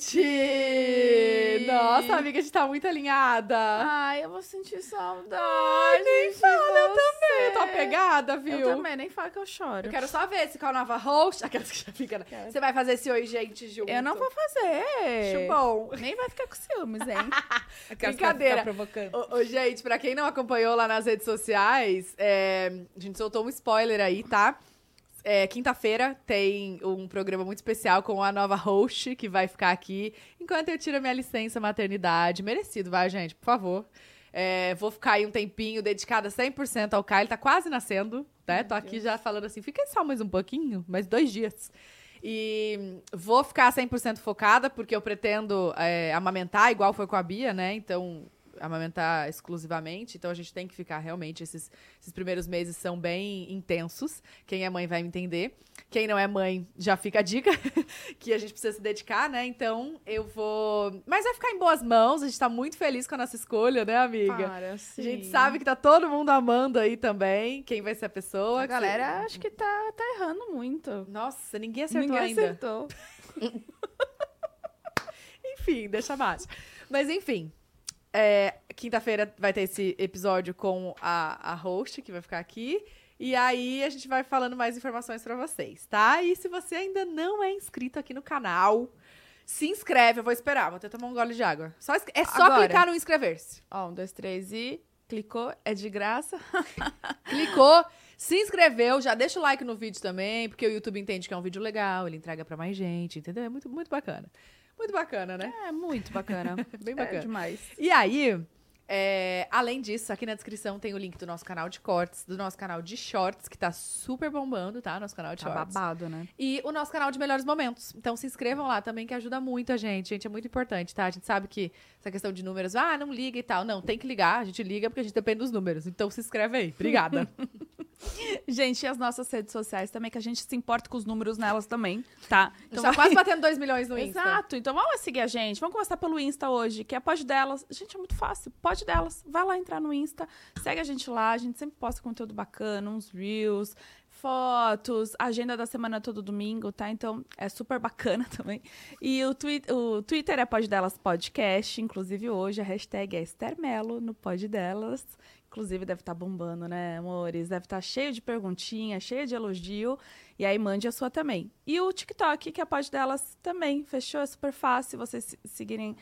gente! Nossa, amiga, a gente tá muito alinhada. Ai, eu vou sentir saudade. Ai, nem fala, eu também. Eu tô apegada, viu? Eu também, nem fala que eu choro. Eu quero só ver se com a nova host. Aquelas que já fica. né? Quero. Você vai fazer esse oi, gente, junto. Eu não vou fazer. Acho bom. Nem vai ficar com ciúmes, hein? Brincadeira. provocando. Ô, ô, gente, pra quem não acompanhou lá nas redes sociais, é, a gente soltou um spoiler aí, tá? É, Quinta-feira tem um programa muito especial com a nova host que vai ficar aqui enquanto eu tiro a minha licença maternidade. Merecido, vai, gente, por favor. É, vou ficar aí um tempinho dedicada 100% ao Caio. Ele tá quase nascendo, né? Tô aqui já falando assim, fica só mais um pouquinho, mais dois dias. E vou ficar 100% focada, porque eu pretendo é, amamentar, igual foi com a Bia, né? Então, amamentar exclusivamente. Então, a gente tem que ficar realmente. Esses, esses primeiros meses são bem intensos. Quem é mãe vai me entender. Quem não é mãe, já fica a dica que a gente precisa se dedicar, né? Então, eu vou. Mas vai ficar em boas mãos. A gente tá muito feliz com a nossa escolha, né, amiga? Para, A sim. gente sabe que tá todo mundo amando aí também. Quem vai ser a pessoa. A que- galera acho que tá, tá errando muito. Nossa, ninguém acertou Ninguém ainda. acertou. Enfim, deixa abaixo. Mas enfim, é, quinta-feira vai ter esse episódio com a, a host, que vai ficar aqui. E aí a gente vai falando mais informações pra vocês, tá? E se você ainda não é inscrito aqui no canal, se inscreve. Eu vou esperar, vou até tomar um gole de água. Só é só Agora. clicar no inscrever-se. Ó, um, dois, três e... Clicou, é de graça. Clicou, se inscreveu, já deixa o like no vídeo também, porque o YouTube entende que é um vídeo legal, ele entrega pra mais gente, entendeu? É muito, muito bacana. Muito bacana, né? É muito bacana. Bem É bacana. demais. E aí, é, além disso, aqui na descrição tem o link do nosso canal de cortes, do nosso canal de shorts, que tá super bombando, tá? Nosso canal de Tá shorts. babado, né? E o nosso canal de melhores momentos. Então se inscrevam lá também, que ajuda muito a gente. Gente, é muito importante, tá? A gente sabe que essa questão de números, ah, não liga e tal. Não, tem que ligar. A gente liga porque a gente depende dos números. Então se inscreve aí. Obrigada. Gente, e as nossas redes sociais também, que a gente se importa com os números nelas também, tá? Então tá quase batendo 2 milhões no Insta. Exato. Então vamos seguir a gente. Vamos começar pelo Insta hoje, que é Pode Delas. Gente, é muito fácil. Pode Delas. Vai lá entrar no Insta, segue a gente lá. A gente sempre posta conteúdo bacana, uns reels, fotos, agenda da semana todo domingo, tá? Então é super bacana também. E o, twi o Twitter é Pode Delas Podcast. Inclusive hoje a hashtag é Esther Melo no Pode Delas. Inclusive deve estar bombando, né, amores? Deve estar cheio de perguntinha, cheio de elogio. E aí mande a sua também. E o TikTok, que é a pode delas também. Fechou? É super fácil vocês se- seguirem,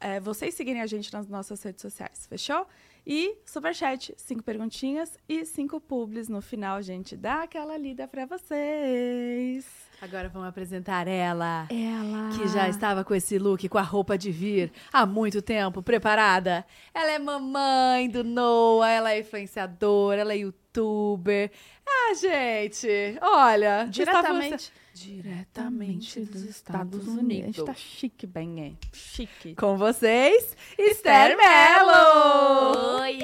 é, vocês seguirem a gente nas nossas redes sociais. Fechou? E Superchat, cinco perguntinhas e cinco publis no final, gente dá aquela lida pra vocês. Agora vamos apresentar ela. Ela. que já estava com esse look, com a roupa de vir há muito tempo, preparada. Ela é mamãe do Noah, ela é influenciadora, ela é youtuber. Ah, gente, olha, Diretamente, diretamente dos Estados Unidos. A gente tá chique, bem, é. Chique. Com vocês, Esther Mello! Oi,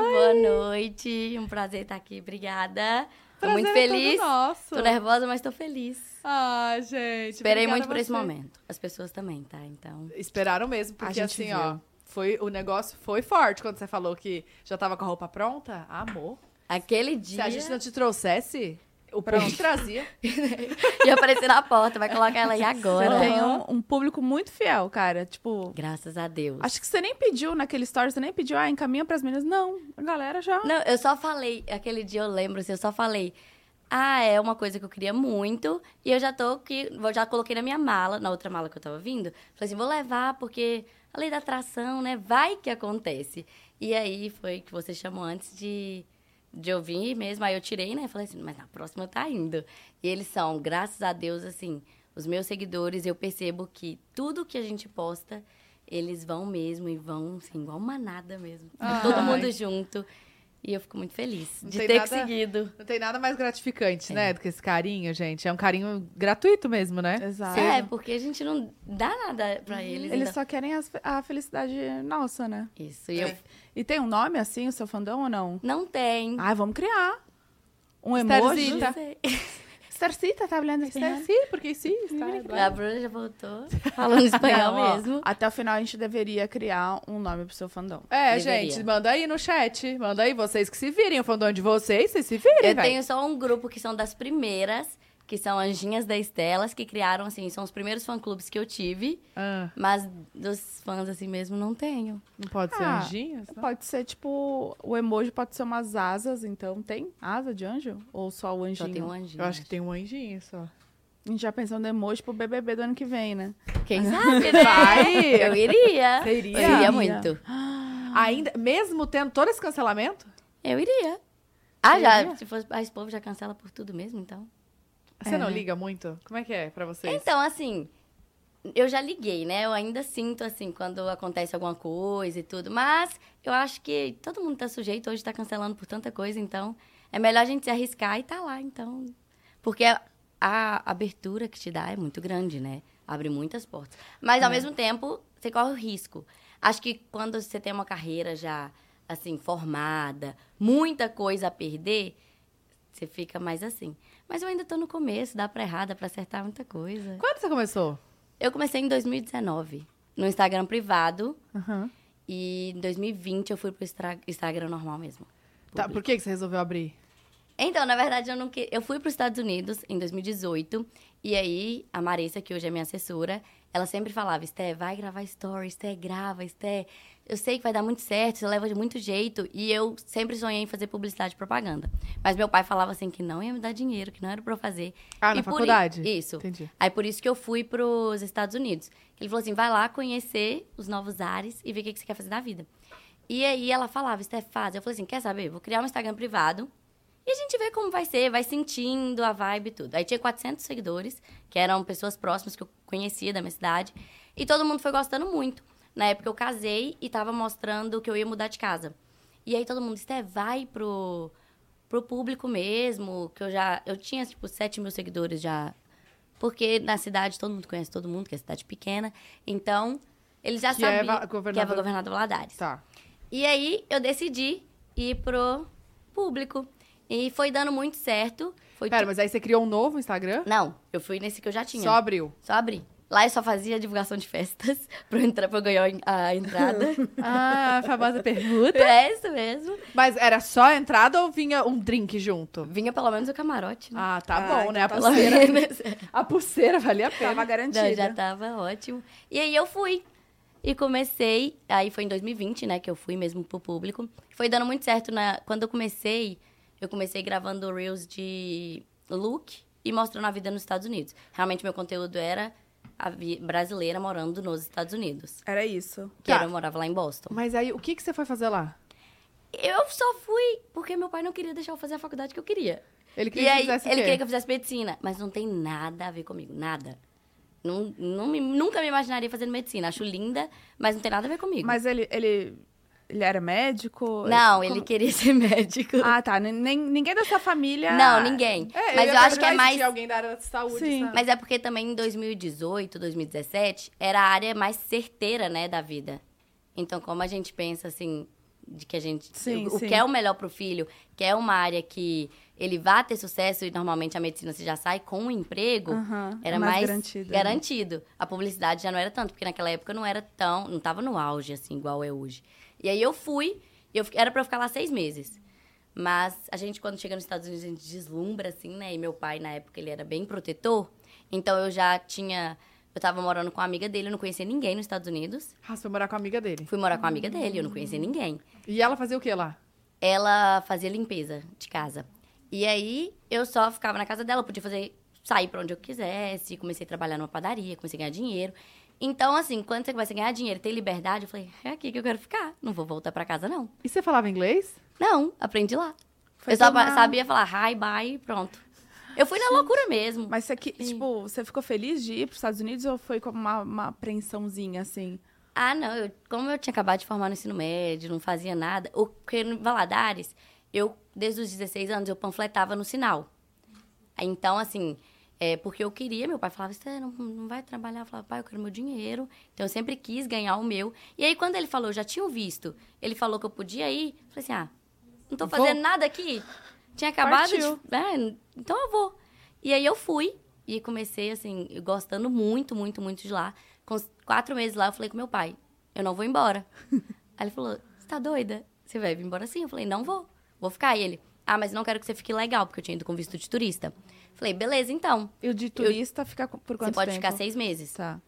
boa noite. Um prazer estar aqui. Obrigada. Tô Prazer muito é todo feliz. nosso. Tô nervosa, mas tô feliz. Ah, gente. Esperei muito por esse momento. As pessoas também, tá? Então. Esperaram mesmo, porque gente assim, viu. ó, foi, o negócio foi forte quando você falou que já tava com a roupa pronta. Amor. Aquele Se dia. a gente não te trouxesse, o te trazia. ia aparecer na porta, vai colocar ela aí agora. Você tem um, um público muito fiel, cara. Tipo, Graças a Deus. acho que você nem pediu naquele story, você nem pediu, ah, encaminha pras meninas. Não, a galera já. Não, eu só falei, aquele dia eu lembro, assim, eu só falei. Ah, é uma coisa que eu queria muito. E eu já tô que. eu Já coloquei na minha mala, na outra mala que eu tava vindo. Falei assim, vou levar, porque a lei da atração, né? Vai que acontece. E aí foi que você chamou antes de, de eu vir mesmo. Aí eu tirei, né? Falei assim, mas na próxima tá indo. E eles são, graças a Deus, assim, os meus seguidores, eu percebo que tudo que a gente posta, eles vão mesmo e vão, assim, igual manada mesmo. Todo Ai. mundo junto. E eu fico muito feliz Não de ter nada- seguido. Não tem nada mais gratificante, né, do que esse carinho, gente. É um carinho gratuito mesmo, né? Exato. É, porque a gente não dá nada pra eles. Eles ainda. só querem as- a felicidade nossa, né? Isso. E eu... E tem um nome assim, o seu fandom ou não? Não tem. Ah, vamos criar. Um emoji. Esterzita. Não sei. Starcita, tá olhando espanhol? sim, porque sim, está. A Bruna já voltou falando espanhol Não, ó, mesmo. Até o final a gente deveria criar um nome pro seu fandom. É, Deveria. gente, manda aí no chat. Manda aí, vocês que se virem. O fandom de vocês, vocês se virem, Eu velho. tenho só um grupo que são das primeiras, que são Anjinhas da Estelas, que criaram, assim, são os primeiros fã-clubes que eu tive. Ah, Mas dos fãs, assim mesmo, não tenho. não pode ser Ah, anjinhos? não? Pode ser, tipo, o emoji pode ser umas asas, então tem asa de anjo? Ou só o Só anjinho? tem um anjinho. Eu acho que tem um anjinho só. A gente já pensou no emoji pro BBB do ano que vem, né? Quem sabe, né? Vai! Eu iria. Iria? Eu iria muito. Ainda, mesmo tendo todo esse cancelamento? Eu iria. Ah, já. iria? Se fosse. Ah, esse povo já cancela por tudo mesmo, então. Você É, não liga muito? Como é que é pra vocês? Então, assim, eu já liguei, né? Eu ainda sinto, assim, quando acontece alguma coisa e tudo. Mas eu acho que todo mundo tá sujeito hoje, tá cancelando por tanta coisa, então é melhor a gente se arriscar e tá lá, então. Porque a, abertura que te dá é muito grande, né? Abre muitas portas. Mas, ao mesmo tempo, você corre o risco. Acho que quando você tem uma carreira já, assim, formada, muita coisa a perder, você fica mais assim. Mas eu ainda tô no começo, dá pra errar, dá pra acertar muita coisa. Quando você começou? Eu comecei em 2019, no Instagram privado. Aham. E em 2020 eu fui pro Instagram normal mesmo. Tá, público. por que que você resolveu abrir? Então, na verdade, eu não que... Eu fui para os Estados Unidos em 2018. E aí, a Marissa, que hoje é minha assessora, ela sempre falava, Esté, vai gravar stories, Esté, grava, Esté. Eu sei que vai dar muito certo, você leva de muito jeito. E eu sempre sonhei em fazer publicidade e propaganda. Mas meu pai falava assim que não ia me dar dinheiro, que não era pra eu fazer. Ah, na E i- faculdade? Isso. Entendi. Aí por isso que eu fui pros Estados Unidos. Ele falou assim: vai lá conhecer os novos ares e ver o que que você quer fazer da vida. E aí ela falava, Steph, faz. Eu falei assim: quer saber? Vou criar um Instagram privado e a gente vê como vai ser, vai sentindo a vibe e tudo. Aí tinha 400 seguidores, que eram pessoas próximas que eu conhecia da minha cidade. E todo mundo foi gostando muito. Na época eu casei e tava mostrando que eu ia mudar de casa. E aí todo mundo, Steph, vai pro, pro público mesmo, que eu já... Eu tinha, tipo, 7 mil seguidores já porque na cidade todo mundo conhece todo mundo, que é cidade pequena. Então, eles já Que é sabiam va- que é governador- governador Valadares. Tá. E aí, eu decidi ir pro público. E foi dando muito certo. Foi Pera, mas aí você criou um novo Instagram? Não, eu fui nesse que eu já tinha. Só abriu. Só abri. Lá eu só fazia divulgação de festas pra eu, entrar, pra eu ganhar a entrada. Ah, a famosa pergunta. é isso mesmo. Mas era só a entrada ou vinha um drink junto? Vinha pelo menos o camarote, né? Ah, tá Ah, bom, né? A então Pelo pulseira, menos. a pulseira valia a pena. Tava garantida. Não, já tava ótimo. E aí eu fui. E comecei, aí foi em 2020, né, que eu fui mesmo pro público. Foi dando muito certo na quando eu comecei, eu comecei gravando reels de look e mostrando a vida nos Estados Unidos. Realmente meu conteúdo era brasileira morando nos Estados Unidos. Era isso. Que Tá. eu morava lá em Boston. Mas aí, o que, que você foi fazer lá? Eu só fui porque meu pai não queria deixar eu fazer a faculdade que eu queria. Ele queria que aí, fizesse o ele quê? queria que eu fizesse medicina, mas não tem nada a ver comigo, nada. Não, não me- nunca me imaginaria fazendo medicina. Acho linda, mas não tem nada a ver comigo. Mas ele, ele, ele era médico? Não, Como- ele queria ser médico. Ah, tá. Nem, ninguém da sua família... Não, ninguém. É, mas eu acho que é mais. alguém da área da saúde, Sim. sabe? Mas é porque também em 2018, 2017, era a área mais certeira, né, da vida. Então, como a gente pensa assim, de que a gente. Sim, o sim. que é o melhor pro filho, que é uma área que ele vai ter sucesso e normalmente a medicina você já sai com um emprego, Aham, era é mais mais, garantido, né? garantido. A publicidade já não era tanto, porque naquela época não era tão. não tava no auge, assim, igual é hoje. E aí eu fui, eu, era pra eu ficar lá seis meses. Mas a gente, quando chega nos Estados Unidos, a gente deslumbra, assim, né? E meu pai, na época, ele era bem protetor. Então eu já tinha. Eu tava morando com uma amiga dele, eu não conhecia ninguém nos Estados Unidos. Ah, você foi morar com a amiga dele. Fui morar com a amiga dele, eu não conhecia ninguém. E ela fazia o que lá? Ela fazia limpeza de casa. E aí eu só ficava na casa dela, eu podia fazer, sair pra onde eu quisesse, comecei a trabalhar numa padaria, comecei a ganhar dinheiro. Então, assim, quando você começa a ganhar dinheiro, ter liberdade, eu falei, é aqui que eu quero ficar, não vou voltar pra casa, não. E você falava inglês? Não, aprendi lá. Foi eu só tomar- sabia falar hi, bye pronto. Eu fui na loucura mesmo. Mas você, que, tipo, você ficou feliz de ir pros Estados Unidos ou foi como uma, uma apreensãozinha, assim? Ah, não, eu- como eu tinha acabado de formar no ensino médio, não fazia nada. O que no Valadares, eu, desde os 16 anos, eu panfletava no sinal. Então, assim, é, porque eu queria, meu pai falava, você não, não vai trabalhar? Eu falava, pai, eu quero meu dinheiro. Então, eu sempre quis ganhar o meu. E aí, quando ele falou, já tinha o visto, ele falou que eu podia ir, eu falei assim, ah, não tô Vou. fazendo nada aqui. Tinha acabado Partiu. de... É, então eu vou. E aí, eu fui. E comecei, assim, gostando muito, muito, muito de lá. Com quatro meses lá, eu falei com meu pai, eu não vou embora. aí ele falou, você tá doida? Você vai vir embora sim? Eu falei, não vou. Vou ficar. E ele, Ah, mas não quero que você fique legal, porque eu tinha ido com visto de turista. Falei, beleza, então. E o de turista fica por quanto Você pode tempo? ficar seis meses. Tá.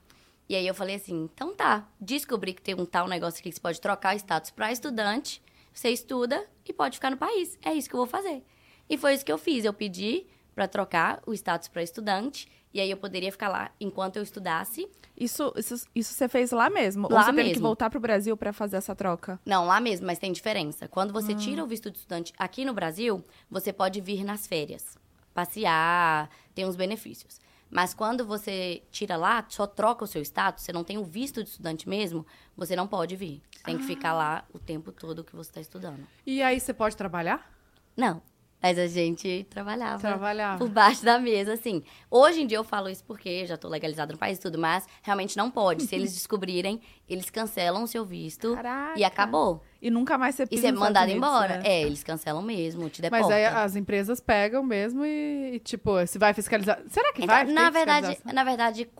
E aí eu falei assim, então tá. Descobri que tem um tal negócio aqui que você pode trocar o status para estudante. Você estuda e pode ficar no país. É isso que eu vou fazer. E foi isso que eu fiz. Eu pedi para trocar o status para estudante. E aí eu poderia ficar lá enquanto eu estudasse. Isso, isso, isso você fez lá mesmo? Ou Lá você teve que mesmo. voltar pro Brasil pra fazer essa troca? Não, lá mesmo, mas tem diferença. Quando você Ah. tira o visto de estudante aqui no Brasil, você pode vir nas férias, passear, tem uns benefícios. Mas quando você tira lá, só troca o seu status, você não tem o visto de estudante mesmo, você não pode vir. Você tem que ficar lá o tempo todo que você está estudando. E aí você pode trabalhar? Não. Mas a gente trabalhava. Trabalhava. Por baixo da mesa, assim. Hoje em dia eu falo isso porque já tô legalizada no país e tudo, mas realmente não pode. Se eles descobrirem, eles cancelam o seu visto Caraca. e acabou. E nunca mais você E pisa você é Estados mandado Unidos, embora. né? É, eles cancelam mesmo, te deportam. Mas aí as empresas pegam mesmo e, e, tipo, se vai fiscalizar. Será que Então, vai? na verdade, na verdade,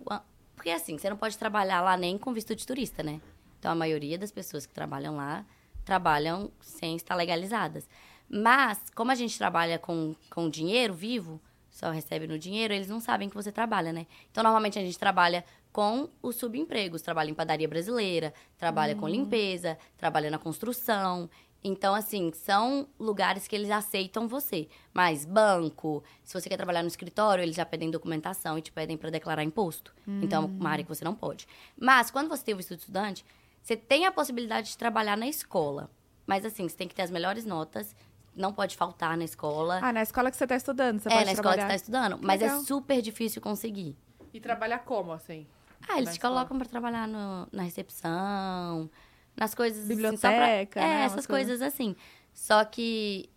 porque assim, você não pode trabalhar lá nem com visto de turista, né? Então a maioria das pessoas que trabalham lá trabalham sem estar legalizadas. Mas, como a gente trabalha com, com dinheiro vivo, só recebe no dinheiro, eles não sabem que você trabalha, né? Então, normalmente a gente trabalha com os subempregos, trabalha em padaria brasileira, trabalha com limpeza, trabalha na construção. Então, assim, são lugares que eles aceitam você. Mas banco, se você quer trabalhar no escritório, eles já pedem documentação e te pedem para declarar imposto. Então, é uma área que você não pode. Mas, quando você tem o visto de estudante, você tem a possibilidade de trabalhar na escola. Mas, assim, você tem que ter as melhores notas, não pode faltar na escola. Ah, na escola que você tá estudando, você é, pode na escola que você tá estudando. Que mas legal. é super difícil conseguir. E trabalhar como, assim? Ah, eles te colocam pra trabalhar no- na recepção, nas coisas assim, Biblioteca, pra, É, né, essas coisas assim. Só que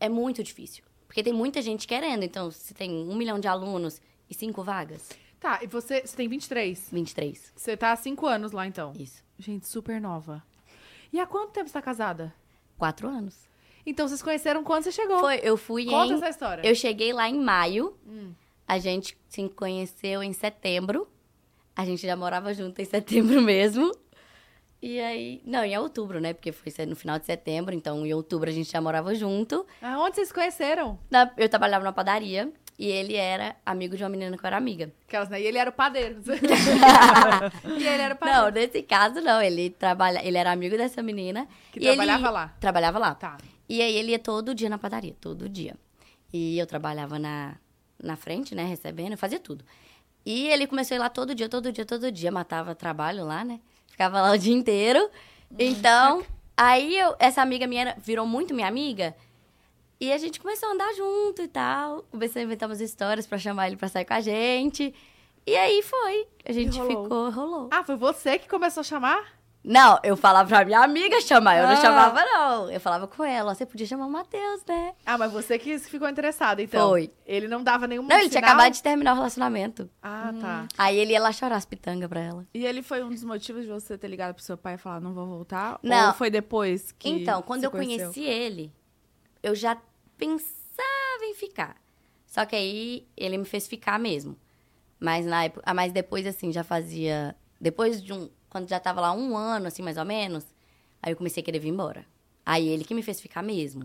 é muito difícil. Porque tem muita gente querendo. Então, se tem um milhão de alunos e cinco vagas, Tá, e você, você tem 23. 23. Você tá há cinco anos lá, então. Isso. Gente, super nova. E há quanto tempo você tá casada? Quatro anos. Então, vocês conheceram quando você chegou. Foi, eu fui Conta em... essa história. Eu cheguei lá em maio. Hum. A gente se conheceu em setembro. A gente já morava junto em setembro mesmo. E aí... Não, em outubro, né? Porque foi no final de setembro. Então, em outubro, a gente já morava junto. Aonde vocês se conheceram? Na- eu trabalhava na padaria. E ele era amigo de uma menina que eu era amiga. Aquelas, né? E ele era o padeiro. e ele era o Não, padeiro. nesse caso, não. Ele, trabalha, ele era amigo dessa menina. Que e ele trabalhava lá. Trabalhava lá. Tá. E aí ele ia todo dia na padaria, todo dia. E eu trabalhava na, na frente, né, recebendo, eu fazia tudo. E ele começou a ir lá todo dia, todo dia, todo dia, matava trabalho lá, né? Ficava lá o dia inteiro. Então, aí eu, essa amiga minha era- virou muito minha amiga. E a gente começou a andar junto e tal. Comecei a inventar umas histórias pra chamar ele pra sair com a gente. E aí foi. A gente rolou. ficou, rolou. Ah, foi você que começou a chamar? Não, eu falava pra minha amiga chamar, eu Ah. não chamava, não. Eu falava com ela, você podia chamar o Matheus, né? Ah, mas você que ficou interessada, então. Foi. Ele não dava nenhum Não, ele tinha sinal? acabado de terminar o relacionamento. Ah, tá. Aí ele ia lá chorar as pitangas pra ela. E ele foi um dos motivos de você ter ligado pro seu pai e falar, não vou voltar? Não. Ou foi depois que então, quando você eu conheceu? conheci ele, eu já pensava em ficar. Só que aí ele me fez ficar mesmo. Mas na época, ah, mas depois assim, já fazia, depois de um, quando já tava lá um ano assim, mais ou menos, aí eu comecei a querer vir embora. Aí ele que me fez ficar mesmo.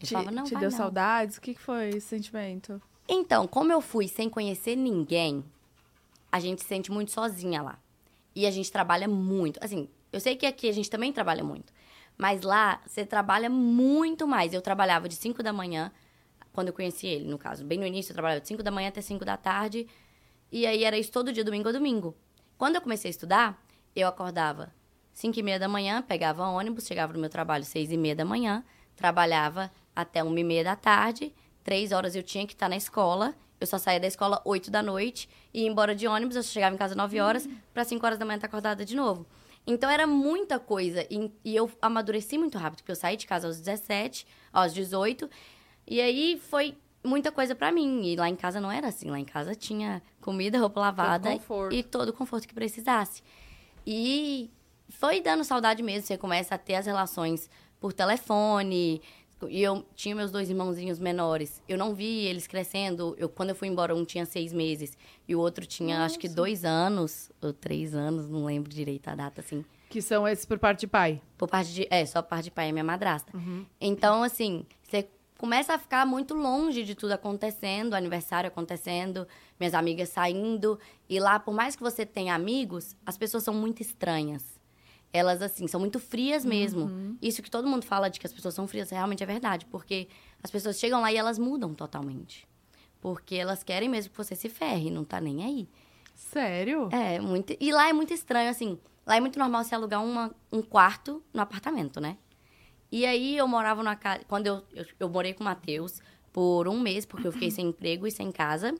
Eu Te, falava, não, te deu não. saudades? O que, que foi esse sentimento? Então, como eu fui sem conhecer ninguém, a gente se sente muito sozinha lá. E a gente trabalha muito. Assim, eu sei que aqui a gente também trabalha muito. Mas lá, você trabalha muito mais. Eu trabalhava de 5 da manhã, quando eu conheci ele, no caso. Bem no início, eu trabalhava de 5 da manhã até 5 da tarde. E aí era isso todo dia, domingo a domingo. Quando eu comecei a estudar, eu acordava 5 e meia da manhã, pegava ônibus, chegava no meu trabalho 6 e meia da manhã, trabalhava até 1 e meia da tarde, três horas eu tinha que estar na escola, eu só saía da escola 8 da noite, e ia embora de ônibus, eu chegava em casa 9 horas, para 5 horas da manhã estar acordada de novo. Então era muita coisa, e, e eu amadureci muito rápido, porque eu saí de casa aos 17, aos 18, e aí foi muita coisa pra mim. E lá em casa não era assim. Lá em casa tinha comida, roupa lavada conforto. e todo o conforto que precisasse. E foi dando saudade mesmo. Você começa a ter as relações por telefone. E eu tinha meus dois irmãozinhos menores. Eu não vi eles crescendo. Eu, quando eu fui embora, um tinha seis meses e o outro tinha, acho que dois anos ou três anos, não lembro direito a data, assim. Que são esses por parte de pai. Por parte de. É, só por parte de pai é minha madrasta. Então, assim, começa a ficar muito longe de tudo acontecendo, aniversário acontecendo, minhas amigas saindo. E lá, por mais que você tenha amigos, as pessoas são muito estranhas. Elas, assim, são muito frias mesmo. Isso que todo mundo fala de que as pessoas são frias, realmente é verdade. Porque as pessoas chegam lá e elas mudam totalmente. Porque elas querem mesmo que você se ferre, não tá nem aí. Sério? É, muito. E lá é muito estranho, assim. Lá é muito normal você alugar uma, um quarto no apartamento, né? E aí eu morava na casa. Quando eu, eu, eu morei com o Matheus por um mês, porque eu fiquei sem emprego e sem casa.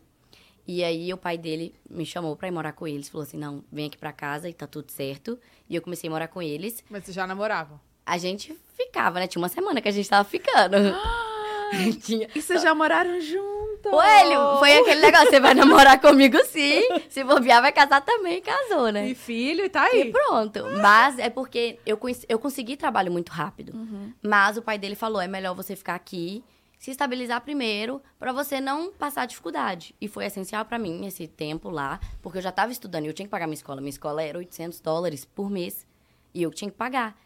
E aí o pai dele me chamou pra ir morar com eles. Falou assim: não, vem aqui pra casa e tá tudo certo. E eu comecei a morar com eles. Mas vocês já namoravam? A gente ficava, né? Tinha uma semana que a gente tava ficando. Tinha. E vocês já moraram juntos? Coelho, foi aquele negócio, você vai namorar comigo sim. Se bobear, vai casar também, casou, né? E filho, e tá E aí. pronto. Mas é porque eu, eu consegui trabalho muito rápido. Uhum. Mas o pai dele falou: é melhor você ficar aqui, se estabilizar primeiro, pra você não passar dificuldade. E foi essencial pra mim esse tempo lá, porque eu já tava estudando e eu tinha que pagar minha escola. Minha escola era 800 dólares por mês e eu tinha que pagar.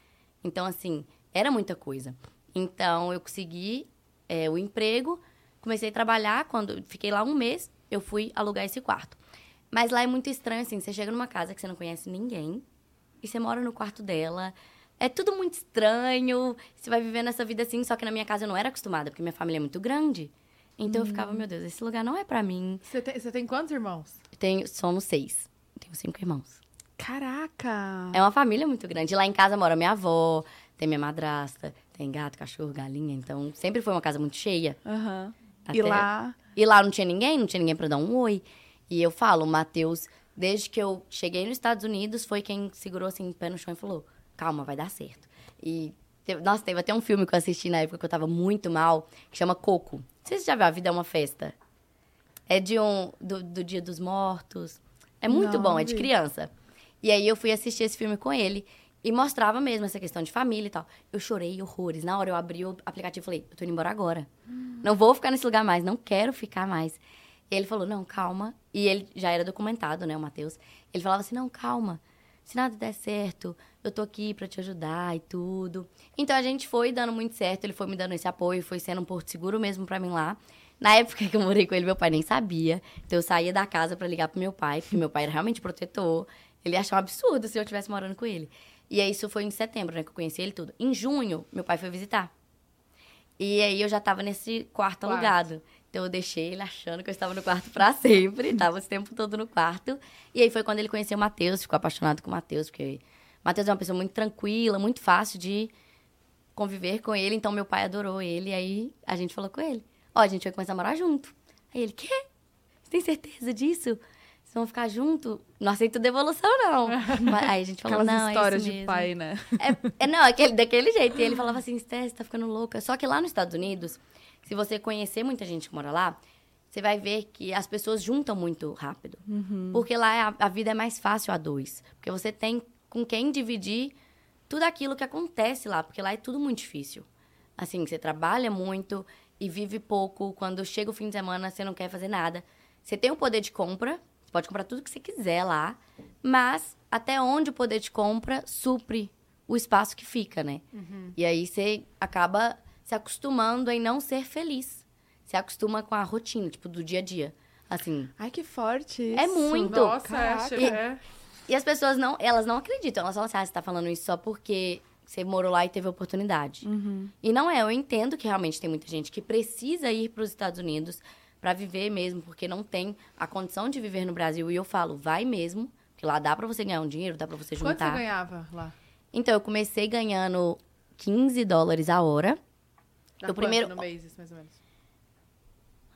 Então, assim, era muita coisa. Então, eu consegui é, o emprego, comecei a trabalhar. Quando fiquei lá um mês, eu fui alugar esse quarto. Mas lá é muito estranho, assim, você chega numa casa que você não conhece ninguém e você mora no quarto dela. É tudo muito estranho. Você vai vivendo essa vida assim, só que na minha casa eu não era acostumada, porque minha família é muito grande. Então eu ficava, meu Deus, esse lugar não é pra mim. Você tem, você tem quantos irmãos? Tenho, somos seis. Tenho cinco irmãos. Caraca! É uma família muito grande. Lá em casa mora minha avó, tem minha madrasta, tem gato, cachorro, galinha. Então sempre foi uma casa muito cheia. Aham. E Até- lá. E lá não tinha ninguém, não tinha ninguém pra dar um oi. E eu falo, o Matheus, desde que eu cheguei nos Estados Unidos, foi quem segurou assim pé no chão e falou: calma, vai dar certo. E, teve- nossa, teve até um filme que eu assisti na época que eu tava muito mal, que chama Coco. Não sei se você já viu A Vida é uma Festa. É de um. do, do Dia dos Mortos. É muito Não, bom, é de criança. E aí eu fui assistir esse filme com ele. E mostrava mesmo essa questão de família e tal. Eu chorei horrores. Na hora eu abri o aplicativo e falei, eu tô indo embora agora. Não vou ficar nesse lugar mais, não quero ficar mais. E ele falou, não, calma. E ele já era documentado, né, o Matheus. Ele falava assim, não, calma. Se nada der certo, eu tô aqui pra te ajudar e tudo. Então a gente foi dando muito certo, ele foi me dando esse apoio, foi sendo um porto seguro mesmo pra mim lá. Na época que eu morei com ele, meu pai nem sabia. Então eu saía da casa pra ligar pro meu pai, porque meu pai era realmente protetor. Ele achar um absurdo se eu estivesse morando com ele. E aí isso foi em setembro, né, que eu conheci ele tudo. Em junho, meu pai foi visitar. E aí eu já tava nesse quarto Quarto. alugado. Então eu deixei ele achando que eu estava no quarto pra sempre. tava esse tempo todo no quarto. E aí foi quando ele conheceu o Matheus, ficou apaixonado com o Matheus, porque Matheus é uma pessoa muito tranquila, muito fácil de conviver com ele. Então meu pai adorou ele. E aí a gente falou com ele: Ó, a gente vai começar a morar junto. Aí ele: Quê? Você tem certeza disso? Vocês vão ficar junto? Não aceito devolução, não. Aí a gente falou: Aquelas Não, histórias é isso de mesmo. pai, né? É, é, não, aquele, daquele jeito. E ele falava assim, Steph, você tá ficando louca. Só que lá nos Estados Unidos, se você conhecer muita gente que mora lá, você vai ver que as pessoas juntam muito rápido. Porque lá a, a vida é mais fácil a dois. Porque você tem com quem dividir tudo aquilo que acontece lá. Porque lá é tudo muito difícil. Assim, você trabalha muito e vive pouco. Quando chega o fim de semana, você não quer fazer nada. Você tem o poder de compra, você pode comprar tudo que você quiser lá, mas até onde o poder de compra supre o espaço que fica, né? E aí você acaba se acostumando em não ser feliz. Você acostuma com a rotina, tipo, do dia a dia. Assim. Ai, que forte isso. É muito. Nossa, é, Caraca. chega- é. E as pessoas não, elas não acreditam. Elas falam assim, ah, você tá falando isso só porque você morou lá e teve oportunidade. E não é, eu entendo que realmente tem muita gente que precisa ir para os Estados Unidos para viver mesmo, porque não tem a condição de viver no Brasil. E eu falo, vai mesmo, porque lá dá para você ganhar um dinheiro, dá para você Quanto juntar. você ganhava lá? Então, eu comecei ganhando 15 dólares a hora. Dá Eu quanto primeiro- no mês, isso, mais ou menos?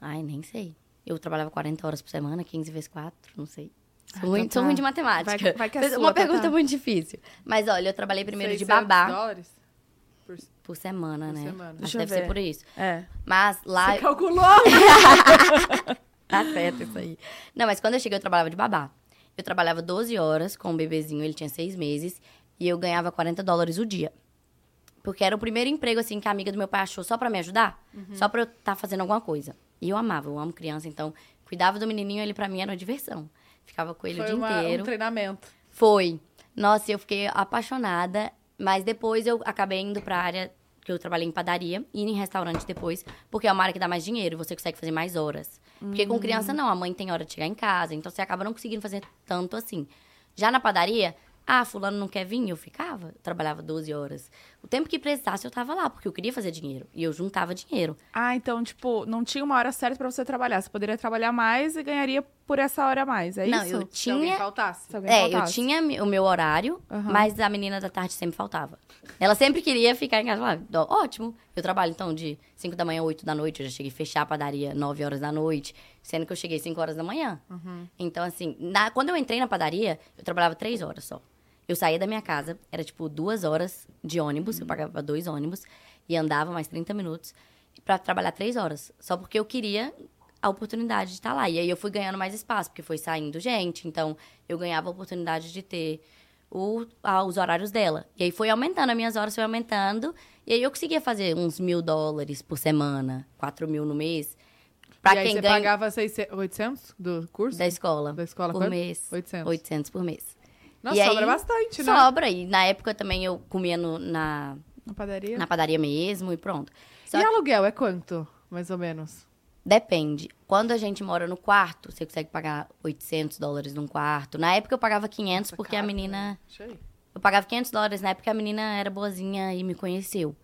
Ai, nem sei. Eu trabalhava 40 horas por semana, 15 vezes 4, não sei. Sou, Ah, ruim, então sou tá. ruim de matemática. Vai- vai que é sua, Uma tá, pergunta tá. muito difícil. Mas olha, eu trabalhei primeiro de 600 babá dólares? Por... por semana, Por né? semana. Acho que deve ser ver. por isso. É. Mas lá. Você calculou? Tá certo isso aí. Não, mas quando eu cheguei, eu trabalhava de babá. Eu trabalhava 12 horas com o bebezinho, ele tinha seis meses, e eu ganhava 40 dólares o dia. Porque era o primeiro emprego, assim, que a amiga do meu pai achou só pra me ajudar, Uhum. só pra eu estar fazendo alguma coisa. E eu amava, eu amo criança, então cuidava do menininho, ele pra mim era uma diversão. Ficava com ele o Foi dia uma- inteiro. um treinamento. Foi. Nossa, eu fiquei apaixonada, mas depois eu acabei indo pra área que eu trabalhei em padaria e em restaurante depois, porque é uma área que dá mais dinheiro, você consegue fazer mais horas. Porque com criança não, a mãe tem hora de chegar em casa, então você acaba não conseguindo fazer tanto assim. Já na padaria, ah, fulano não quer vir, eu ficava, eu trabalhava 12 horas. O tempo que precisasse eu tava lá, porque eu queria fazer dinheiro e eu juntava dinheiro. Ah, então, tipo, não tinha uma hora certa pra você trabalhar. Você poderia trabalhar mais e ganharia por essa hora a mais, é não, isso? eu Se alguém tinha faltasse. Se alguém É, eu faltasse. tinha mi- o meu horário, Aham. mas a menina da tarde sempre faltava. Ela sempre queria ficar em casa. Ah, ótimo. Eu trabalho, então, de 5 da manhã a 8 da noite. Eu já cheguei a fechar a padaria 9 horas da noite, sendo que eu cheguei 5 horas da manhã. Então, assim, na- quando eu entrei na padaria, eu trabalhava 3 horas só. Eu saía da minha casa, era tipo duas horas de ônibus, eu pagava dois ônibus, e andava mais 30 minutos pra trabalhar 3 horas. Só porque eu queria a oportunidade de estar lá. E aí eu fui ganhando mais espaço, porque foi saindo gente. Então, eu ganhava a oportunidade de ter o, ah, os horários dela. E aí foi aumentando, as minhas horas foi aumentando. E aí eu conseguia fazer uns mil dólares por semana, quatro mil no mês. Pra e aí quem você ganha pagava 600, 800 do curso? da escola. Da escola por quanto? mês. 800. 800 por mês. Nossa, E aí, sobra bastante, né? Sobra. E na época também eu comia no- na, Na padaria? na padaria mesmo e pronto. Só E que aluguel é quanto, mais ou menos? depende. Quando a gente mora no quarto, você consegue pagar 800 dólares num quarto. Na época eu pagava 500 Nossa, porque a menina... Aí. Eu pagava 500 dólares na época a menina era boazinha e me conheceu.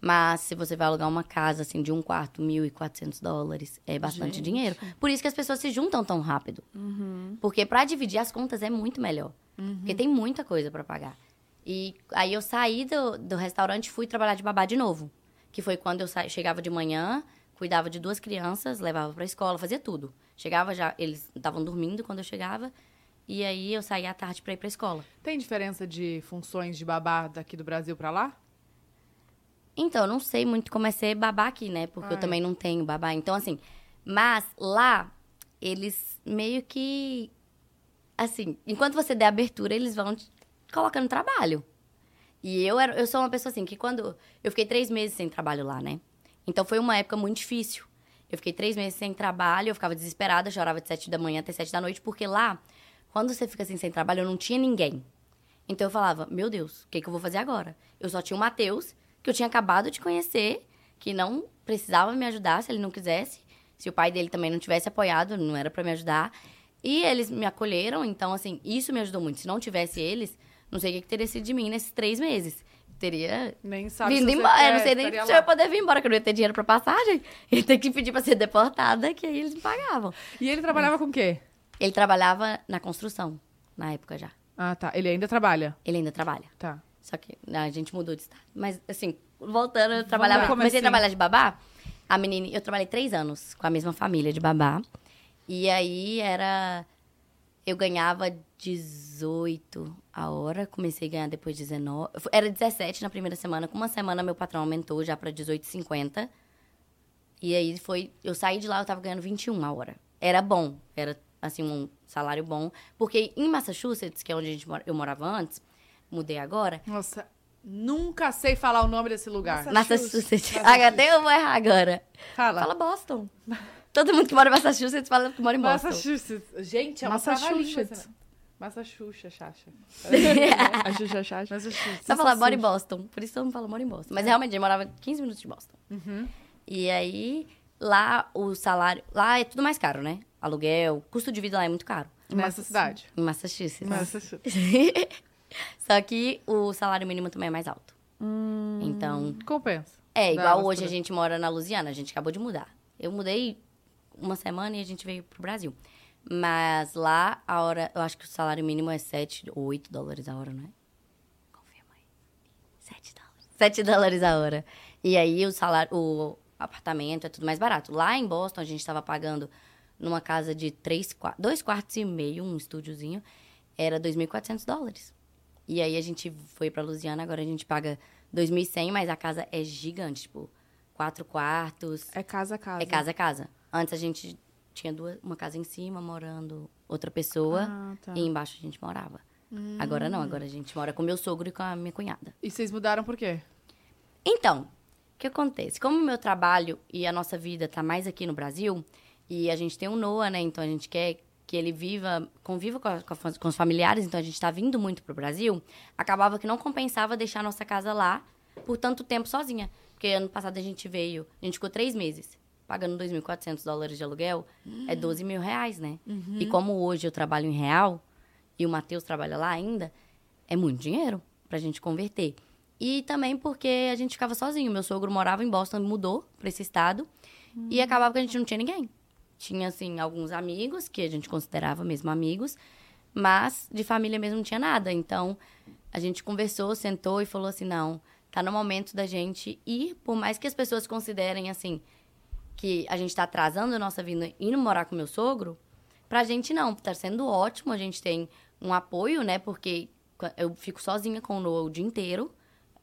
Mas se você vai alugar uma casa, assim, de um quarto, 1.400 dólares, é bastante Gente. dinheiro. Por isso que as pessoas se juntam tão rápido. Porque pra dividir as contas é muito melhor. Porque tem muita coisa pra pagar. E aí eu saí do, do restaurante e fui trabalhar de babá de novo. Que foi quando eu sa- chegava de manhã, cuidava de duas crianças, levava pra escola, fazia tudo. Chegava já, eles estavam dormindo quando eu chegava. E aí eu saía à tarde pra ir pra escola. Tem diferença de funções de babá daqui do Brasil pra lá? Então, eu não sei muito como é ser babá aqui, né? Porque eu Ai. também não tenho babá. Então, assim, mas lá, eles meio que. Assim, enquanto você der abertura, eles vão te colocando no trabalho. E eu, era, eu sou uma pessoa assim, que quando. Eu fiquei três meses sem trabalho lá, né? Então foi uma época muito difícil. Eu fiquei três meses sem trabalho, eu ficava desesperada, chorava de sete da manhã até sete da noite, porque lá, quando você fica assim sem trabalho, eu não tinha ninguém. Então eu falava, meu Deus, o que, que eu vou fazer agora? Eu só tinha o Matheus, que eu tinha acabado de conhecer, que não precisava me ajudar se ele não quisesse. Se o pai dele também não tivesse apoiado, não era pra me ajudar. E eles me acolheram, então, assim, isso me ajudou muito. Se não tivesse eles, não sei o que, que teria sido de mim nesses três meses. Teria Nem sabe vindo embora. É, não sei nem se eu ia poder vir embora, que eu não ia ter dinheiro pra passagem. Ia ter que pedir pra ser deportada, que aí eles me pagavam. E ele trabalhava com o quê? Ele trabalhava na construção, na época já. Ah, tá. Ele ainda trabalha. Ele ainda trabalha. Tá. Só que né, a gente mudou de estado. Mas, assim, voltando, eu trabalhava. lá. Comecei Como a trabalhar de babá. A menina. Eu trabalhei três anos com a mesma família de babá. E aí era. Eu ganhava 18 a hora. Comecei a ganhar depois 19. Era 17 na primeira semana. Com uma semana, meu patrão aumentou já pra 18,50. E aí foi. Eu saí de lá, eu tava ganhando 21 a hora. Era bom. Era, assim, um salário bom. Porque em Massachusetts, que é onde a gente eu morava antes, mudei agora. Nossa, nunca sei falar o nome desse lugar. Massachusetts. Massachusetts. Até eu vou errar agora. Fala. Fala Boston. Todo mundo que mora em Massachusetts fala que mora em Boston. Massachusetts. Gente, é uma Massachusetts. Massachusetts, Chacha. A Xuxa Chacha. Massachusetts. Só falar mora em Boston. Por isso eu não falo mora em Boston. Mas realmente, eu morava 15 minutos de Boston. E aí, lá o salário... Lá é tudo mais caro, né? Aluguel, custo de vida lá é muito caro. Nessa cidade. Em Massachusetts. Massachusetts. Só que o salário mínimo também é mais alto. Então, Compensa. É, igual hoje a gente mora na Louisiana, a gente acabou de mudar. Eu mudei uma semana e a gente veio pro Brasil. Mas lá, a hora, eu acho que o salário mínimo é 7 ou 8 dólares a hora, não é? Confirma aí. 7 dólares. 7 dólares a hora. E aí o salário, o apartamento é tudo mais barato. Lá em Boston, a gente estava pagando numa casa de três, qua- dois quartos e meio, um estúdiozinho, era 2.400 dólares. E aí a gente foi pra Louisiana, agora a gente paga 2.100, mas a casa é gigante, tipo, quatro quartos. É casa a casa. É casa a casa. Antes a gente tinha duas, uma casa em cima, morando outra pessoa, Ah, tá. e embaixo a gente morava. Agora não, agora a gente mora com meu sogro e com a minha cunhada. E vocês mudaram por quê? Então, o que acontece? Como o meu trabalho e a nossa vida tá mais aqui no Brasil, e a gente tem um Noah, né? Então a gente quer que ele viva, conviva com, a- com a- os familiares, então a gente tá vindo muito pro Brasil, acabava que não compensava deixar a nossa casa lá por tanto tempo sozinha. Porque ano passado a gente veio, a gente ficou três meses pagando 2.400 dólares de aluguel, é 12 mil reais, né? E como hoje eu trabalho em real, e o Matheus trabalha lá ainda, é muito dinheiro pra gente converter. E também porque a gente ficava sozinho. Meu sogro morava em Boston, mudou pra esse estado, e acabava que a gente não tinha ninguém. Tinha, assim, alguns amigos, que a gente considerava mesmo amigos, mas de família mesmo não tinha nada. Então, a gente conversou, sentou e falou assim: não, tá no momento da gente ir, por mais que as pessoas considerem, assim, que a gente tá atrasando a nossa vida indo morar com meu sogro, pra gente não, tá sendo ótimo, a gente tem um apoio, né, porque eu fico sozinha com o Noah o dia inteiro,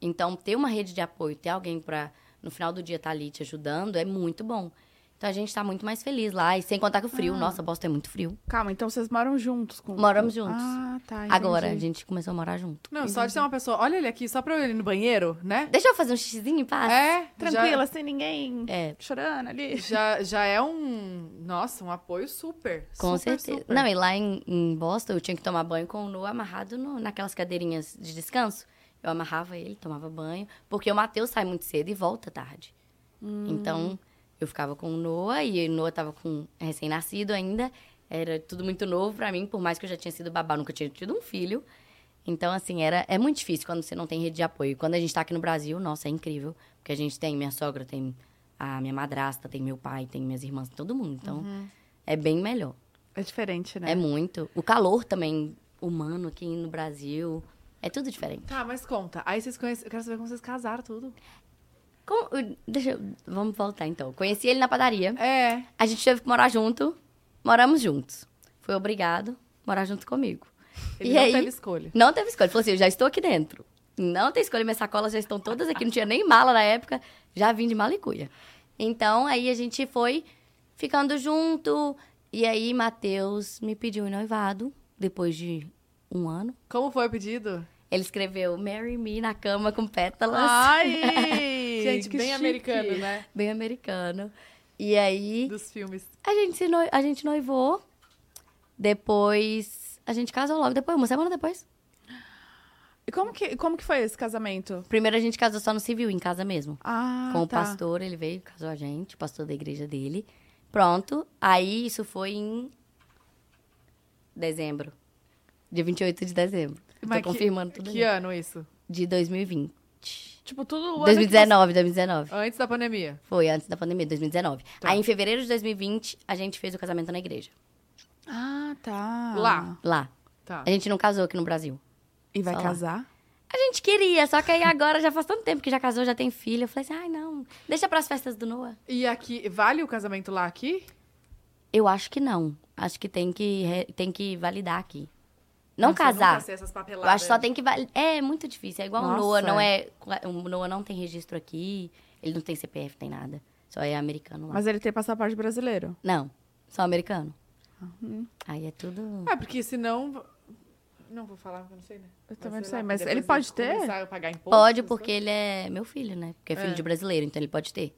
então ter uma rede de apoio, ter alguém pra no final do dia estar ali te ajudando é muito bom. Então a gente tá muito mais feliz lá, e sem contar que o frio, nossa, Boston é muito frio. Calma, então vocês moram juntos com. Moramos juntos. Ah, tá. entendi. Agora a gente começou a morar junto. Não, só de ter uma pessoa. Olha ele aqui, só pra eu ir no banheiro, né? Deixa eu fazer um xixizinho em paz. É, Tranquila, sem ninguém É. chorando ali. Já, já é um. Nossa, um apoio super. Com super, certeza. super. Não, e lá em, em Boston eu tinha que tomar banho com o Nu amarrado no- naquelas cadeirinhas de descanso. Eu amarrava ele, tomava banho, porque o Matheus sai muito cedo e volta tarde. Então, eu ficava com o Noah e o Noah tava com recém-nascido ainda. Era tudo muito novo pra mim, por mais que eu já tinha sido babá, nunca tinha tido um filho. Então, assim, era, é muito difícil quando você não tem rede de apoio. Quando a gente tá aqui no Brasil, nossa, é incrível. Porque a gente tem minha sogra, tem a minha madrasta, tem meu pai, tem minhas irmãs, todo mundo. Então, é bem melhor. É diferente, né? É muito. O calor também humano aqui no Brasil. É tudo diferente. Tá, mas conta. Aí vocês conhecem. Eu quero saber como vocês casaram tudo. Como- deixa eu, vamos voltar então. Conheci ele na padaria. É. A gente teve que morar junto. Moramos juntos. Foi obrigado a morar junto comigo. Ele e não aí, teve escolha. Não teve escolha. Ele falou assim: eu já estou aqui dentro. Não tem escolha, minhas sacolas já estão todas aqui. Não tinha nem mala na época. Já vim de malicuia. Então, aí a gente foi ficando junto. E aí, Matheus me pediu em noivado, depois de um ano. Como foi o pedido? Ele escreveu Marry Me na cama com pétalas. Ai! Gente, bem chique. americano, né? Bem americano. E aí, Dos filmes. a gente, se a gente noivou. Depois, a gente casou logo depois, uma semana depois. E como que, como que foi esse casamento? Primeiro a gente casou só no civil, em casa mesmo. Ah, com o tá. pastor, ele veio, casou a gente, o pastor da igreja dele. Pronto. Aí isso foi em dezembro. Dia 28 de dezembro. Mas Tô confirmando que, tudo Que ali. ano isso? De 2020. Tipo, tudo o ano que 2019, 2019. Antes da pandemia. Foi antes da pandemia, 2019. Tá. Aí em fevereiro de 2020, a gente fez o casamento na igreja. Ah, tá. Lá. Lá. Tá. A gente não casou aqui no Brasil. E vai Só lá. casar? A gente queria, só que aí agora já faz tanto tempo que já casou, já tem filho. Eu falei assim, ai não, deixa pras festas do Noah. E aqui, vale o casamento lá aqui? Eu acho que não. Acho que tem que, tem que validar aqui. Não Nossa, eu casar. sei essas Eu papeladas. acho que só tem que. É muito difícil. É igual o Nossa. Noah, não é. O Noah não tem registro aqui. Ele não tem CPF, tem nada. Só é americano lá. Mas ele tem passaporte brasileiro. Não, só americano. Uhum. Aí é tudo. É, porque senão... Não vou falar, porque eu não sei, né? Eu também não sei mas ele de pode ter? começar a pagar imposto, Pode, porque ele é meu filho, né? Porque é filho É. de brasileiro, então ele pode ter.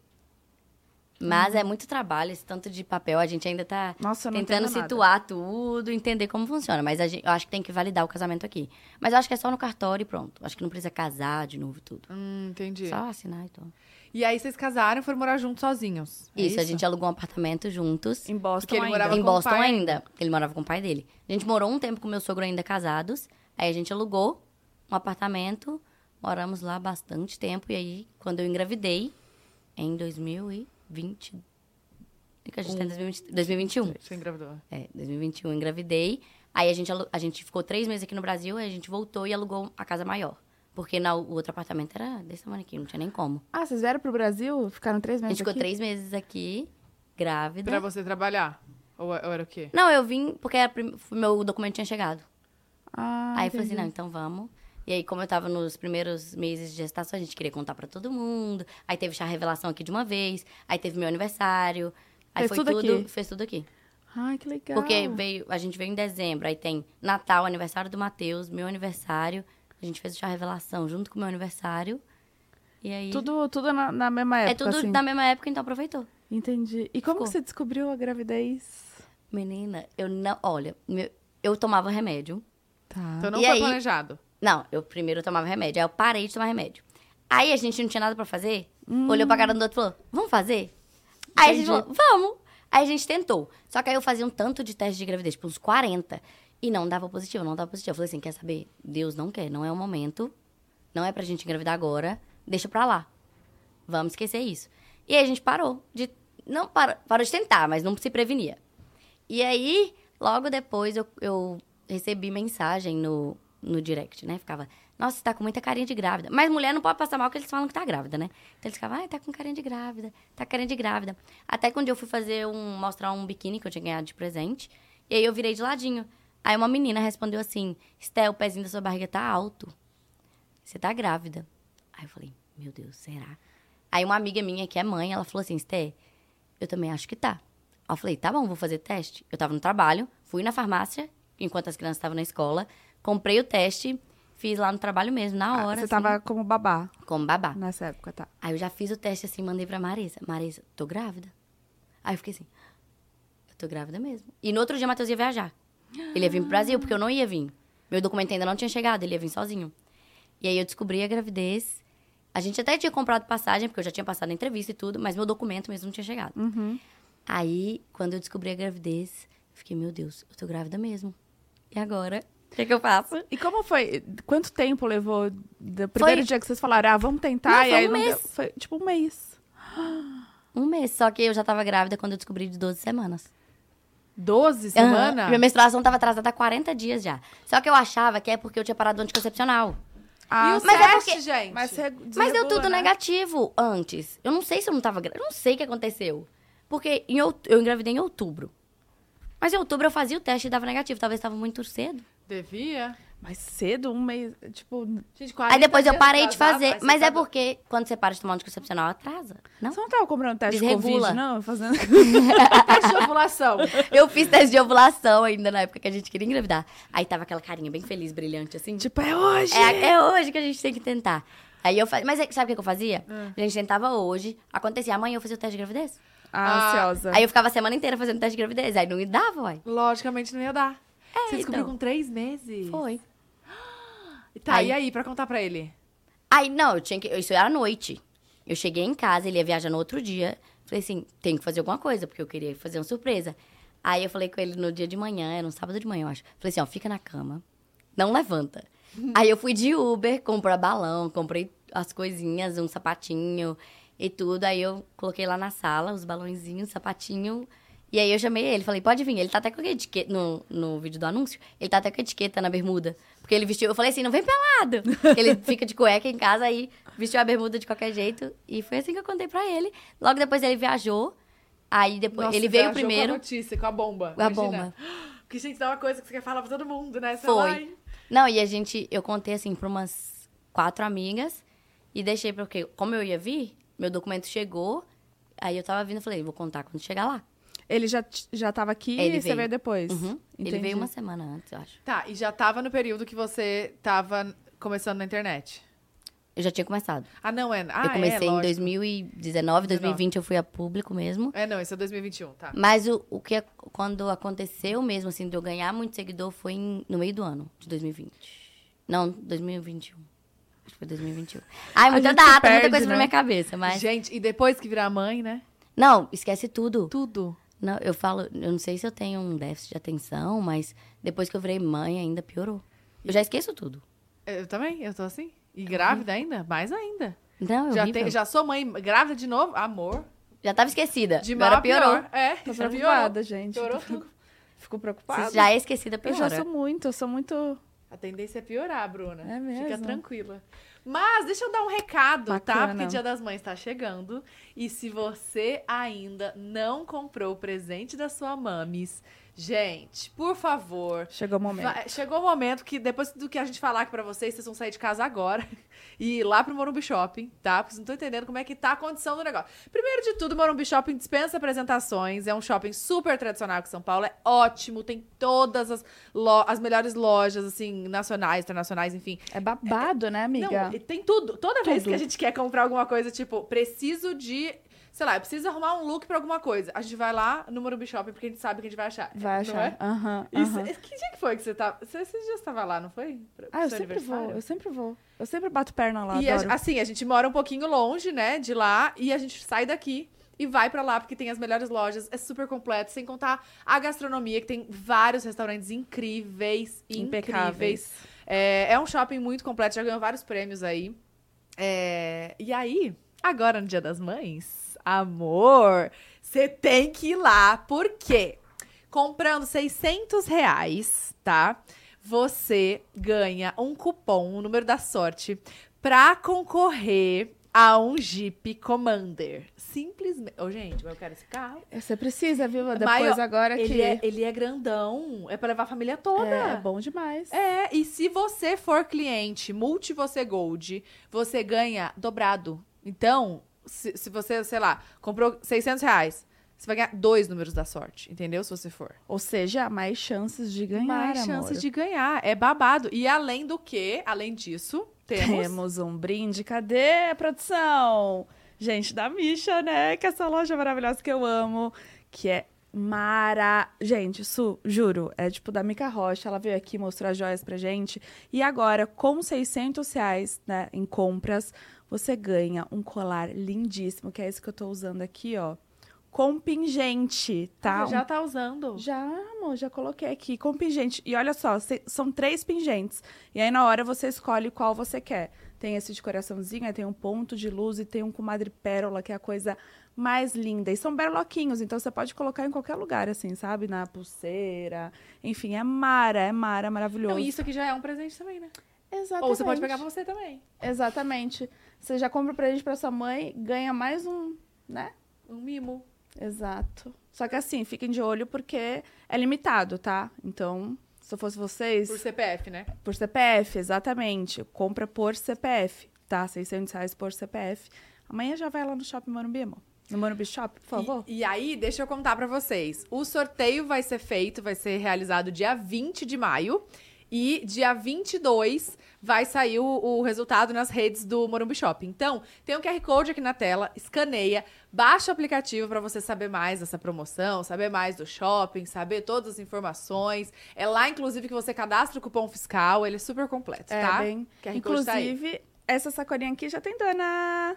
Mas uhum. é muito trabalho, esse tanto de papel. A gente ainda tá Nossa, tentando situar nada. tudo, entender como funciona. Mas gente, eu acho que tem que validar o casamento aqui. Mas eu acho que é só no cartório e pronto. Acho que não precisa casar de novo tudo. Hum, entendi. Só assinar e tudo. E aí vocês casaram e foram morar juntos sozinhos. É isso, isso, a gente alugou um apartamento juntos. Em Boston porque ele ainda. morava em com Boston o pai. ainda. Ele morava com o pai dele. A gente morou um tempo com meu sogro ainda casados. Aí a gente alugou um apartamento, moramos lá bastante tempo. E aí, quando eu engravidei, em 2000 e 20. É que a gente um, tá em 2020, 2021. Você engravidou? É, 2021 engravidei. Aí a gente, a gente ficou três meses aqui no Brasil, aí a gente voltou e alugou a casa maior. Porque na, o outro apartamento era desse tamanho aqui, não tinha nem como. Ah, vocês vieram pro Brasil? Ficaram três meses aqui? A gente aqui? ficou três meses aqui, grávida. Pra você trabalhar? Ou, ou era o quê? Não, eu vim porque era, meu documento tinha chegado. Ah, aí entendi. eu falei assim, não, então vamos. E aí, como eu tava nos primeiros meses de gestação, a gente queria contar pra todo mundo. Aí teve chá revelação aqui de uma vez. Aí teve meu aniversário. Aí Fez foi tudo tudo, aqui? fez tudo aqui. Ai, que legal. Porque veio, a gente veio em dezembro, aí tem Natal, aniversário do Matheus, meu aniversário. A gente fez o chá revelação junto com o meu aniversário. E aí. Tudo, tudo na, na mesma época, é tudo assim. na mesma época, então aproveitou. Entendi. E como você descobriu a gravidez? Menina, eu não. Olha, meu- eu tomava remédio. Tá. Então não E foi aí- planejado. Não, eu primeiro tomava remédio, aí eu parei de tomar remédio. Aí a gente não tinha nada pra fazer, Olhou pra cara do outro e falou, vamos fazer? Aí a gente falou, vamos. Aí a gente tentou. Só que aí eu fazia um tanto de teste de gravidez, tipo uns 40. E não dava positivo, não dava positivo. Eu falei assim, quer saber? Deus não quer, não é o momento. Não é pra gente engravidar agora. Deixa pra lá. Vamos esquecer isso. E aí a gente parou de... Não parou, parou de tentar, mas não se prevenia. E aí, logo depois, eu, eu recebi mensagem no, no direct, né? Ficava, nossa, você tá com muita carinha de grávida. Mas mulher não pode passar mal porque eles falam que tá grávida, né? Então eles ficavam, ai, tá com carinha de grávida, tá com carinha de grávida. Até quando eu fui fazer um, mostrar um biquíni que eu tinha ganhado de presente. E aí eu virei de ladinho. Aí uma menina respondeu assim, Esté, o pezinho da sua barriga tá alto. Você tá grávida. Aí eu falei, meu Deus, será? Aí uma amiga minha que é mãe, ela falou assim, Esté, eu também acho que tá. Aí eu falei, tá bom, vou fazer teste. Eu tava no trabalho, fui na farmácia, enquanto as crianças estavam na escola, comprei o teste, fiz lá no trabalho mesmo, na Ah, hora, Você assim, tava como babá como babá. nessa época, tá? Aí eu já fiz o teste assim, mandei pra Marisa. Marisa, tô grávida. Aí eu fiquei assim, eu tô grávida mesmo. E no outro dia o Matheus ia viajar. Ele ia vir pro Brasil, porque eu não ia vir. Meu documento ainda não tinha chegado, ele ia vir sozinho. E aí eu descobri a gravidez. A gente até tinha comprado passagem, porque eu já tinha passado a entrevista e tudo, mas meu documento mesmo não tinha chegado. Aí, quando eu descobri a gravidez, eu fiquei, meu Deus, eu tô grávida mesmo. E agora? O que, que eu faço? E como foi? Quanto tempo levou do primeiro dia que vocês falaram, ah, vamos tentar? Não, e foi aí um não mês. deu? Foi tipo um mês. Um mês. Só que eu já tava grávida quando eu descobri de 12 semanas. 12 Aham. semanas? Minha menstruação tava atrasada há 40 dias já. Só que eu achava que é porque eu tinha parado do anticoncepcional. Ah, e o mas é teste, porque- gente? mas, você Mas deu tudo né? negativo antes. Eu não sei se eu não tava grávida. Eu não sei o que aconteceu. Porque em out- eu engravidei em outubro. Mas em outubro eu fazia o teste e dava negativo. Talvez estava muito cedo. Devia. Mas cedo, um mês, tipo... Gente, 40 Aí depois eu parei de fazer. Mas é porque quando você para de tomar um anticoncepcional, atrasa. Não? Você não tava comprando teste de Desregula. Covid, não? Fazendo... Teste de ovulação. Eu fiz teste de ovulação ainda na época que a gente queria engravidar. Aí tava aquela carinha bem feliz, brilhante, assim. tipo, é hoje! É, é hoje que a gente tem que tentar. Aí eu fazia. Mas é- sabe o que eu fazia? A gente tentava hoje, acontecia amanhã eu fazia o teste de gravidez. Ah, ansiosa. Aí eu ficava a semana inteira fazendo teste de gravidez. Aí não me dava, uai. Logicamente não ia dar. Você descobriu então. com três meses? Foi. Tá, Aí- e aí, pra contar pra ele? Aí, não, eu tinha que. Isso era à noite. Eu cheguei em casa, ele ia viajar no outro dia. Falei assim, tem que fazer alguma coisa, porque eu queria fazer uma surpresa. Aí eu falei com ele no dia de manhã, era um sábado de manhã, eu acho. Falei assim, ó, fica na cama, não levanta. Aí eu fui de Uber, comprei balão, comprei as coisinhas, um sapatinho e tudo. Aí eu coloquei lá na sala os balãozinhos, sapatinho. E aí eu chamei ele, falei, pode vir. Ele tá até com a etiqueta, no, no vídeo do anúncio, ele tá até com a etiqueta na bermuda. Porque ele vestiu, eu falei assim, não vem pelado. ele fica de cueca em casa, aí vestiu a bermuda de qualquer jeito. E foi assim que eu contei pra ele. Logo depois ele viajou. Aí depois, Nossa, ele veio primeiro. Com a notícia, com a bomba. Com a bomba. Porque, gente, dá uma coisa que você quer falar pra todo mundo, né? Você Foi. vai- Não, e a gente, eu contei assim pra umas quatro amigas e deixei porque, como eu ia vir, meu documento chegou, aí eu tava vindo e falei, vou contar quando chegar lá. Ele já, já tava aqui Ele e você veio. veio depois? Uhum. Ele veio uma semana antes, eu acho. Tá, e já tava no período que você tava começando na internet. Eu já tinha começado. Ah, não, é. Ah, eu comecei é, em lógico. 2019, 2020 eu fui a público mesmo. É, não, esse é 2021, tá. Mas o, o que quando aconteceu mesmo, assim, de eu ganhar muito seguidor foi em- no meio do ano de 2020. Não, 2021. Acho que foi 2021. Ai, muita data, perde, muita coisa né? pra minha cabeça, mas... Gente, e depois que virar mãe, né? Não, esquece tudo. Tudo. Não, eu falo, eu não sei se eu tenho um déficit de atenção, mas depois que eu virei mãe ainda piorou. Eu já esqueço tudo. Eu também, eu tô assim. E grávida ainda? Mais ainda. Não, é Já, tem, já sou mãe grávida de novo? Amor. Já tava esquecida. De mal Agora piorou. pior. É, Tô já preocupada, piorou. gente. Piorou tudo. Fico preocupada. Se já é esquecida, Eu piora. já sou muito, eu sou muito... A tendência é piorar, Bruna. É mesmo? Fica tranquila. Mas deixa eu dar um recado, tá? Bacana. Porque Dia das Mães tá chegando. E se você ainda não comprou o presente da sua mamis, gente, por favor. Chegou o momento. vai- chegou o momento que, depois do que a gente falar aqui pra vocês, vocês vão sair de casa agora e ir lá pro Morumbi Shopping, tá? Porque vocês não estão entendendo como é que tá a condição do negócio. Primeiro de tudo, o Morumbi Shopping dispensa apresentações. É um shopping super tradicional aqui em São Paulo. É ótimo, tem todas as, as melhores lojas, assim, nacionais, internacionais, enfim. É babado, né, amiga? Não, tem tudo. Toda vez Tudo. que a gente quer comprar alguma coisa, tipo, preciso de sei lá, eu preciso arrumar um look pra alguma coisa. A gente vai lá no Morumbi Shopping porque a gente sabe que a gente vai achar. Vai achar. é? Aham. Isso, aham. Que dia que foi que você tava? Você, esses dias estava lá, não foi? Ah, eu sempre vou, eu sempre vou. Eu sempre bato perna lá, E a- assim, a gente mora um pouquinho longe, né, de lá, e a gente sai daqui e vai pra lá porque tem as melhores lojas, é super completo, sem contar a gastronomia, que tem vários restaurantes incríveis, incríveis. Impecáveis. É, é um shopping muito completo, já ganhou vários prêmios aí. É, e aí, agora no Dia das Mães, amor, você tem que ir lá, por quê? Comprando 600 reais, tá? Você ganha um cupom, um número da sorte, pra concorrer a um Jeep Commander. Simplesmente. Ô, gente, mas eu quero esse carro. Você precisa, viu? Depois Maior- agora Ele que... é, ele é grandão. É pra levar a família toda. É, é bom demais. É, e se você for cliente multi você gold, você ganha dobrado. Então, se, se você, sei lá, comprou 600 reais, você vai ganhar dois números da sorte, entendeu? Se você for. Ou seja, mais chances de ganhar, Mais amor. chances de ganhar. É babado. E além do que, além disso, temos... Temos um brinde. Cadê produção? Gente, da Misha, né? Que é essa loja maravilhosa que eu amo. Que é mara... Gente, Su, juro, é tipo da Mica Rocha. Ela veio aqui mostrar as joias pra gente. E agora, com 600 reais né, em compras, você ganha um colar lindíssimo, que é esse que eu tô usando aqui, ó. Com pingente, tá? Você já tá usando. Já, amor, já coloquei aqui com pingente. E olha só, são três pingentes. E aí na hora você escolhe qual você quer. Tem esse de coraçãozinho, aí tem um ponto de luz e tem um com pérola, que é a coisa mais linda. E são berloquinhos, então você pode colocar em qualquer lugar, assim, sabe? Na pulseira. Enfim, é mara, é mara, maravilhoso. Não, e isso aqui já é um presente também, né? Exatamente. Ou você pode pegar pra você também. Exatamente. Você já compra o presente pra sua mãe, ganha mais um, né? Um mimo. Exato. Só que assim, fiquem de olho porque é limitado, tá? Então, se eu fosse vocês, Por CPF, né? por CPF, exatamente. Compra por CPF, tá? 600 reais por CPF. Amanhã já vai lá no Shopping Morumbi, amor. No Morumbi Shop, por favor. E, e aí, deixa eu contar pra vocês. O sorteio vai ser feito, vai ser realizado dia 20 de maio. E dia 22 vai sair o, o resultado nas redes do Morumbi Shopping. Então, tem um QR Code aqui na tela, escaneia, baixa o aplicativo pra você saber mais dessa promoção, saber mais do shopping, saber todas as informações. É lá, inclusive, que você cadastra o cupom fiscal, ele é super completo, É, tá? bem. QR Code tá. Inclusive, essa sacolinha aqui já tem dona.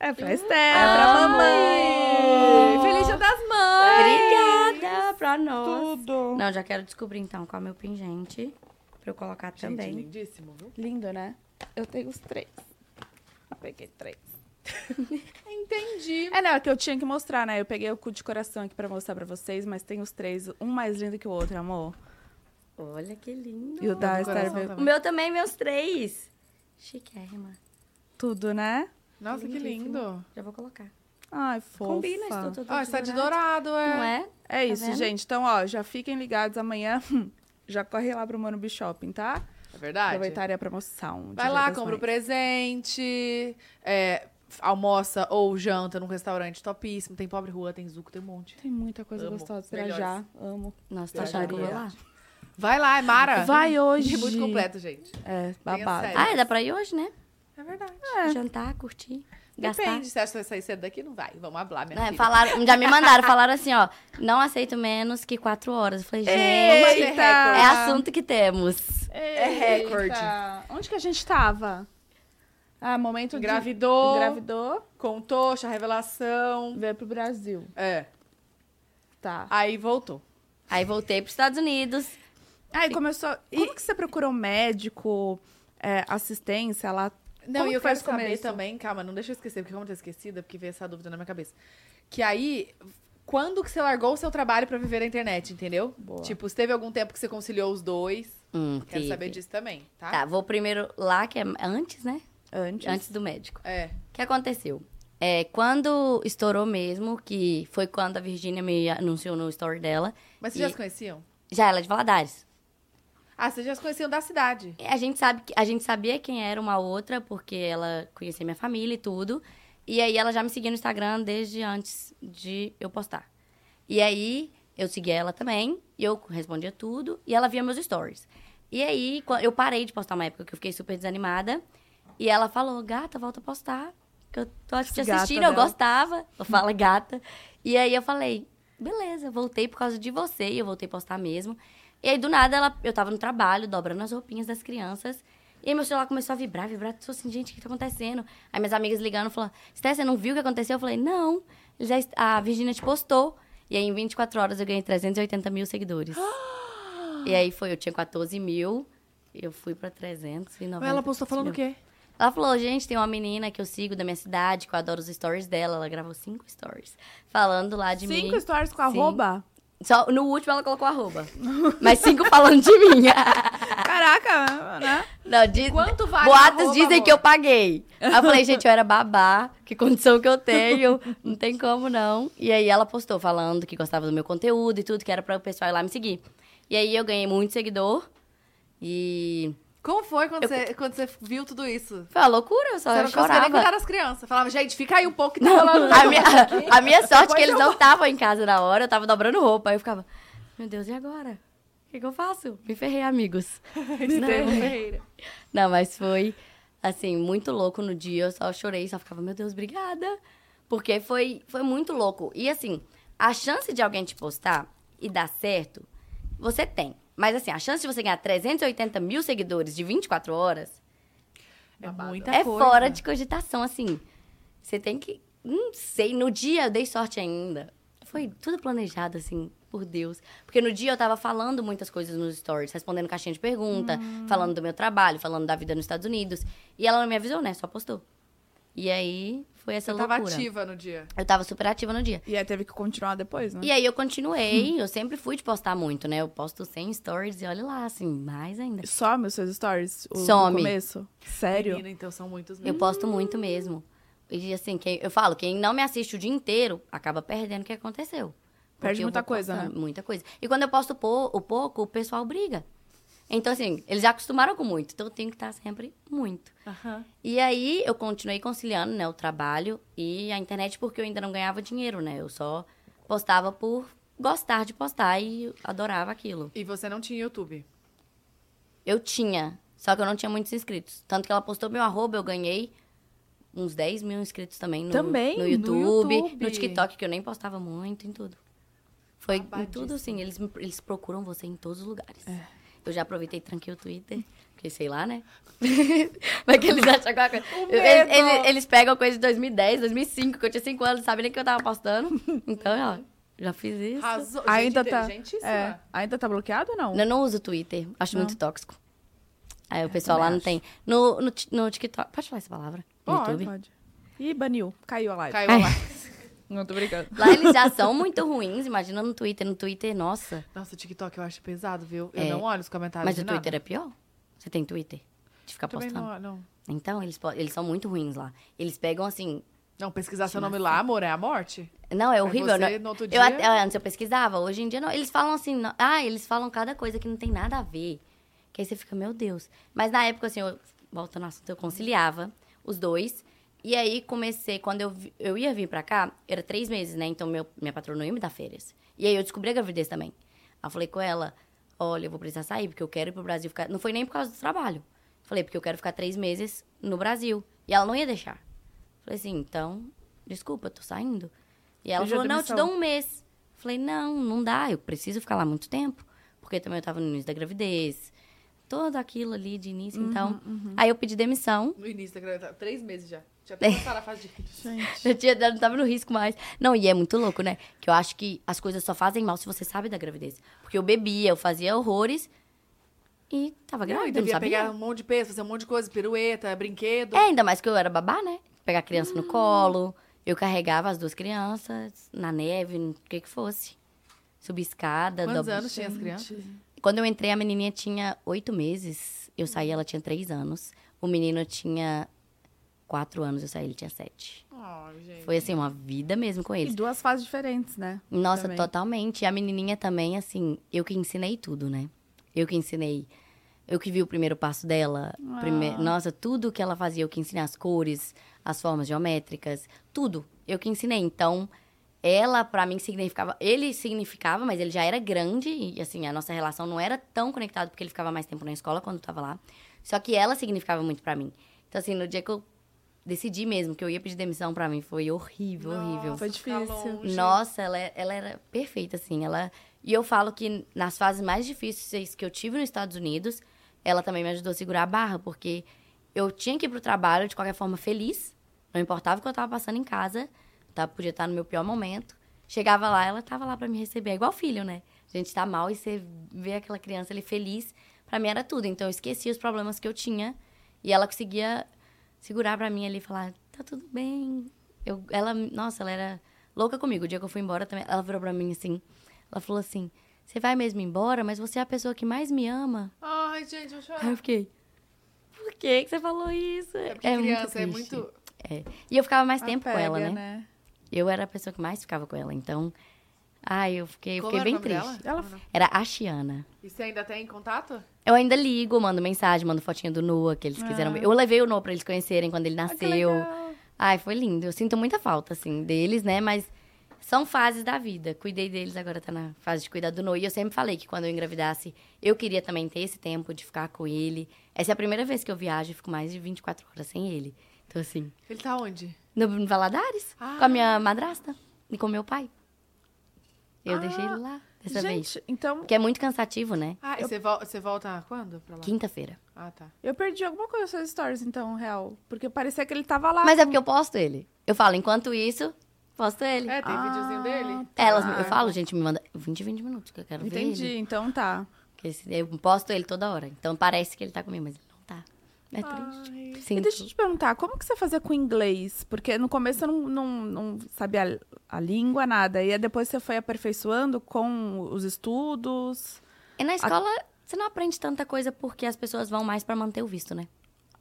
É pra Esther, é pra mamãe. Feliz Dia das Mães! Obrigada pra nós. Tudo. Não, já quero descobrir então qual é o meu pingente. Pra eu colocar Gente, também. lindíssimo, viu? Lindo, né? Eu tenho os três. Eu peguei três. Entendi. É, não, é que eu tinha que mostrar, né? Eu peguei o cu de coração aqui pra mostrar pra vocês, mas tem os três, um mais lindo que o outro, amor. Olha que lindo. E o da coração veio. O meu também, meus três. Chiquérrima. tudo, né? Nossa, que lindo. Já vou colocar. Ai, fofa. Combina isso tudo. Ó, está de dourado, é. Não é? É isso, vendo? gente. Então, ó, já fiquem ligados amanhã. Já corre lá pro Morumbi Shopping, tá? É verdade. Aproveitarem a promoção. de Vai lá, compra o presente, é, almoça ou janta num restaurante topíssimo. Tem Pobre Rua, tem Zuco, tem um monte. Tem muita coisa Amo. gostosa já. Amo. Nossa, tá eu vou lá? Vai lá, é Mara. Vai hoje. É muito completo, gente. É, babado. Ah, é, dá pra ir hoje, né? É verdade. Jantar, curtir, gastar. Depende, se acha que vai sair cedo daqui, não vai. Vamos hablar, minha É, falaram, já me mandaram, falaram assim, ó, não aceito menos que quatro horas. Eu falei, gente, Eita! é assunto que temos. É recorde. Eita. Onde que a gente tava? Ah, momento de... Engravidou, Engravidou, contou, a revelação. veio pro Brasil. É. Tá. Aí voltou. Aí voltei pros Estados Unidos. Aí começou... Como que você procurou médico, é, assistência lá? Não, Como e eu quero saber começo? também, calma, não deixa eu esquecer, porque como eu tô esquecida, porque veio essa dúvida na minha cabeça. Que aí, quando que você largou o seu trabalho pra viver a internet, entendeu? Boa. Tipo, se teve algum tempo que você conciliou os dois. Hum, Quero teve. saber disso também, tá? Tá, vou primeiro lá, que é antes, né? Antes. Antes do médico. É. O que aconteceu? É, quando estourou mesmo, que foi quando a Virgínia me anunciou no story dela, Mas vocês E- já se conheciam? já ela é de Valadares. Ah, vocês já se conheciam da cidade. A gente, sabe, a gente sabia quem era uma outra, porque ela conhecia minha família e tudo. E aí ela já me seguia no Instagram desde antes de eu postar. E aí eu seguia ela também, e eu respondia tudo, e ela via meus stories. E aí eu parei de postar uma época que eu fiquei super desanimada. E ela falou, gata, volta a postar. que eu tô te assistindo, eu dela. gostava. Eu falo gata. E aí eu falei, beleza, voltei por causa de você, e eu voltei a postar mesmo. E aí, do nada, ela, eu tava no trabalho, dobrando as roupinhas das crianças. E aí meu celular começou a vibrar, vibrar. Eu assim, gente, o que tá acontecendo? Aí minhas amigas ligando, falando, Sté, você não viu o que aconteceu? Eu falei, não, já a Virginia te postou. E aí, em 24 horas, eu ganhei 380 mil seguidores. e aí foi, eu tinha 14 mil, eu fui pra 390 Ela postou falando mil. o quê? Ela falou, gente, tem uma menina que eu sigo da minha cidade, que eu adoro os stories dela. Ela gravou cinco stories. Falando lá de mim. Cinco stories com Sim. arroba? Só, no último ela colocou arroba. Mas cinco falando de mim. Caraca, né? Não, diz, Quanto vale boatos arroba, dizem amor? que eu paguei. Aí eu falei, gente, eu era babá. Que condição que eu tenho. Não tem como, não. E aí ela postou falando que gostava do meu conteúdo e tudo, que era para o pessoal ir lá me seguir. E aí eu ganhei muito seguidor. E... Como foi quando, você, quando você viu tudo isso? Foi uma loucura, eu só Você não conseguia nem chorava. cuidar das crianças. Falava, gente, fica aí um pouco que tá rolando. A minha, a minha sorte é que eles eu não estavam em casa na hora, eu tava dobrando roupa. Aí eu ficava, meu Deus, e agora? O que, que eu faço? Me ferrei, amigos. Ferreira. Não, mas foi, assim, muito louco no dia. Eu só chorei, só ficava, meu Deus, obrigada. Porque foi, foi muito louco. E, assim, a chance de alguém te postar e dar certo, você tem. Mas, assim, a chance de você ganhar 380 mil seguidores de 24 horas É muita é coisa. fora de cogitação, assim. Você tem que. Não sei, no dia eu dei sorte ainda. Foi tudo planejado, assim, por Deus. Porque no dia eu tava falando muitas coisas nos stories, respondendo caixinha de pergunta, falando do meu trabalho, falando da vida nos Estados Unidos. E ela não me avisou, né? Só postou. E aí foi essa Você tava loucura. ativa no dia. Eu tava super ativa no dia. E aí teve que continuar depois, né? E aí eu continuei, eu sempre fui de postar muito, né? Eu posto 100 stories e olha lá, assim, mais ainda. Some os seus stories? O, Some. No começo? Sério? Menina, então são muitos Eu mesmo. posto muito mesmo. E assim, quem, eu falo, quem não me assiste o dia inteiro acaba perdendo o que aconteceu. Perde eu muita coisa, né? Muita coisa. E quando eu posto o pouco, o pessoal briga. Então, assim, eles já acostumaram com muito. Então, eu tenho que estar sempre muito. Aham. E aí, eu continuei conciliando, né, o trabalho e a internet, porque eu ainda não ganhava dinheiro, né? Eu só postava por gostar de postar e adorava aquilo. E você não tinha YouTube? Eu tinha, só que eu não tinha muitos inscritos. Tanto que ela postou meu arroba, eu ganhei uns 10 mil inscritos também no, Também? no No YouTube, no, YouTube. TikTok, que eu nem postava muito, em tudo. Foi em tudo, assim, eles, eles procuram você em todos os lugares. É. Eu já aproveitei e tranquei o Twitter, porque sei lá, né? Mas que eles acham alguma coisa. O eles, eles- eles pegam coisa de 2010, 2005, que eu tinha 5 anos, não sabem nem que eu tava postando. Então, ó, já fiz isso. Arrasou. Ainda Gente, tá. É, ainda tá bloqueado ou não? Eu não uso Twitter, acho Não. muito tóxico. Aí o pessoal lá também não acho. tem. No, no, no TikTok. Pode falar essa palavra? No Pode, YouTube? pode. Ih, baniu. Caiu a live. Caiu lá. Não tô brincando. Lá eles já são muito ruins, imagina no Twitter. No Twitter, nossa. Nossa, o TikTok eu acho pesado, viu? Eu É. não olho os comentários Mas de o Twitter nada. é pior? Você tem Twitter? De ficar Também postando. não, não. Então, eles, eles são muito ruins lá. Eles pegam assim. Não, pesquisar seu nome lá, amor, é a morte? Não, é horrível. você, né? no outro eu dia- até- antes eu pesquisava, hoje em dia não. Eles falam assim, não- ah, eles falam cada coisa que não tem nada a ver. Que aí você fica, meu Deus. Mas na época, assim, eu, voltando ao assunto, eu conciliava os dois. E aí comecei, quando eu, eu ia vir pra cá, era três meses, né? Então meu, minha patrona não ia me dar férias. E aí eu descobri a gravidez também. Aí eu falei com ela, olha, eu vou precisar sair, porque eu quero ir pro Brasil ficar. Não foi nem por causa do trabalho. Falei, porque eu quero ficar três meses no Brasil. E ela não ia deixar. Falei assim, então, desculpa, tô saindo. E ela falou, não, eu te dou um mês. Falei, não, não dá, eu preciso ficar lá muito tempo. Porque também eu tava no início da gravidez. Todo aquilo ali de início, então. Aí eu pedi demissão. No início da gravidez, três meses já. Já começaram a fase de filhos. Gente. Eu tinha, eu não tava no risco mais. Não, e é muito louco, né? Que eu acho que as coisas só fazem mal se você sabe da gravidez. Porque eu bebia, eu fazia horrores e tava Não, grávida, não devia sabia. pegar um monte de peso, fazer um monte de coisa, pirueta, brinquedo. É, ainda mais que eu era babá, né? Pegar a criança no colo. Eu carregava as duas crianças na neve, no que que fosse. Subir escada. Quantos dobra- anos tinha as crianças? Quando eu entrei, a menininha tinha oito meses. Eu saí, ela tinha três anos. O menino tinha quatro anos, eu saí, ele tinha sete. Gente. Foi, assim, uma vida mesmo com E eles. duas fases diferentes, né? Nossa, também. totalmente. E a menininha também, assim, eu que ensinei tudo, né? Eu que ensinei. Eu que vi o primeiro passo dela. prime- Ah. Nossa, tudo que ela fazia, eu que ensinei as cores, as formas geométricas, tudo. Eu que ensinei. Então, ela, pra mim, significava. Ele significava, mas ele já era grande. E, assim, a nossa relação não era tão conectada, porque ele ficava mais tempo na escola quando eu tava lá. Só que ela significava muito pra mim. Então, assim, no dia que eu decidir mesmo que eu ia pedir demissão pra mim foi horrível, horrível. Foi difícil. Nossa, ela, ela era perfeita, assim. Ela... E eu falo que nas fases mais difíceis que eu tive nos Estados Unidos, ela também me ajudou a segurar a barra, porque eu tinha que ir pro trabalho de qualquer forma feliz, não importava o que eu tava passando em casa, tá? podia estar no meu pior momento. Chegava lá, ela tava lá pra me receber, é igual filho, né? A gente tá mal e você vê aquela criança ali feliz, pra mim era tudo. Então eu esqueci os problemas que eu tinha e ela conseguia segurar pra mim ali e falar: tá tudo bem. Eu, ela, nossa, ela era louca comigo. O dia que eu fui embora também, ela virou pra mim assim: ela falou assim: você vai mesmo embora, mas você é a pessoa que mais me ama. Ai, gente, vou Aí chorar. eu fiquei: por que, que você falou isso? É porque criança é triste. muito. É. E eu ficava mais tempo com Apega, ela, né? Eu era a pessoa que mais ficava com ela, então. Ai, eu fiquei, eu fiquei bem triste. dela? Ela-. Era a Chiana. E você ainda tem contato? Eu ainda ligo, mando mensagem, mando fotinha do Noah, que eles quiseram ver. Eu levei o Noah pra eles conhecerem quando ele Ah, nasceu. legal. Ai, foi lindo. Eu sinto muita falta, assim, deles, né? Mas são fases da vida. Cuidei deles, agora tá na fase de cuidar do Noah. E eu sempre falei que quando eu engravidasse, eu queria também ter esse tempo de ficar com ele. Essa é a primeira vez que eu viajo e fico mais de 24 horas sem ele. Então, assim, Ele tá onde? no, no Valadares, Ah. com a minha madrasta e com meu pai. Eu Ah, deixei ele lá dessa vez. Gente, então Porque é muito cansativo, né? Ah, e você, vol- você volta quando pra lá? Quinta-feira. Ah, tá. eu perdi alguma coisa nas suas stories, então, real. Porque parecia que ele tava lá. Mas é porque eu posto ele. Eu falo, enquanto isso, posto ele. É, tem Ah, videozinho dele? Elas, Ah, eu falo, gente, me manda 20, 20 minutos que eu quero ver Entendi, então tá. Porque eu posto ele toda hora. Então parece que ele tá comigo, mas ele não tá. É triste. Ai. E deixa eu te perguntar, como que você fazia com inglês? Porque no começo você não, não, não sabia a, a língua, nada. E aí depois você foi aperfeiçoando com os estudos. E na escola, você não aprende tanta coisa porque as pessoas vão mais pra manter o visto, né?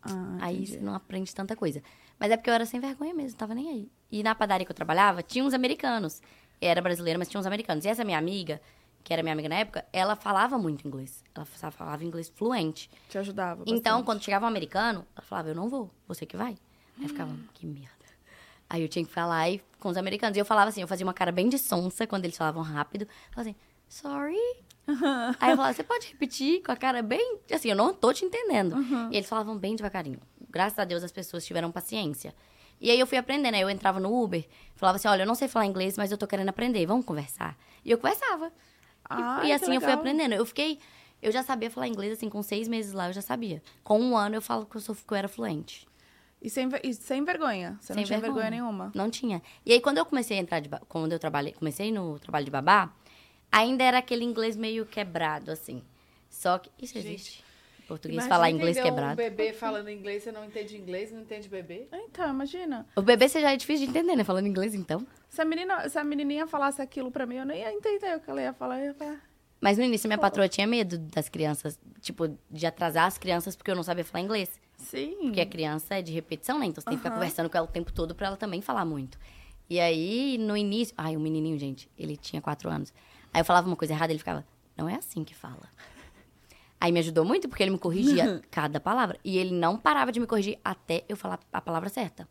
Ah, Aí entendi. você não aprende tanta coisa. Mas é porque eu era sem vergonha mesmo, tava nem aí. E na padaria que eu trabalhava, tinha uns americanos. Eu era brasileira, mas tinha uns americanos. E essa minha amiga, que era minha amiga na época, ela falava muito inglês. Ela fa- falava inglês fluente. Te ajudava Então, bastante. quando chegava um americano, ela falava, eu não vou, você que vai. Aí eu ficava, que merda. Aí eu tinha que falar aí com os americanos. E eu falava assim, eu fazia uma cara bem de sonsa quando eles falavam rápido. Eu falava assim, sorry. aí eu falava, você pode repetir com a cara bem... Assim, eu não tô te entendendo. E eles falavam bem devagarinho. Graças a Deus as pessoas tiveram paciência. E aí eu fui aprendendo. Aí eu entrava no Uber, falava assim, olha, eu não sei falar inglês, mas eu tô querendo aprender, vamos conversar? E eu conversava. Ah, e assim eu fui aprendendo. Eu fiquei. Eu já sabia falar inglês, assim, com seis meses lá, eu já sabia. Com um ano eu falo que eu, sou, que eu era fluente. E sem, e sem vergonha. Você Sem não tinha vergonha, vergonha. nenhuma. Não tinha. E aí, quando eu comecei a entrar de. Quando eu trabalhei. Comecei no trabalho de babá, ainda era aquele inglês meio quebrado, assim. Só que. Isso existe. Português Imagina falar inglês entender quebrado. um bebê falando inglês, você não entende inglês, não entende bebê? Então, imagina. O bebê você já é difícil de entender, né? Falando inglês, então. Se a, menina, se a menininha falasse aquilo pra mim, eu nem ia entender o que ela ia falar. Eu ia falar... Mas no início minha patroa tinha medo das crianças, tipo, de atrasar as crianças porque eu não sabia falar inglês. Sim. Porque a criança é de repetição, né? Então você tem que ficar Aham. conversando com ela o tempo todo pra ela também falar muito. E aí, no início. Ai, o menininho, gente, ele tinha quatro anos. Aí eu falava uma coisa errada, ele ficava, não é assim que fala. Aí me ajudou muito porque ele me corrigia cada palavra. E ele não parava de me corrigir até eu falar a palavra certa.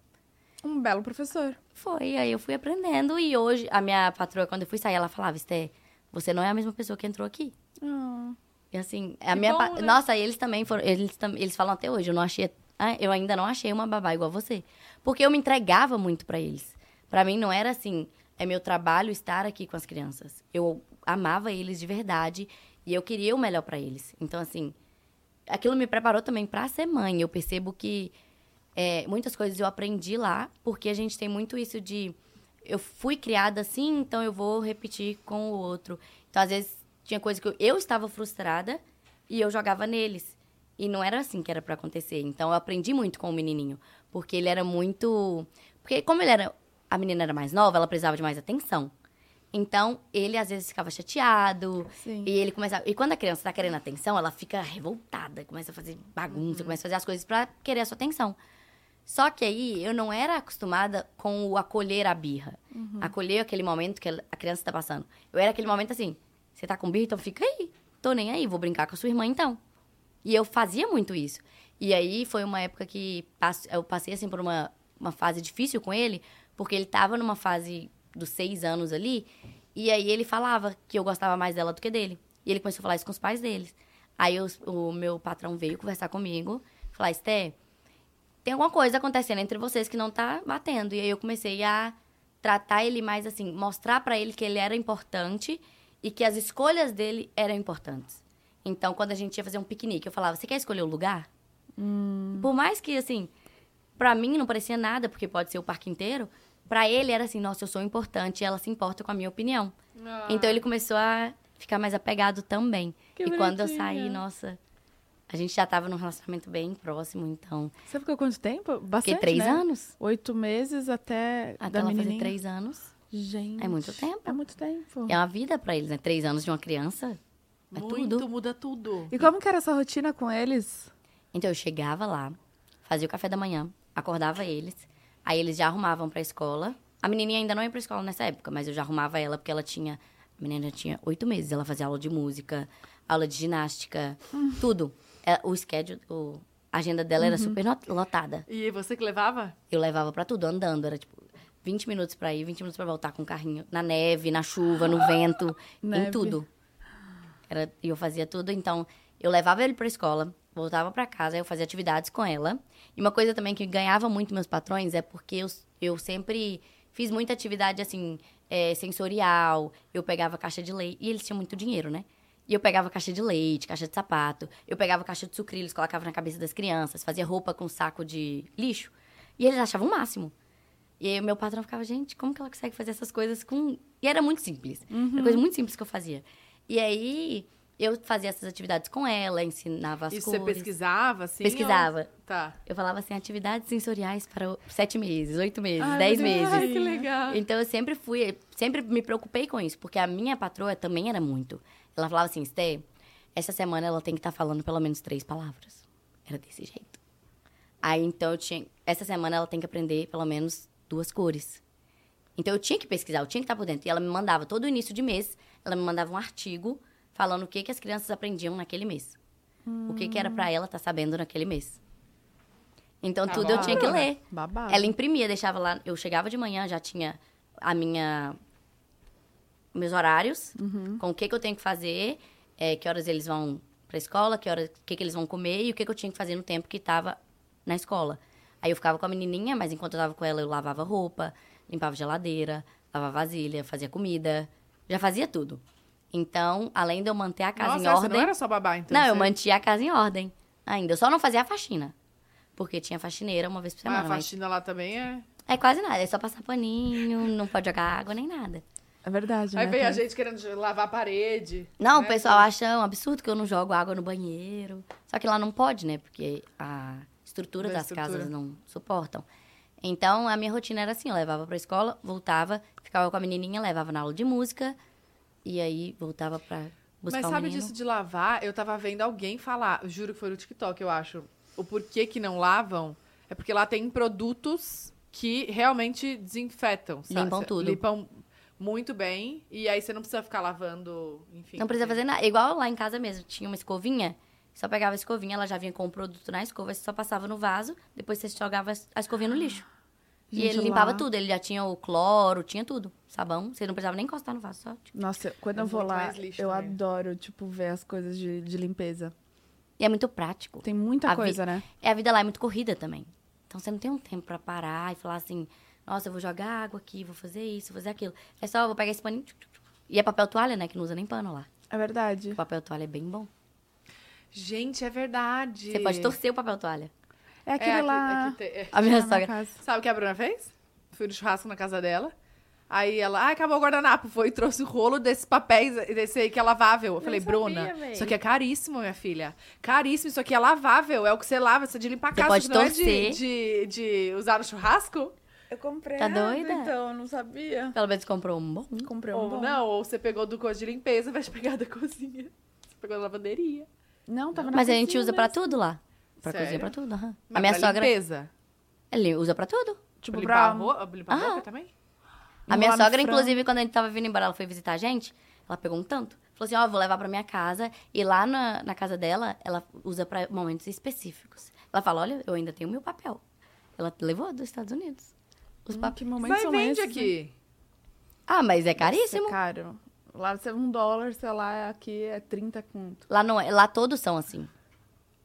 Um belo professor. Foi, aí eu fui aprendendo. E hoje, a minha patroa, quando eu fui sair, ela falava, Esté, você não é a mesma pessoa que entrou aqui. Ah. E assim, a Que minha. bom, pa- né? Nossa, eles também foram. Eles, tam- eles falam até hoje, eu não achei. ah, Eu ainda não achei uma babá igual você. Porque eu me entregava muito pra eles. Pra mim não era assim, é meu trabalho estar aqui com as crianças. Eu amava eles de verdade e eu queria o melhor pra eles. Então, assim, aquilo me preparou também pra ser mãe. Eu percebo que é, muitas coisas eu aprendi lá, porque a gente tem muito isso de eu fui criada assim, então eu vou repetir com o outro. Então, às vezes, tinha coisa que eu, eu estava frustrada e eu jogava neles. E não era assim que era pra acontecer. Então, eu aprendi muito com o menininho, porque ele era muito. Porque, como ele era. A menina era mais nova, ela precisava de mais atenção. Então, ele às vezes ficava chateado. Sim. E ele começava. E quando a criança tá querendo atenção, ela fica revoltada, começa a fazer bagunça, começa a fazer as coisas pra querer a sua atenção. Só que aí eu não era acostumada com o acolher a birra. Acolher aquele momento que a criança tá passando. Eu era aquele momento assim: você tá com birra, então fica aí. Tô nem aí, vou brincar com a sua irmã então. E eu fazia muito isso. E aí foi uma época que eu passei assim por uma, uma fase difícil com ele, porque ele tava numa fase dos seis anos ali, e aí ele falava que eu gostava mais dela do que dele. E ele começou a falar isso com os pais deles. Aí os- o meu patrão veio conversar comigo, falar, Esté, tem alguma coisa acontecendo entre vocês que não tá batendo. E aí eu comecei a tratar ele mais assim, mostrar pra ele que ele era importante e que as escolhas dele eram importantes. Então, quando a gente ia fazer um piquenique, eu falava: "Você quer escolher o lugar?" Por mais que assim, pra mim não parecia nada, porque pode ser o parque inteiro, pra ele era assim: "Nossa, eu sou importante, e ela se importa com a minha opinião." Ah. Então ele começou a ficar mais apegado também. Que e quando eu saí, nossa, a gente já tava num relacionamento bem próximo, então. Você ficou quanto tempo? Bastante, Fiquei três né? anos. Oito meses até, Até da ela fazer menininha. três anos. Gente. É muito tempo. É muito tempo. É uma vida pra eles, né? Três anos de uma criança. É Muito, tudo. muda tudo. E como que era essa rotina com eles? Então eu chegava lá, fazia o café da manhã, acordava eles, aí eles já arrumavam pra escola. A menininha ainda não ia pra escola nessa época, mas eu já arrumava ela porque ela tinha. A menina tinha oito meses, ela fazia aula de música, aula de ginástica, tudo. É, o schedule, o- a agenda dela era super lotada. E você que levava? Eu levava pra tudo, andando. Era tipo 20 minutos pra ir, 20 minutos pra voltar com o carrinho. Na neve, na chuva, no vento, Neve. em tudo. Era, e eu fazia tudo. Então, eu levava ele pra escola, voltava pra casa, eu fazia atividades com ela. E uma coisa também que ganhava muito meus patrões é porque eu, eu sempre fiz muita atividade, assim, é, sensorial. Eu pegava caixa de leite. E eles tinham muito dinheiro, né? E eu pegava caixa de leite, caixa de sapato. Eu pegava caixa de sucrilhos, colocava na cabeça das crianças. Fazia roupa com saco de lixo. E eles achavam o máximo. E aí o meu patrão ficava, gente, como que ela consegue fazer essas coisas com... E era muito simples. Era coisa muito simples que eu fazia. E aí, eu fazia essas atividades com ela, ensinava as e cores. você pesquisava, assim? Pesquisava. ou- Tá. Eu falava assim, atividades sensoriais para sete meses, oito meses, Ai, dez meses. Ai, que legal. Então eu sempre fui, sempre me preocupei com isso, porque a minha patroa também era muito. Ela falava assim, Sté, essa semana ela tem que estar falando pelo menos três palavras. Era desse jeito. Aí então eu tinha, essa semana ela tem que aprender pelo menos duas cores. Então eu tinha que pesquisar, eu tinha que estar por dentro. E ela me mandava todo início de mês, ela me mandava um artigo falando o que que as crianças aprendiam naquele mês. O que que era pra ela estar sabendo naquele mês. Então Tá tudo eu tinha que ler. Babado. Ela imprimia, deixava lá. Eu chegava de manhã, já tinha a minha. meus horários, com o que, que eu tenho que fazer, é, que horas eles vão pra escola, que horas, o que, que eles vão comer e o que, que eu tinha que fazer no tempo que tava na escola. Aí eu ficava com a menininha, mas enquanto eu tava com ela, eu lavava roupa, limpava geladeira, lavava vasilha, fazia comida, já fazia tudo. Então, além de eu manter a casa Nossa, em ordem. não era só babá, então? Não, eu você- mantinha a casa em ordem ainda. Eu só não fazia a faxina. Porque tinha faxineira uma vez por Ah, semana. a mas faxina lá também é... é quase nada, é só passar paninho, não pode jogar água nem nada. É verdade, Aí né? vem a gente querendo lavar a parede. Não, né? o pessoal acha um absurdo que eu não jogo água no banheiro. Só que lá não pode, né? Porque a estrutura Da das estrutura. casas não suportam. Então, a minha rotina era assim, eu levava pra escola, voltava, ficava com a menininha, levava na aula de música, e aí voltava pra buscar Mas sabe disso de lavar? Eu tava vendo alguém falar, juro que foi no TikTok, eu acho. O porquê que não lavam é porque lá tem produtos que realmente desinfetam. sabe? Limpam tudo. Limpam muito bem. E aí você não precisa ficar lavando, enfim. Não precisa fazer nada. Igual lá em casa mesmo, tinha uma escovinha, só pegava a escovinha, ela já vinha com o produto na escova, você só passava no vaso, depois você jogava a escovinha no lixo. E Gente, ele limpava lá- tudo, ele já tinha o cloro, tinha tudo. Sabão, você não precisava nem encostar no vaso, só. tipo. Nossa, quando É eu vou lá, eu também. adoro, tipo, ver as coisas de, de limpeza. E é muito prático. Tem muita A vi- coisa, né? É, a vida lá é muito corrida também. Então você não tem um tempo pra parar e falar assim, nossa, eu vou jogar água aqui, vou fazer isso, vou fazer aquilo. É só, eu vou pegar esse paninho. E é papel toalha, né? Que não usa nem pano lá. É verdade. O papel toalha é bem bom. Gente, é verdade. Você pode torcer o papel toalha. É aquele É, aqui- lá. aqui é. A minha sogra. Sabe o que a Bruna fez? Fui no churrasco na casa dela. Aí ela, ah, acabou o guardanapo. Foi e trouxe o rolo desses papéis, desse aí que é lavável. Eu falei, sabia, Bruna, véi. isso aqui é caríssimo, minha filha. Caríssimo, isso aqui é lavável. É o que você lava, isso é de limpar a Você casa. pode isso não é de, torcer. de, de usar no churrasco? Eu comprei. Tá doida? Então, eu não sabia. Pelo menos comprou um bom. Comprei um ou bom. não, ou você pegou do coisa de limpeza, vai pegar da cozinha. Você pegou da lavanderia. Não, tava na Mas a gente usa pra mesmo. tudo lá. Pra Sério? cozinha, pra tudo. aham. Mas A minha pra sogra. limpeza? Ele usa pra tudo. Tipo, pra limpar pra... a roupa, limpar Ah. boca também? A minha Enrolar no sogra, frango. inclusive, quando a gente tava vindo embora, ela foi visitar a gente, ela pegou um tanto. Falou assim, ó, vou levar pra minha casa. E lá na, na casa dela, ela usa pra momentos específicos. Ela fala, olha, eu ainda tenho meu papel. Ela levou dos Estados Unidos. Os Hum, papéis. que momentos Vai são vende esses, aqui. Ah, mas é é caríssimo. caro. Lá você um dólar, sei lá, aqui é 30 conto. Lá não é, lá todos são assim.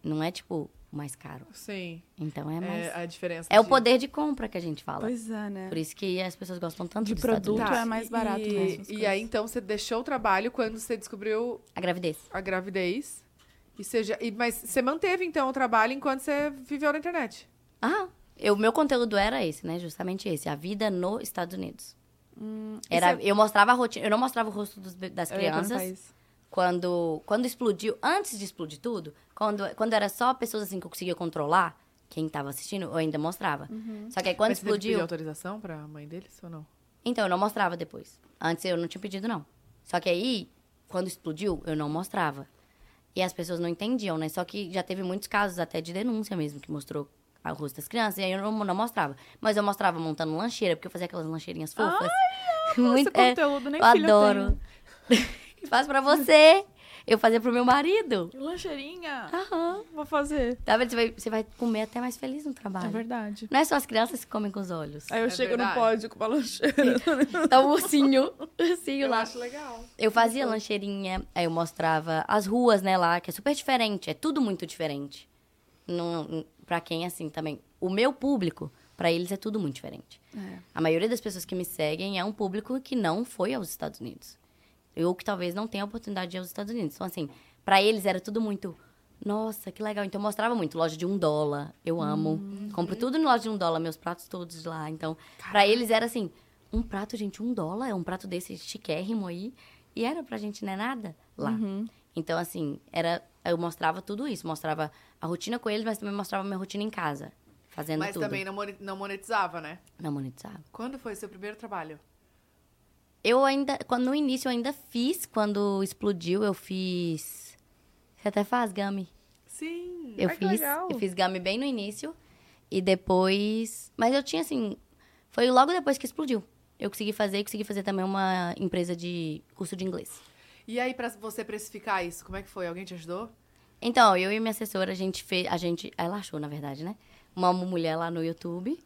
Não é tipo mais caro. Sim. Então é mais. É a diferença. É o de- poder de compra que a gente fala. Pois é, né? Por isso que as pessoas gostam tanto De produto Unidos. é mais barato e, E aí, então, você deixou o trabalho quando você descobriu A gravidez. a gravidez. E seja, e, mas você manteve, então, o trabalho enquanto você viveu na internet. Ah, o meu conteúdo era esse, né? Justamente esse. A vida nos Estados Unidos. Era, Eu mostrava a rotina. Eu não mostrava o rosto dos das Eu ia perguntar crianças. Quando, quando explodiu, antes de explodir tudo, quando, quando era só pessoas assim que eu conseguia controlar, quem tava assistindo, eu ainda mostrava. Só que aí quando mas você teve que pedir explodiu. autorização pra mãe deles ou não? Então, eu não mostrava depois. Antes eu não tinha pedido, não. Só que aí, quando explodiu, eu não mostrava. E as pessoas não entendiam, né? Só que já teve muitos casos até de denúncia mesmo, que mostrou o rosto das crianças, e aí eu não, não mostrava. Mas eu mostrava montando lancheira, porque eu fazia aquelas lancheirinhas fofas. Esse conteúdo, nem eu filho eu adoro. Faço pra você. Eu fazia pro meu marido. Lancheirinha. Aham. Vou fazer. Tá vendo? Você vai, você vai comer até mais feliz no trabalho. É verdade. Não é só as crianças que comem com os olhos. Aí eu É chego verdade. no pódio com uma lancheira. Tá o ursinho. ursinho lá. legal. Eu fazia lancheirinha, aí eu mostrava as ruas, né, lá, que é super diferente, é tudo muito diferente. Não, pra quem, assim, também. O meu público, pra eles é tudo muito diferente. É. A maioria das pessoas que me seguem é um público que não foi aos Estados Unidos. Ou que talvez não tenha a oportunidade de ir aos Estados Unidos. Então, assim, pra eles era tudo muito. Nossa, que legal. Então, eu mostrava muito. Loja de um dólar. Eu amo. Compro tudo em loja de um dólar, meus pratos todos lá. Então, pra eles era assim: um prato, gente, um dólar. É um prato desse chiquérrimo aí. E era pra gente, não é nada lá. Então, assim, era. Eu mostrava tudo isso. Mostrava a rotina com eles, mas também mostrava a minha rotina em casa. Fazendo Mas tudo. também não monetizava, né? Não monetizava. Quando foi seu primeiro trabalho? Eu ainda, quando no início eu ainda fiz, quando explodiu, eu fiz. Você até faz gummy. Sim. Eu fiz, legal. eu fiz gummy bem no início e depois, mas eu tinha assim, foi logo depois que explodiu. Eu consegui fazer, e consegui fazer também uma empresa de curso de inglês. E aí, pra você precificar isso, como é que foi? Alguém te ajudou? Então, eu e minha assessora, a gente fez, a gente, ela achou, na verdade, né? Uma mulher lá no YouTube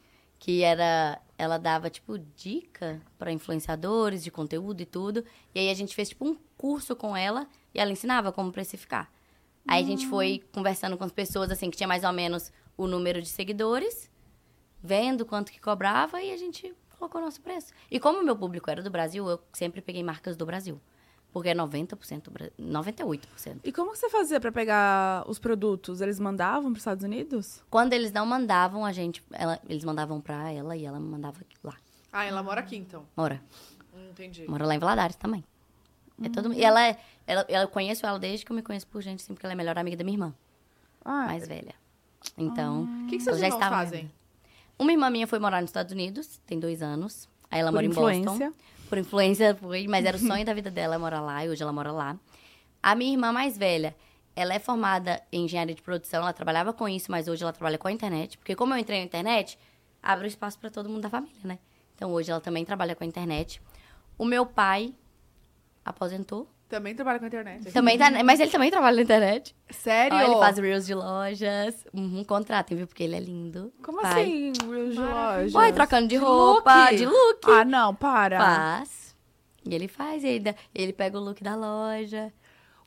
que era, ela dava tipo dica para influenciadores de conteúdo e tudo. E aí a gente fez tipo um curso com ela e ela ensinava como precificar. Aí a gente foi conversando com as pessoas assim que tinha mais ou menos o número de seguidores, vendo quanto que cobrava e a gente colocou o nosso preço. E como o meu público era do Brasil, eu sempre peguei marcas do Brasil. Porque é 90%, bra- 98%. E como que você fazia pra pegar os produtos? Eles mandavam pros Estados Unidos? Quando eles não mandavam, a gente. ela- eles mandavam pra ela e ela me mandava lá. Ah, ela mora aqui, então. Mora. Hum, entendi. Mora lá em Valadares também. É todo mundo. E ela é. Ela, ela- eu conheço ela desde que eu me conheço por gente, assim, porque ela é a melhor amiga da minha irmã, Ah, mais velha. Então. O que, que ela seus já irmãos estava- fazem? Uma irmã minha foi morar nos Estados Unidos, tem dois anos. Aí ela por mora em influência. Boston. Por influência, mas era o sonho da vida dela morar lá e hoje ela mora lá. A minha irmã mais velha, ela é formada em engenharia de produção, ela trabalhava com isso, mas hoje ela trabalha com a internet. Porque como eu entrei na internet, abre espaço para todo mundo da família, né? Então hoje ela também trabalha com a internet. O meu pai aposentou. Também trabalha com a internet. Também tá, mas ele também trabalha na internet. Sério? Ó, ele faz reels de lojas. Uhum, contratem, viu? Porque ele é lindo. Como assim, Reels de Maravilha. loja? Uai, trocando de De roupa, look. de look. Ah, não, para. Faz. E ele faz, e ele, ele pega o look da loja.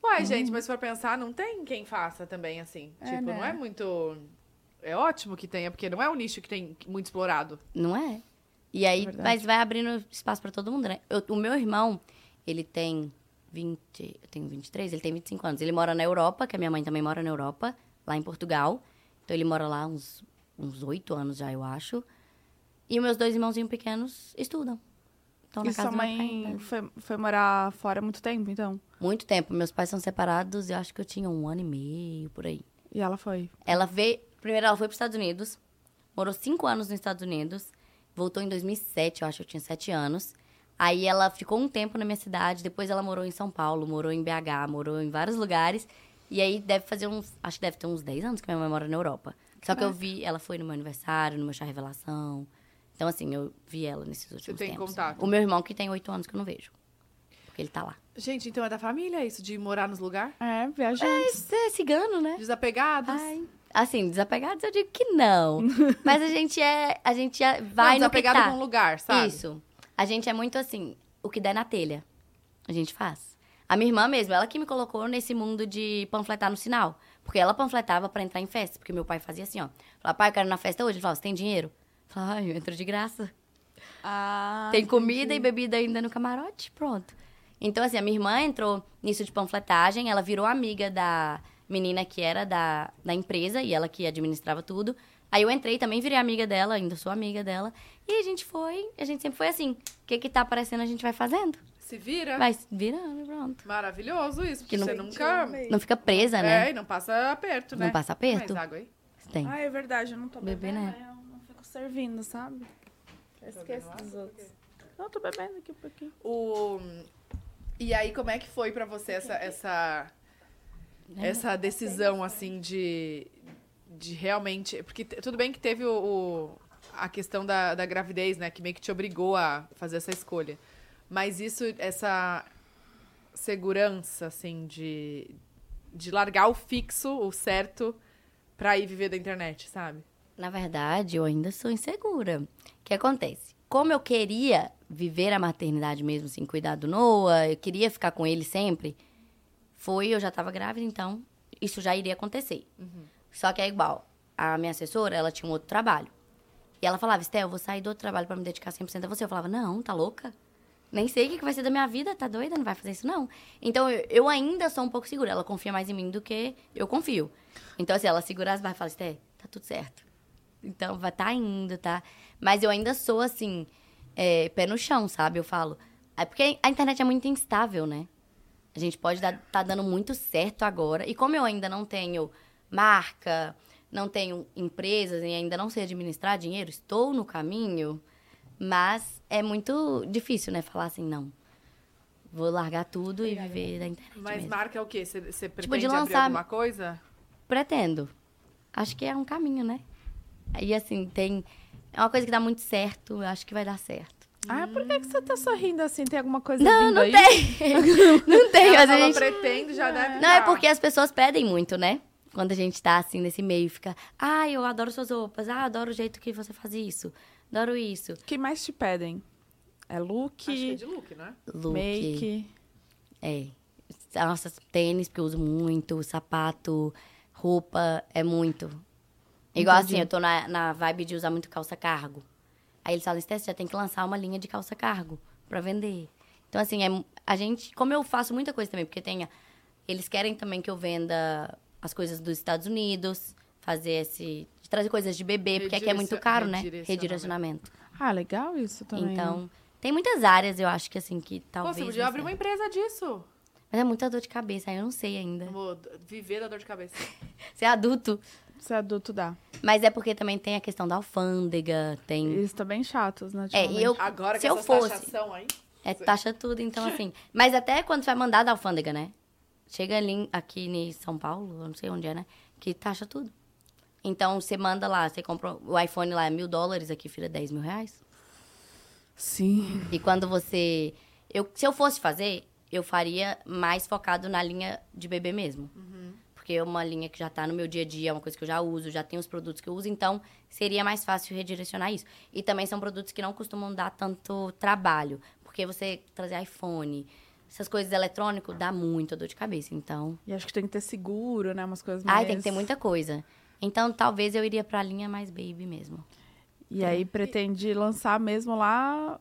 Uai, gente, mas se for pensar, não tem quem faça também assim. É, tipo, né? não é muito. É ótimo que tenha, porque não é um nicho que tem muito explorado. Não é? E aí, Verdade. mas vai abrindo espaço pra todo mundo, né? Eu- o meu irmão, ele tem 20, eu tenho 23, ele tem 25 anos. Ele mora na Europa, que a minha mãe também mora na Europa, lá em Portugal. Então ele mora lá uns uns 8 anos já, eu acho. E os meus dois irmãozinhos pequenos estudam. Estão na E casa sua pai mãe ainda. foi, foi morar fora há muito tempo, então? Muito tempo. Meus pais são separados, eu acho que eu tinha um ano e meio, por aí. E ela foi. Ela veio. Primeiro, ela foi para os Estados Unidos, morou cinco anos nos Estados Unidos, voltou em 2007, eu acho que eu tinha sete anos. Aí ela ficou um tempo na minha cidade, depois ela morou em São Paulo, morou em BH, morou em vários lugares. E aí deve fazer uns. Acho que deve ter uns 10 anos que minha mãe mora na Europa. Só que eu vi, ela foi no meu aniversário, no meu chá revelação. Então, assim, eu vi ela nesses últimos tem tempos. contato? O meu irmão, que tem oito anos que eu não vejo. Porque ele tá lá. Gente, então é da família isso, de morar nos lugares? É, viajante. Isso é cigano, né? Desapegados? Ai, assim, desapegados eu digo que não. Mas a gente é. A gente é, não, vai no que desapegado tá. com o lugar, sabe? Isso. A gente é muito assim, o que der na telha, a gente faz. A minha irmã mesmo, ela que me colocou nesse mundo de panfletar no sinal. Porque ela panfletava pra entrar em festa. Porque meu pai fazia assim, ó. Falava, pai, eu quero ir na festa hoje. Ele falava, você tem dinheiro? Eu falava, ai, eu entro de graça. Ah, Tem comida e bebida ainda no camarote, pronto. Então, assim, a minha irmã entrou nisso de panfletagem, ela virou amiga da menina que era da, da empresa e ela que administrava tudo. Aí eu entrei também, virei amiga dela, ainda sou amiga dela. E a gente foi, a gente sempre foi assim. O que que tá aparecendo, a gente vai fazendo. Se vira. Vai virando, pronto. Maravilhoso isso, porque Que não- você nunca... Não fica presa, É, né? e não passa aperto, né? Não passa aperto. Mais água aí. Tem. Ah, é verdade, eu não tô Beber, bebendo, né? aí eu não fico servindo, sabe? Eu esqueço dos outros. Não, eu tô bebendo aqui um pouquinho. O... E aí, como é que foi pra você essa, essa, essa decisão, assim, de, de realmente... Porque tudo bem que teve o, o- a questão da, da gravidez, né? Que meio que te obrigou a fazer essa escolha. Mas isso, essa segurança, assim, de, de largar o fixo, o certo, pra ir viver da internet, sabe? Na verdade, eu ainda sou insegura. O que acontece? Como eu queria viver a maternidade mesmo, assim, cuidar do Noah, eu queria ficar com ele sempre, foi, eu já tava grávida, então isso já iria acontecer. Só que é igual, a minha assessora, ela tinha um outro trabalho. E ela falava, Estel, eu vou sair do outro trabalho pra me dedicar 100% a você. Eu falava, não, tá louca? Nem sei o que que vai ser da minha vida, tá doida? Não vai fazer isso, não. Então, eu, ainda sou um pouco segura. Ela confia mais em mim do que eu confio. Então, assim, ela segura as barras e fala, Esté, tá tudo certo. Então, vai tá indo, tá? Mas eu ainda sou, assim, é, pé no chão, sabe? Eu falo. É porque a internet é muito instável, né? A gente pode dar, tá dando muito certo agora. E como eu ainda não tenho marca, não tenho empresas e ainda não sei administrar dinheiro, estou no caminho, mas é muito difícil, né? Falar assim, não. Vou largar tudo e viver da internet. Mas mesmo. marca é o quê? Você, pretende Tipo, de abrir lançar- alguma coisa? Pretendo. Acho que é um caminho, né? Aí, assim, tem. É uma coisa que dá muito certo, eu acho que vai dar certo. Ah, por que, que você tá sorrindo assim? Tem alguma coisa Não, não aí? tem. não tem, Ela a gente. pretende, já deve Não, é tá. porque as pessoas pedem muito, né? Quando a gente tá assim nesse meio, fica, ah, eu adoro suas roupas, ah, adoro o jeito que você faz isso, adoro isso. O que mais te pedem? É look, Acho que é de look, né? Look. make. É. Nossa, tênis, que eu uso muito, sapato, roupa, é muito. Igual Entendi. assim, eu tô na, na vibe de usar muito calça cargo. Aí eles falam, Steph, você já tem que lançar uma linha de calça cargo pra vender. Então, assim, é, a gente. Como eu faço muita coisa também, porque tem. a- Eles querem também que eu venda as coisas dos Estados Unidos, fazer esse. trazer coisas de bebê, porque aqui é muito caro, né? redirecionamento. Ah, legal isso também. Então, tem muitas áreas, eu acho que assim, que Pô, talvez. você podia abrir uma empresa disso. Mas é muita dor de cabeça, aí eu não sei ainda. Vou viver da dor de cabeça. Ser adulto. Ser adulto dá. Mas é porque também tem a questão da alfândega, tem. Eles estão bem chatos, né? É, e eu. Agora se que eu fosse. taxação aí. É, taxa tudo, então assim. Mas até quando você vai mandar da alfândega, né? Chega ali aqui em São Paulo, eu não sei onde é, né? Que taxa tudo. Então você manda lá, você compra. O iPhone lá é mil dólares, aqui, filha, 10 mil reais. Sim. E quando você. Eu, se eu fosse fazer, eu faria mais focado na linha de bebê mesmo. Porque é uma linha que já tá no meu dia a dia, é uma coisa que eu já uso, já tenho os produtos que eu uso, então seria mais fácil redirecionar isso. E também são produtos que não costumam dar tanto trabalho. Porque você trazer iPhone, essas coisas eletrônicas, dá muita dor de cabeça. Então. E acho que tem que ter seguro, né? Umas coisas mais... Ai, tem que ter muita coisa. Então, talvez eu iria pra linha mais baby mesmo. E aí pretende lançar mesmo lá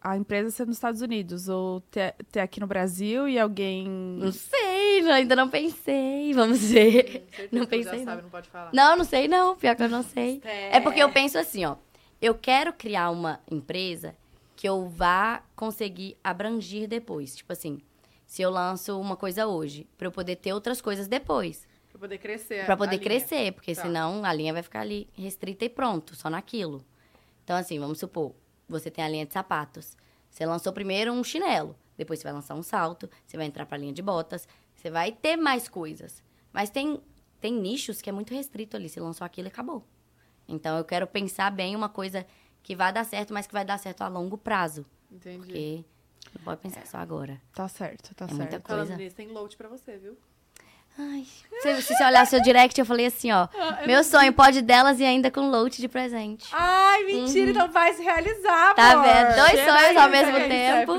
a empresa ser nos Estados Unidos ou ter, ter aqui no Brasil e alguém. Não sei, ainda não pensei. Vamos ver. Não já pensei, não. sabe, não pode falar. Não, não sei não. Pior que eu não sei. É. É porque eu penso assim, ó. Eu quero criar uma empresa que eu vá conseguir abrangir depois. Tipo assim, se eu lanço uma coisa hoje, pra eu poder ter outras coisas depois. Pra poder crescer. Pra poder linha. crescer, porque Tá. senão a linha vai ficar ali restrita e pronto, só naquilo. Então, assim, vamos supor, você tem a linha de sapatos. Você lançou primeiro um chinelo, depois você vai lançar um salto, você vai entrar pra linha de botas, você vai ter mais coisas. Mas tem, tem nichos que é muito restrito ali, você lançou aquilo e acabou. Então, eu quero pensar bem uma coisa que vai dar certo, mas que vai dar certo a longo prazo. Entendi. Porque não pode pensar só agora. Tá certo, tá É certo. muita Falando coisa. nisso, tem load pra você, viu? Ai, se, se você olhar seu direct, eu falei assim, ó. Ah, meu sonho, pode delas e ainda com load de presente. Ai, mentira, então vai se realizar, Tá vendo? Dois sonhos aí, ao mesmo aí, tempo.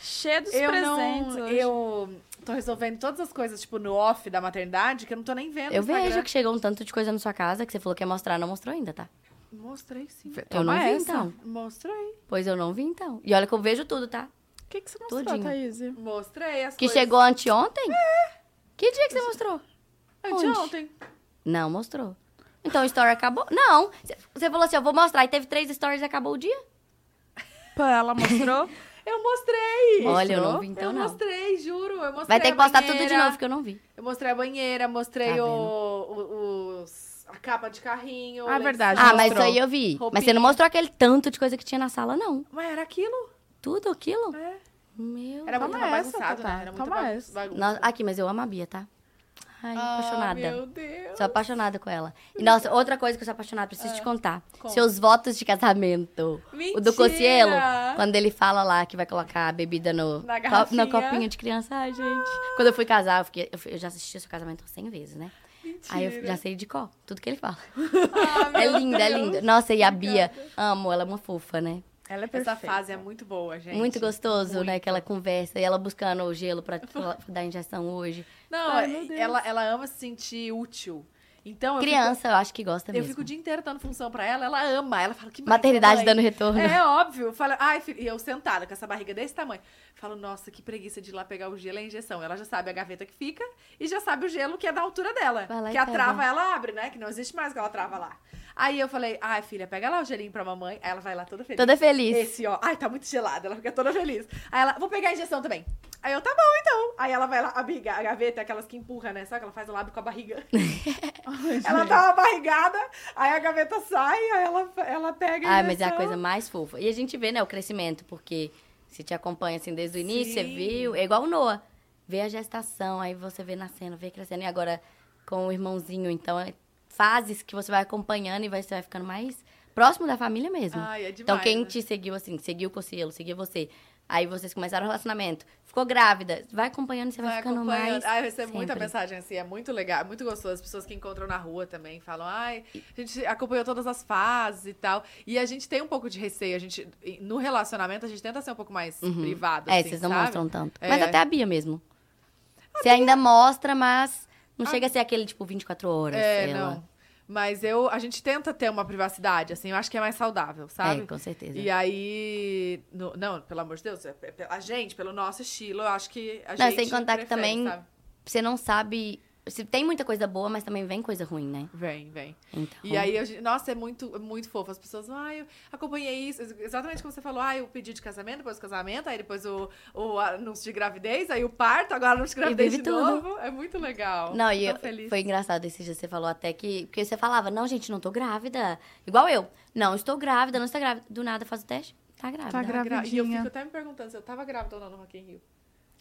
Cheio dos Eu presentes não. Eu tô resolvendo todas as coisas, tipo, no off da maternidade, que eu não tô nem vendo. Eu vejo que chegou um tanto de coisa na sua casa que você falou que ia mostrar, não mostrou ainda, tá? Mostrei sim. eu não vi, essa. então. Mostrei. Pois eu não vi, então. E olha que eu vejo tudo, tá? O que, que você mostrou, Tudinho. Thaís? Mostrei as Que coisas. chegou anteontem? Que dia que você mostrou? Anteontem. Não mostrou. Então o story acabou? Não. Você- falou assim, eu vou mostrar. E teve três stories e acabou o dia? Pô, ela mostrou? Eu mostrei. Olha, eu não vi então, eu não. mostrei, juro. Eu mostrei Vai ter que postar tudo de novo, que eu não vi. Eu mostrei a banheira, mostrei Tá o, o- os, a capa de carrinho. Ah, verdade. Ah, mas isso aí eu vi. Mas Roupinha. você não mostrou aquele tanto de coisa que tinha na sala, não. Mas era aquilo? Tudo aquilo? É. Meu Era muito essa, bagunçado, Tatá. né? Era muito Toma essa. Nossa, aqui, mas eu amo a Bia, tá? Ai, Ah, apaixonada. meu Deus. Sou apaixonada com ela. E, nossa, outra coisa que eu sou apaixonada, preciso te contar. Ah, conta. Seus votos de casamento. O do Mentira! Cocielo, quando ele fala lá que vai colocar a bebida no, Na co- garrafinha. no copinho de criança. Ai, gente. Quando eu fui casar, eu, fiquei- eu fui- eu já assisti seu casamento 100 vezes, né? Aí eu Mentira. já sei de qual, tudo que ele fala. Ah, É meu linda, é Deus. linda. Nossa, e a Bia, amo, ela é uma fofa, né? Ela é Essa perfeita. fase é muito boa, gente. Muito gostoso, né? Muito. Aquela conversa. E ela buscando o gelo pra, pra dar injeção hoje. Não, Ai, Deus. ela, ela ama se sentir útil. Então, eu fico- Criança, eu acho que gosta Eu mesmo. fico o dia inteiro dando função pra ela, ela ama. Ela fala que Maternidade dando retorno. É óbvio. Fala, ai, filho, e eu sentada com essa barriga desse tamanho. Falo, nossa, que preguiça de ir lá pegar o gelo e a injeção. Ela já sabe a gaveta que fica e já sabe o gelo que é da altura dela. Que a pega. trava ela abre, né? Que não existe mais aquela trava lá. Aí eu falei, ai, filha, pega lá o gelinho pra mamãe. Aí ela vai lá toda feliz. Toda feliz. Esse, ó. Ai, tá muito gelado. Ela fica toda feliz. Aí ela, vou pegar a injeção também. Aí eu, tá bom, então. Aí ela vai lá, a, gaveta, aquelas que empurra, né? Sabe que ela faz, ela abre com a barriga. ela dá uma barrigada, aí a gaveta sai, aí ela, ela pega a Ai, mas é a coisa mais fofa. E a gente vê, né, o crescimento, porque se te acompanha assim desde o início, você Sim. viu. É igual o Noah. Vê a gestação, aí você vê nascendo, vê crescendo. E agora com o irmãozinho. Então, é fases que você vai acompanhando e vai, você vai ficando mais próximo da família mesmo. Ai, é demais, então, quem né? te seguiu assim, seguiu o Cocielo, seguiu você. Aí vocês começaram o relacionamento, ficou grávida, vai acompanhando e você vai, Vai ficando mais. Ai, eu recebo muita sempre. mensagem assim, é muito legal, é muito gostoso. As pessoas que encontram na rua também falam, ai, a gente acompanhou todas as fases e tal. E a gente tem um pouco de receio, a gente, no relacionamento, a gente tenta ser um pouco mais privado. É, assim, vocês não sabe? mostram tanto. É. Mas até a Bia mesmo. Você ainda mostra, mas não chega a ser aquele, tipo, 24 horas. É, ela. não. Mas eu, a gente tenta ter uma privacidade, assim, eu acho que é mais saudável, sabe? É, com certeza. E aí, no- não, pelo amor de Deus, é- é- a gente, pelo nosso estilo, eu acho que a Não, gente sem contar que prefere, também- sabe? Você não sabe... Se tem muita coisa boa, mas também vem coisa ruim, né? Vem, vem. Então, E aí, gente- nossa, é muito, é muito fofo. As pessoas, ah, eu acompanhei isso. Exatamente como você falou, ah, o pedido de casamento, depois o casamento, aí depois o, o anúncio de gravidez, aí o parto, agora o anúncio de gravidez de tudo. novo. É muito legal. Não, e eu- feliz. foi engraçado esse dia, você falou até que... Porque você falava, não, gente, não tô grávida. Igual eu. Não, estou grávida, não estou grávida. Do nada faz o teste, tá grávida. Tá Gra- E eu fico até me perguntando se eu tava grávida ou não no Rock in Rio.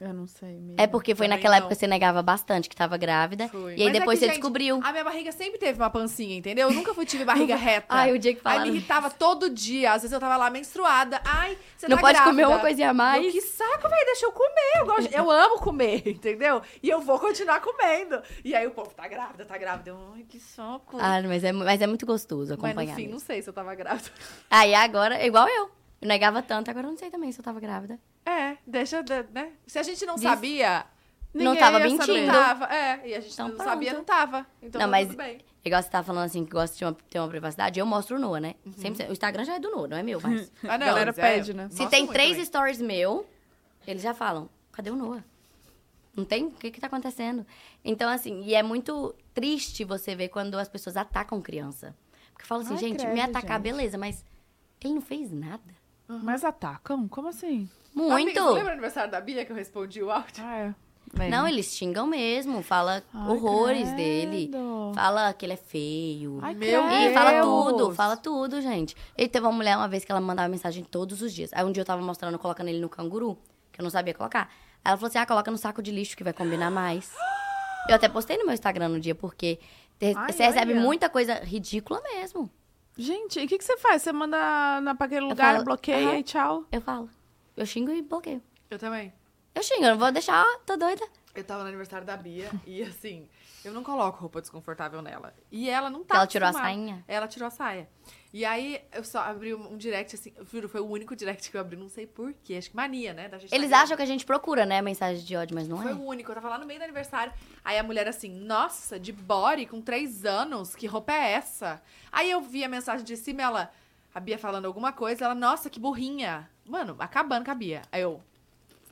Eu não sei mesmo. É porque foi Também naquela não. época que você negava bastante que tava grávida. Fui. E aí Mas é depois que, você gente, descobriu. A minha barriga sempre teve uma pancinha, entendeu? Eu nunca fui, tive barriga reta. Ai, o dia que Aí falaram me irritava todo dia. Às vezes eu tava lá menstruada. Ai, você Não tá pode grávida. comer uma coisinha a mais? Eu, que saco, velho. Deixa eu comer. Eu, gosto- eu amo comer, entendeu? E eu vou continuar comendo. E aí o povo tá grávida, tá grávida. Eu, Ai, que saco. Ah, mas é, mas é muito gostoso Mas acompanhar. no fim, mesmo. não sei se eu tava grávida. Aí agora, é igual eu. Eu negava tanto, agora eu não sei também se eu tava grávida. É, deixa, de- né? Se a gente não Diz- sabia... Não tava ia mentindo. Tava, é. E a gente Então não pronto. sabia, não tava. Então não, tá mas tudo bem. igual você tava falando assim, que gosta de ter uma, ter uma privacidade, eu mostro o Noah, né? Uhum. Sempre, o Instagram já é do Noah, não é meu, mas... Ah, não, A galera é, pede, né? se mostra tem três também. stories meu, eles já falam, cadê o Noah? Não tem? O que que tá acontecendo? Então, assim, e é muito triste você ver quando as pessoas atacam criança. Porque fala assim, Ai, gente, me atacar, gente. beleza, mas ele não fez nada. Mas atacam? Como assim? Muito. Amiga, você lembra o aniversário da Bia que eu respondi o áudio? Ah, é. Não, eles xingam mesmo, fala Ai, horrores credo. dele. Fala que ele é feio. Ai, Meu. E fala tudo, fala tudo, gente. Ele teve uma mulher uma vez que ela mandava mensagem todos os dias. Aí um dia eu tava mostrando, colocando ele no canguru, que eu não sabia colocar. Aí ela falou assim: ah, coloca no saco de lixo que vai combinar mais. Eu até postei no meu Instagram no dia, porque te- Ai, você recebe muita coisa ridícula mesmo. Gente, e o que, que você faz? Você manda na, pra aquele lugar, falo, bloqueia aham. e tchau? Eu falo. Eu xingo e bloqueio. Eu também. Eu xingo, eu não vou deixar, ó, tô doida. Eu tava no aniversário da Bia e assim, eu não coloco roupa desconfortável nela. E ela não tá ela tirou a sainha? Ela tirou a saia. E aí eu só abri um direct assim, juro, foi o único direct que eu abri, não sei porquê. Acho que mania, né? Da gente Eles tá acham que a gente procura, né, mensagem de ódio, mas não foi é. o único, eu tava lá no meio do aniversário. Aí a mulher assim, nossa, de body, com três anos, que roupa é essa? Aí eu vi a mensagem de cima, ela, a Bia falando alguma coisa, ela, nossa, que burrinha. Mano, acabando com a Bia. Aí eu,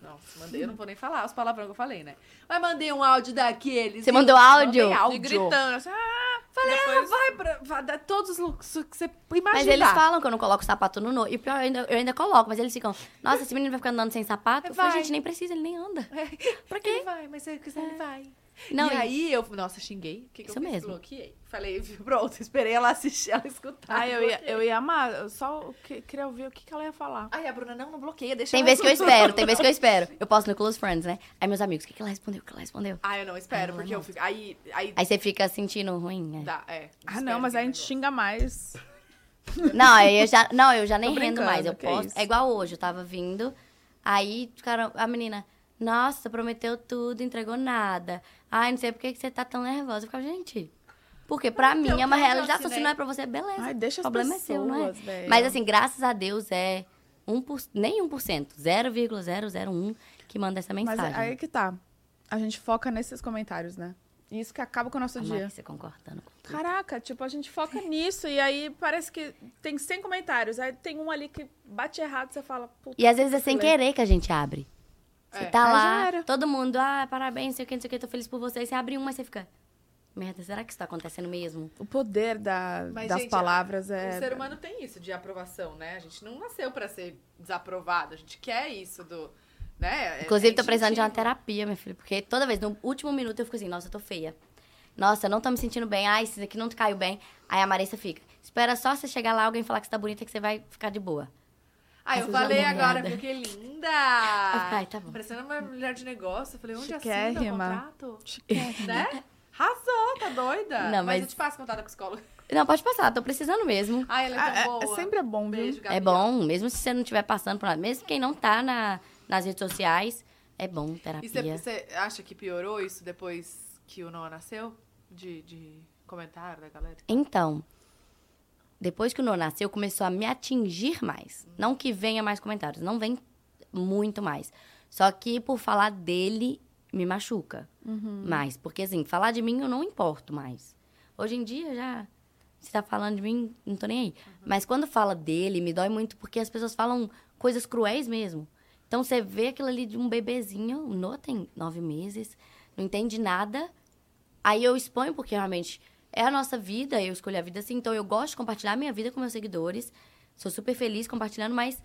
nossa, mandei, eu não vou nem falar os palavrões que eu falei, né? Mas mandei um áudio daqueles. Você e mandou eu áudio? Mandei E áudio. gritando, assim, ah, Falei, depois- ah, vai pra vai dar todos os looks que você imagina. Mas eles falam que eu não coloco sapato no no. E pior, eu ainda, eu ainda coloco, mas eles ficam, nossa, esse menino vai ficar andando sem sapato. Eu falei, Vai. gente, nem precisa, ele nem anda. pra quê? Ele vai, mas se ele quiser, ele vai. Não, e e- aí eu, nossa, xinguei. O que, que Isso eu fiz? mesmo. Bloqueei. Falei, pronto, esperei ela assistir, ela escutar. Ah, eu ia, eu ia amar. Eu só que- queria ouvir o que, que ela ia falar. Ai, a Bruna, não, não bloqueia, deixa Tem vezes que eu espero, tem vezes que eu espero. Eu posto no Close Friends, né? Aí meus amigos, o que, que ela respondeu? O que ela respondeu? Ah, eu não espero, Ah, porque eu não. fico. Aí. Aí. Aí você fica sentindo ruim, né? Dá, é. Ah, não, mas aí a aquele gente xinga mais. Não, aí eu já, não, eu já nem Tô rendo brincando, mais. Eu que posto. isso. É igual hoje, eu tava vindo. Aí, cara, a menina, nossa, prometeu tudo, entregou nada. Ai, não sei por que você tá tão nervosa. Eu ficava, gente. Porque pra Então, mim é uma eu já realidade. Se não é pra você, beleza. Ai, deixa o as problema é seu, não é? pessoas, velho. Mas assim, graças a Deus é 1%, por, nem 1%, 0,001 que manda essa Mas mensagem. aí que tá. A gente foca nesses comentários, né? E Isso que acaba com o nosso A dia. Você concordando com tudo. Caraca, tipo, a gente foca nisso e aí parece que tem 100 comentários. Aí tem um ali que bate errado, você fala, puta. E às vezes é sem querer que a gente abre. Você É. tá lá, era. todo mundo, ah, parabéns, não sei o que, não sei o que, tô feliz por você. Aí você abre uma e você fica, merda, será que isso tá acontecendo mesmo? O poder da, Mas, das gente, palavras é. O ser humano tem isso de aprovação, né? A gente não nasceu pra ser desaprovado. A gente quer isso do. Né? É- Inclusive, é tô precisando de uma terapia, minha filha. Porque toda vez, no último minuto, eu fico assim, nossa, eu tô feia. Nossa, eu não tô me sentindo bem. Ai, isso aqui não caiu bem. Aí a Marissa fica, espera só você chegar lá, alguém falar que você tá bonita, que você vai ficar de boa. Ah, eu falei é agora, merda. porque linda! Ai, tá bom. Parecendo uma mulher de negócio. Eu falei, onde assina o Chiquérrima. contrato? Né? Arrasou, tá doida? Não, mas... mas- eu te passo contato da psicóloga. Não, pode passar, tô precisando mesmo. Ah, ela é Ah, tão é- boa. é sempre é bom, viu? Beijo. É bom, mesmo se você não estiver passando por nada. Mesmo quem não tá na, nas redes sociais, é bom E terapia. você você acha que piorou isso depois que o Noah nasceu? De, de comentário da galera? Então, depois que o Nô nasceu, começou a me atingir mais. Não que venha mais comentários, não vem muito mais. Só que por falar dele, me machuca mais. Porque, assim, falar de mim eu não importo mais. Hoje em dia, já... Se tá falando de mim, não tô nem aí. Mas quando fala dele, me dói muito porque as pessoas falam coisas cruéis mesmo. Então, você vê aquilo ali de um bebezinho, o Noah tem nove meses, não entende nada. Aí eu exponho porque realmente é a nossa vida, eu escolhi a vida assim, então eu gosto de compartilhar a minha vida com meus seguidores. Sou super feliz compartilhando, mas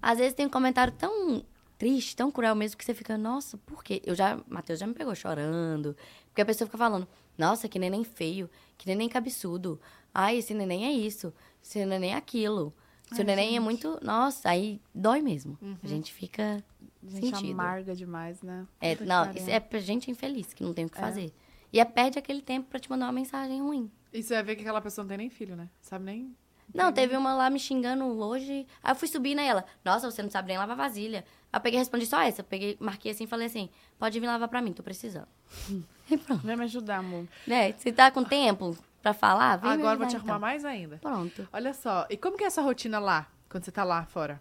às vezes tem um comentário tão triste, tão cruel mesmo, que você fica, nossa, por quê? Eu já, Matheus já me pegou chorando, porque a pessoa fica falando, nossa, que neném feio, que neném cabeçudo. Ai, esse neném é isso, esse neném é aquilo. Seu neném é muito, nossa, aí dói mesmo. A gente fica A gente sentido. amarga demais, né? É, Puta não, é pra gente infeliz, que não tem o que fazer. E é, perde aquele tempo pra te mandar uma mensagem ruim. E você vai ver que aquela pessoa não tem nem filho, né? Sabe nem... Não, teve uma lá me xingando hoje. Aí eu fui subir nela. Nossa, você não sabe nem lavar vasilha. Aí eu peguei e respondi só essa. Eu peguei, marquei assim e falei assim: pode vir lavar pra mim, tô precisando. e pronto. Vem me ajudar, amor. Né? Se tá com tempo pra falar, vem Agora eu vou ajudar, te arrumar então. mais ainda. Pronto. Olha só, e como que é essa rotina lá, quando você tá lá fora?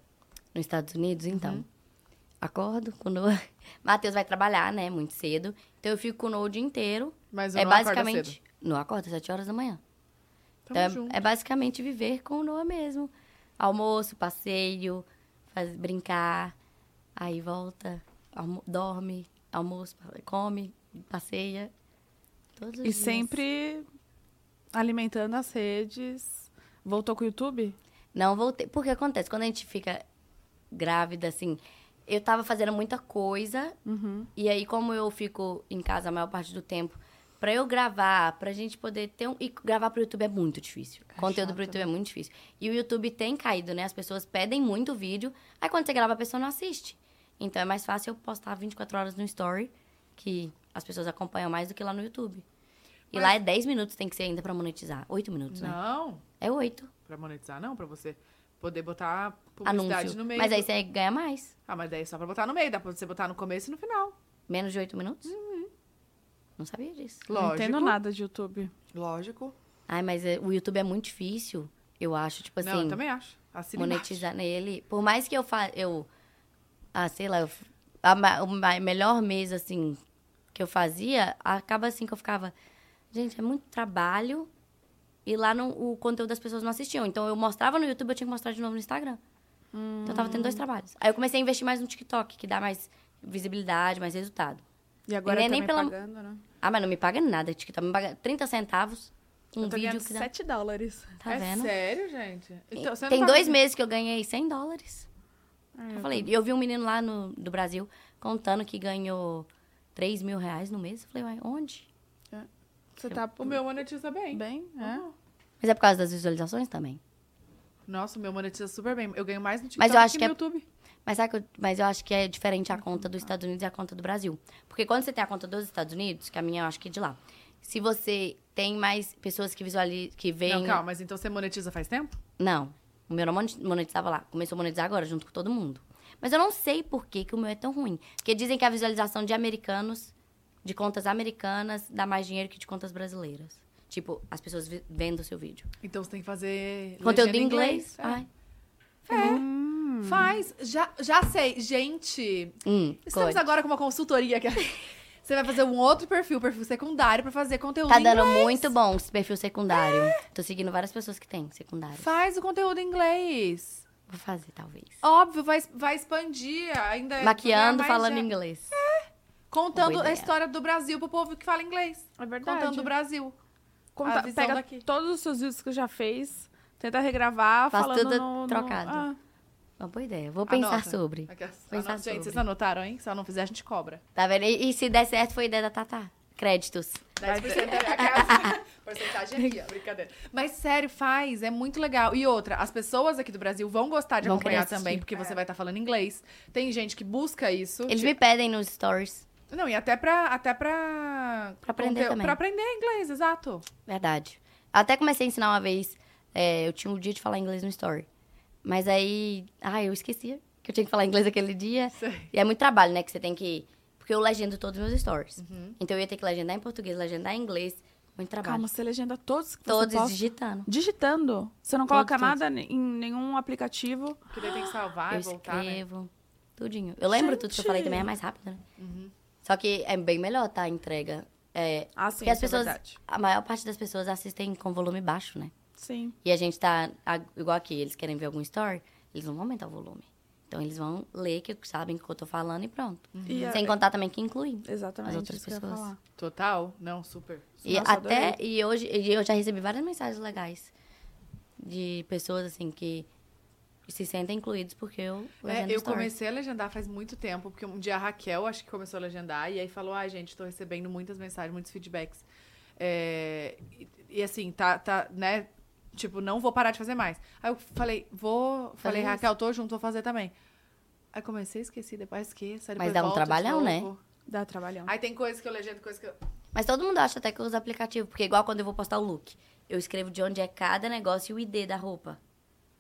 Nos Estados Unidos, então. Uhum. Acordo com o Noah. Matheus vai trabalhar, né? Muito cedo. Então eu fico com o Noah o dia inteiro. Mas eu é basicamente. Não acorda às 7 horas da manhã. Tamo Então, é, é basicamente viver com o Noah mesmo. Almoço, passeio, faz, brincar, aí volta, almo- dorme, almoço, come, passeia. Todos os E dias. sempre alimentando as redes. Voltou com o YouTube? Não voltei. Porque acontece, quando a gente fica grávida, assim, eu tava fazendo muita coisa. Uhum. E aí, como eu fico em casa a maior parte do tempo, pra eu gravar, pra gente poder ter um. E gravar pro YouTube é muito difícil. Conteúdo pro chato, YouTube é muito difícil. E o YouTube tem caído, né? As pessoas pedem muito vídeo. Aí quando você grava, a pessoa não assiste. Então é mais fácil eu postar 24 horas no Story, que as pessoas acompanham mais do que lá no YouTube. E Mas- lá é 10 minutos, tem que ser ainda pra monetizar. 8 minutos, né? Não, É 8. pra monetizar não, pra você poder botar publicidade Anúncio. no meio. Mas aí você ganha mais. Ah, mas daí é só pra botar no meio, dá pra você botar no começo e no final. Menos de oito minutos? Não sabia disso. Não Lógico. entendo nada de YouTube. Lógico. Ai, mas é, o YouTube é muito difícil, eu acho. Tipo assim, Não, eu também acho. Embaixo. monetizar nele. Por mais que eu faça. Eu. Ah, sei lá, eu, a, o ma- melhor mês, assim, que eu fazia, acaba assim que eu ficava. Gente, é muito trabalho. E lá não, o conteúdo das pessoas não assistiam. Então eu mostrava no YouTube, eu tinha que mostrar de novo no Instagram. Então eu tava tendo dois trabalhos. Aí eu comecei a investir mais no TikTok, que dá mais visibilidade, mais resultado. E agora nem- também nem pela- pagando, né? Ah, mas não me paga nada. TikTok me paga 30 centavos. Um eu tô vídeo que dá. 7 dólares. Tá é vendo? sério, gente? Então, Tem tá- dois meses que eu ganhei 100 dólares. É, Eu falei, eu vi um menino lá no, do Brasil contando que ganhou 3 mil reais no mês. Eu falei, uai, onde? Você tá O meu monetiza bem. bem, é? Uhum. Mas é por causa das visualizações também. Nossa, o meu monetiza super bem. Eu ganho mais no TikTok Mas eu acho que que no é- YouTube. Mas, sabe mas eu acho que é diferente a conta dos Estados Unidos e a conta do Brasil. Porque quando você tem a conta dos Estados Unidos, que a minha eu acho que é de lá, se você tem mais pessoas que visualizam, que veem... Não, calma, mas então você monetiza faz tempo? Não, o meu não monetizava lá. Começou a monetizar agora, junto com todo mundo. Mas eu não sei por que, que o meu é tão ruim. Porque dizem que a visualização de americanos, de contas americanas, dá mais dinheiro que de contas brasileiras. Tipo, as pessoas vendo o seu vídeo. Então você tem que fazer. Conteúdo em inglês. É. Ai. Faz. Já, já sei. Gente, Hum, estamos conte. agora com uma consultoria que você vai fazer um outro perfil, perfil secundário, pra fazer conteúdo Tá em dando inglês. muito bom esse perfil secundário. Tô seguindo várias pessoas que têm secundário. Faz o conteúdo em inglês. Vou fazer, talvez. Óbvio, vai, vai expandir ainda. Maquiando, mais falando gente. inglês. Contando Boa a história do Brasil pro povo que fala inglês. É verdade. Contando do Brasil. Conta- pega daqui. todos os seus vídeos que já fez, tenta regravar, Faz falando tudo no, no- trocado. Ah, Uma boa ideia. Vou pensar Anota. sobre. Aquelas- Pensar anota- Gente, sobre. vocês anotaram, hein? Se ela não fizer, a gente cobra. Tá vendo? E, e se der certo, foi ideia da Tatá. Créditos. 10% é aquela porcentagem aqui, ó, brincadeira. Mas sério, faz, é muito legal. E outra, as pessoas aqui do Brasil vão gostar de Vão acompanhar também, porque você vai estar falando inglês. Tem gente que busca isso. Eles Tipo- me pedem nos stories. Não, e até pra. Até pra. Pra aprender também. Pra aprender inglês, exato. Verdade. Até comecei a ensinar uma vez. É, eu tinha um dia de falar inglês no story. Mas aí. Ai, eu esquecia que eu tinha que falar inglês aquele dia. Sei. E é muito trabalho, né? Que você tem que. Porque eu legendo todos os meus stories. Uhum. Então eu ia ter que legendar em português, legendar em inglês. Muito trabalho. calma, você legenda todos que Todos posta. digitando. Digitando. Você não Todos, coloca todos. nada em nenhum aplicativo. Porque daí tem que salvar eu e voltar, né? escrevo. Tudinho. Eu lembro tudo que eu falei Gente! também, é mais rápido, né? Uhum. Só que é bem melhor, tá? A entrega. É, Ah, sim, porque as é pessoas. verdade. a maior parte das pessoas assistem com volume baixo, né? Sim. E a gente tá a- igual aqui, eles querem ver algum story, eles não vão aumentar o volume. Então eles vão ler que sabem o que eu tô falando e pronto. E a- Sem contar também que inclui. Exatamente. as outras pessoas. Total? Não, super. E Nossa, até adorei. e hoje e eu já recebi várias mensagens legais de pessoas assim que se sentem incluídos porque eu É, eu story. comecei a legendar faz muito tempo, porque um dia a Raquel, acho que começou a legendar, e aí falou, ai, gente, tô recebendo muitas mensagens, muitos feedbacks. É, e, e assim, tá, tá, né, tipo, não vou parar de fazer mais. Aí eu falei, vou, falei, isso. Raquel, tô junto, vou fazer também. Aí comecei, esqueci, depois esqueço, aí Mas depois dá um trabalhão, né? Dá trabalhão. Aí tem coisas que eu legendo, coisas que eu... Mas todo mundo acha até que eu uso aplicativo, porque igual quando eu vou postar o look, eu escrevo de onde é cada negócio e o ID da roupa.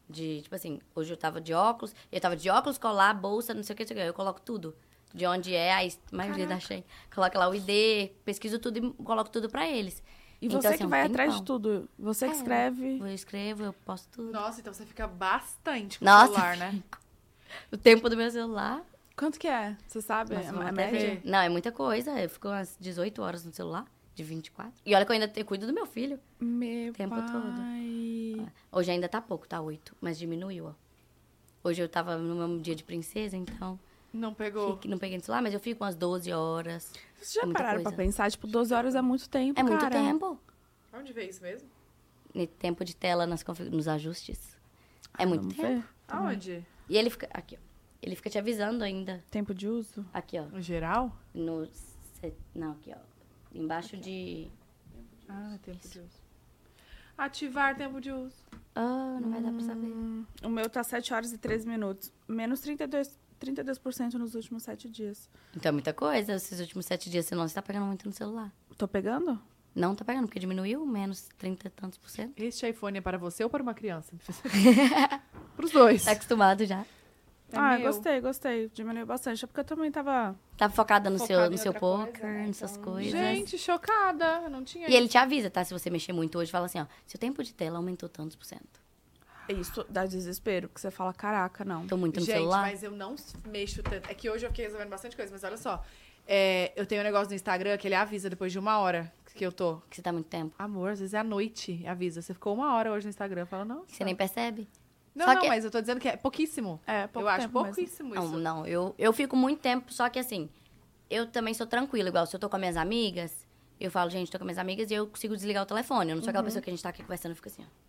De, tipo assim, hoje eu tava de óculos, eu tava de óculos, colar, bolsa, não sei o que, não sei o que. Eu coloco tudo. De onde é, a maioria da Shein. Coloca lá o ID, pesquiso tudo e coloco tudo pra eles. E Então, você assim, que é um vai atrás de tudo. Você que É. escreve. Eu escrevo, eu posto tudo. Nossa, então você fica bastante com Nossa, o celular, né? O tempo do meu celular. Quanto que é? Você sabe? Nossa, a, vamos a média? ver. Não, é muita coisa. Eu fico umas 18 horas no celular, de 24. E olha que eu ainda te- cuido do meu filho. Meu Tempo pai. todo. Hoje ainda tá pouco, tá 8, mas diminuiu, ó. Hoje eu tava no meu dia de princesa, então Não pegou. fico- não peguei no celular, mas eu fico umas 12 horas. Vocês já É pararam pra coisa. pensar? Tipo, 12 horas é muito tempo, É muito cara. tempo. Onde vê isso mesmo? E Tempo de tela nas config- nos ajustes. É muito Vamos tempo. ver. Aonde? E ele fica. Aqui, ó. Ele fica te avisando ainda. Tempo de uso? Aqui, ó. No geral? No. Não, aqui, ó. Embaixo de. Ah, tempo de uso. Ativar tempo de uso. Ah, não vai dar pra saber. Hum, o meu tá 7 horas e 13 minutos. Menos 32%, 32% nos últimos 7 dias. Então é muita coisa. Esses últimos sete dias você não está pegando muito no celular. Tô pegando? Não tá pegando, porque diminuiu menos 30 e tantos por cento. Este iPhone é para você ou para uma criança? Para os dois. Tá acostumado já. É ah, meu. gostei, gostei. Diminuiu bastante. É porque eu também tava. Tá focada no Focada seu, no seu outra coisa, poker, né? nessas Então, coisas. Gente, chocada. Eu não tinha E ele te avisa, tá? Se você mexer muito hoje, fala assim, ó. Seu tempo de tela aumentou tantos por cento. Isso dá desespero, porque você fala, caraca, não. Tô muito no Gente, celular. mas eu não mexo tanto. É que hoje eu fiquei resolvendo bastante coisa, mas olha só. É, eu tenho um negócio no Instagram que ele avisa depois de uma hora que eu tô. Que você tá muito tempo. Amor, às vezes é à noite, avisa. Você ficou uma hora hoje no Instagram. Fala, não. Você nem percebe. Não, Só não, que- mas eu tô dizendo que é pouquíssimo. É, pouco eu acho tempo mesmo. pouquíssimo Não, isso. não. Eu, eu fico muito tempo, só que assim, eu também sou tranquila. Igual se eu tô com as minhas amigas, eu falo, gente, tô com minhas amigas e eu consigo desligar o telefone. Eu não sou aquela pessoa que a gente tá aqui conversando e fica assim, ó.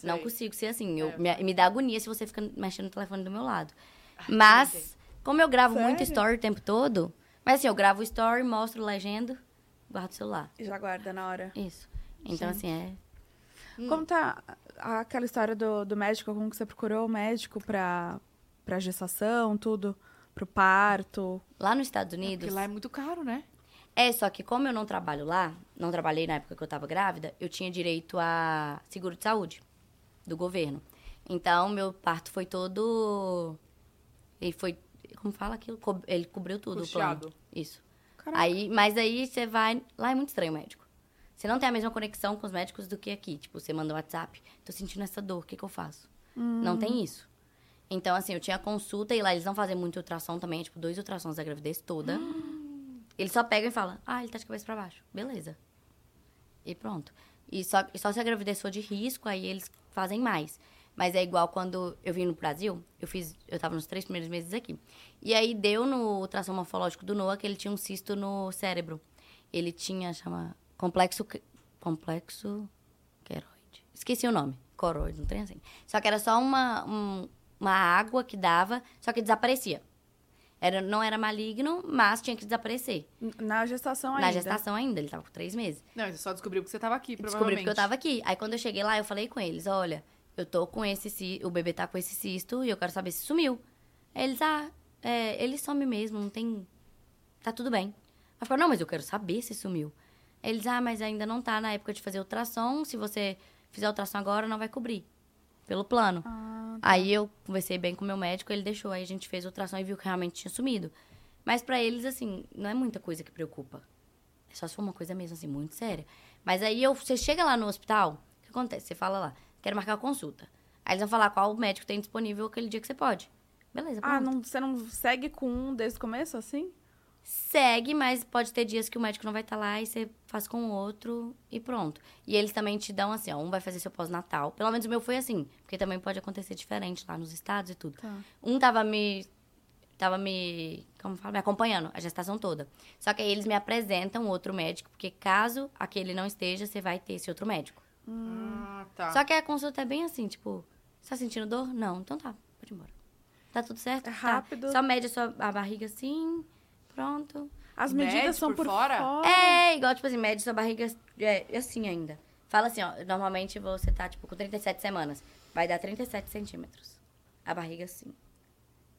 Sei. Não consigo ser assim. Eu, É, me, me dá agonia se você fica mexendo no telefone do meu lado. entendi. Mas, como eu gravo muito Sério? story o tempo todo, mas assim, eu gravo o story, mostro legenda, guardo o celular. E já guarda na hora. Isso. Então, assim, é. Hum. Como tá aquela história do, do médico? Como que você procurou o médico pra, pra gestação, tudo? Pro parto? Lá nos Estados Unidos. Porque lá é muito caro, né? É, só que como eu não trabalho lá, não trabalhei na época que eu tava grávida, eu tinha direito a seguro de saúde do governo. Então, meu parto foi todo. Ele foi. Como fala aquilo? Ele cobriu tudo. o Custeado. plano. Isso. Caraca. Aí, mas aí você vai. Lá é muito estranho o médico. Você não tem a mesma conexão com os médicos do que aqui. Tipo, você manda um WhatsApp, tô sentindo essa dor, o que, que eu faço? Não tem isso. Então, assim, eu tinha consulta e lá eles não fazem muito ultrassom também, tipo, dois ultrassons da gravidez toda. Eles só pegam e falam, ah, ele tá de cabeça pra baixo. Beleza. E pronto. E só, e só se a gravidez for de risco, aí eles fazem mais. Mas é igual quando eu vim no Brasil, eu fiz, eu tava nos três primeiros meses aqui. E aí deu no ultrassom morfológico do Noah que ele tinha um cisto no cérebro. Ele tinha, chama, complexo, complexo queroide. Esqueci o nome. Coroide, não tem assim. Só que era só uma, um- uma água que dava, só que desaparecia. Era, não era maligno, mas tinha que desaparecer. Na gestação ainda. Na gestação ainda, ele tava com três meses. Não, você só descobriu que você tava aqui, provavelmente. porque eu tava aqui. Aí quando eu cheguei lá, eu falei com eles, olha, eu tô com esse cisto, o bebê tá com esse cisto e eu quero saber se sumiu. Aí eles, ah, é, ele some mesmo, não tem... Tá tudo bem. Aí eu falei, não, mas eu quero saber se sumiu. Eles, ah, mas ainda não tá na época de fazer ultrassom, se você fizer ultrassom agora, não vai cobrir. Pelo plano. Ah, Aí eu conversei bem com o meu médico, ele deixou. Aí a gente fez ultrassom e viu que realmente tinha sumido. Mas pra eles, assim, não é muita coisa que preocupa. É só se for uma coisa mesmo, assim, muito séria. Mas aí eu, você chega lá no hospital, o que acontece? Você fala lá, quero marcar a consulta. Aí eles vão falar qual médico tem disponível aquele dia que você pode. Beleza, Ah, pronto. não, você não segue com um desde o começo, assim? Segue, mas pode ter dias que o médico não vai estar lá e você faz com o outro e pronto. E eles também te dão assim, ó, um vai fazer seu pós-natal. Pelo menos o meu foi assim, porque também pode acontecer diferente lá nos estados e tudo. Tá. Um tava me tava me, como fala, me acompanhando a gestação toda. Só que aí eles me apresentam outro médico, porque caso aquele não esteja, você vai ter esse outro médico. Ah, tá. Só que a consulta é bem assim, tipo, você tá sentindo dor? Não, então tá, pode ir embora. Tá tudo certo? É Tá. rápido. Só mede a sua a barriga assim, pronto. As Mede medidas são por por, fora? fora. É, igual, tipo assim, mede sua barriga é, assim ainda. Fala assim, ó, normalmente você tá, tipo, com 37 semanas. Vai dar 37 centímetros. A barriga assim.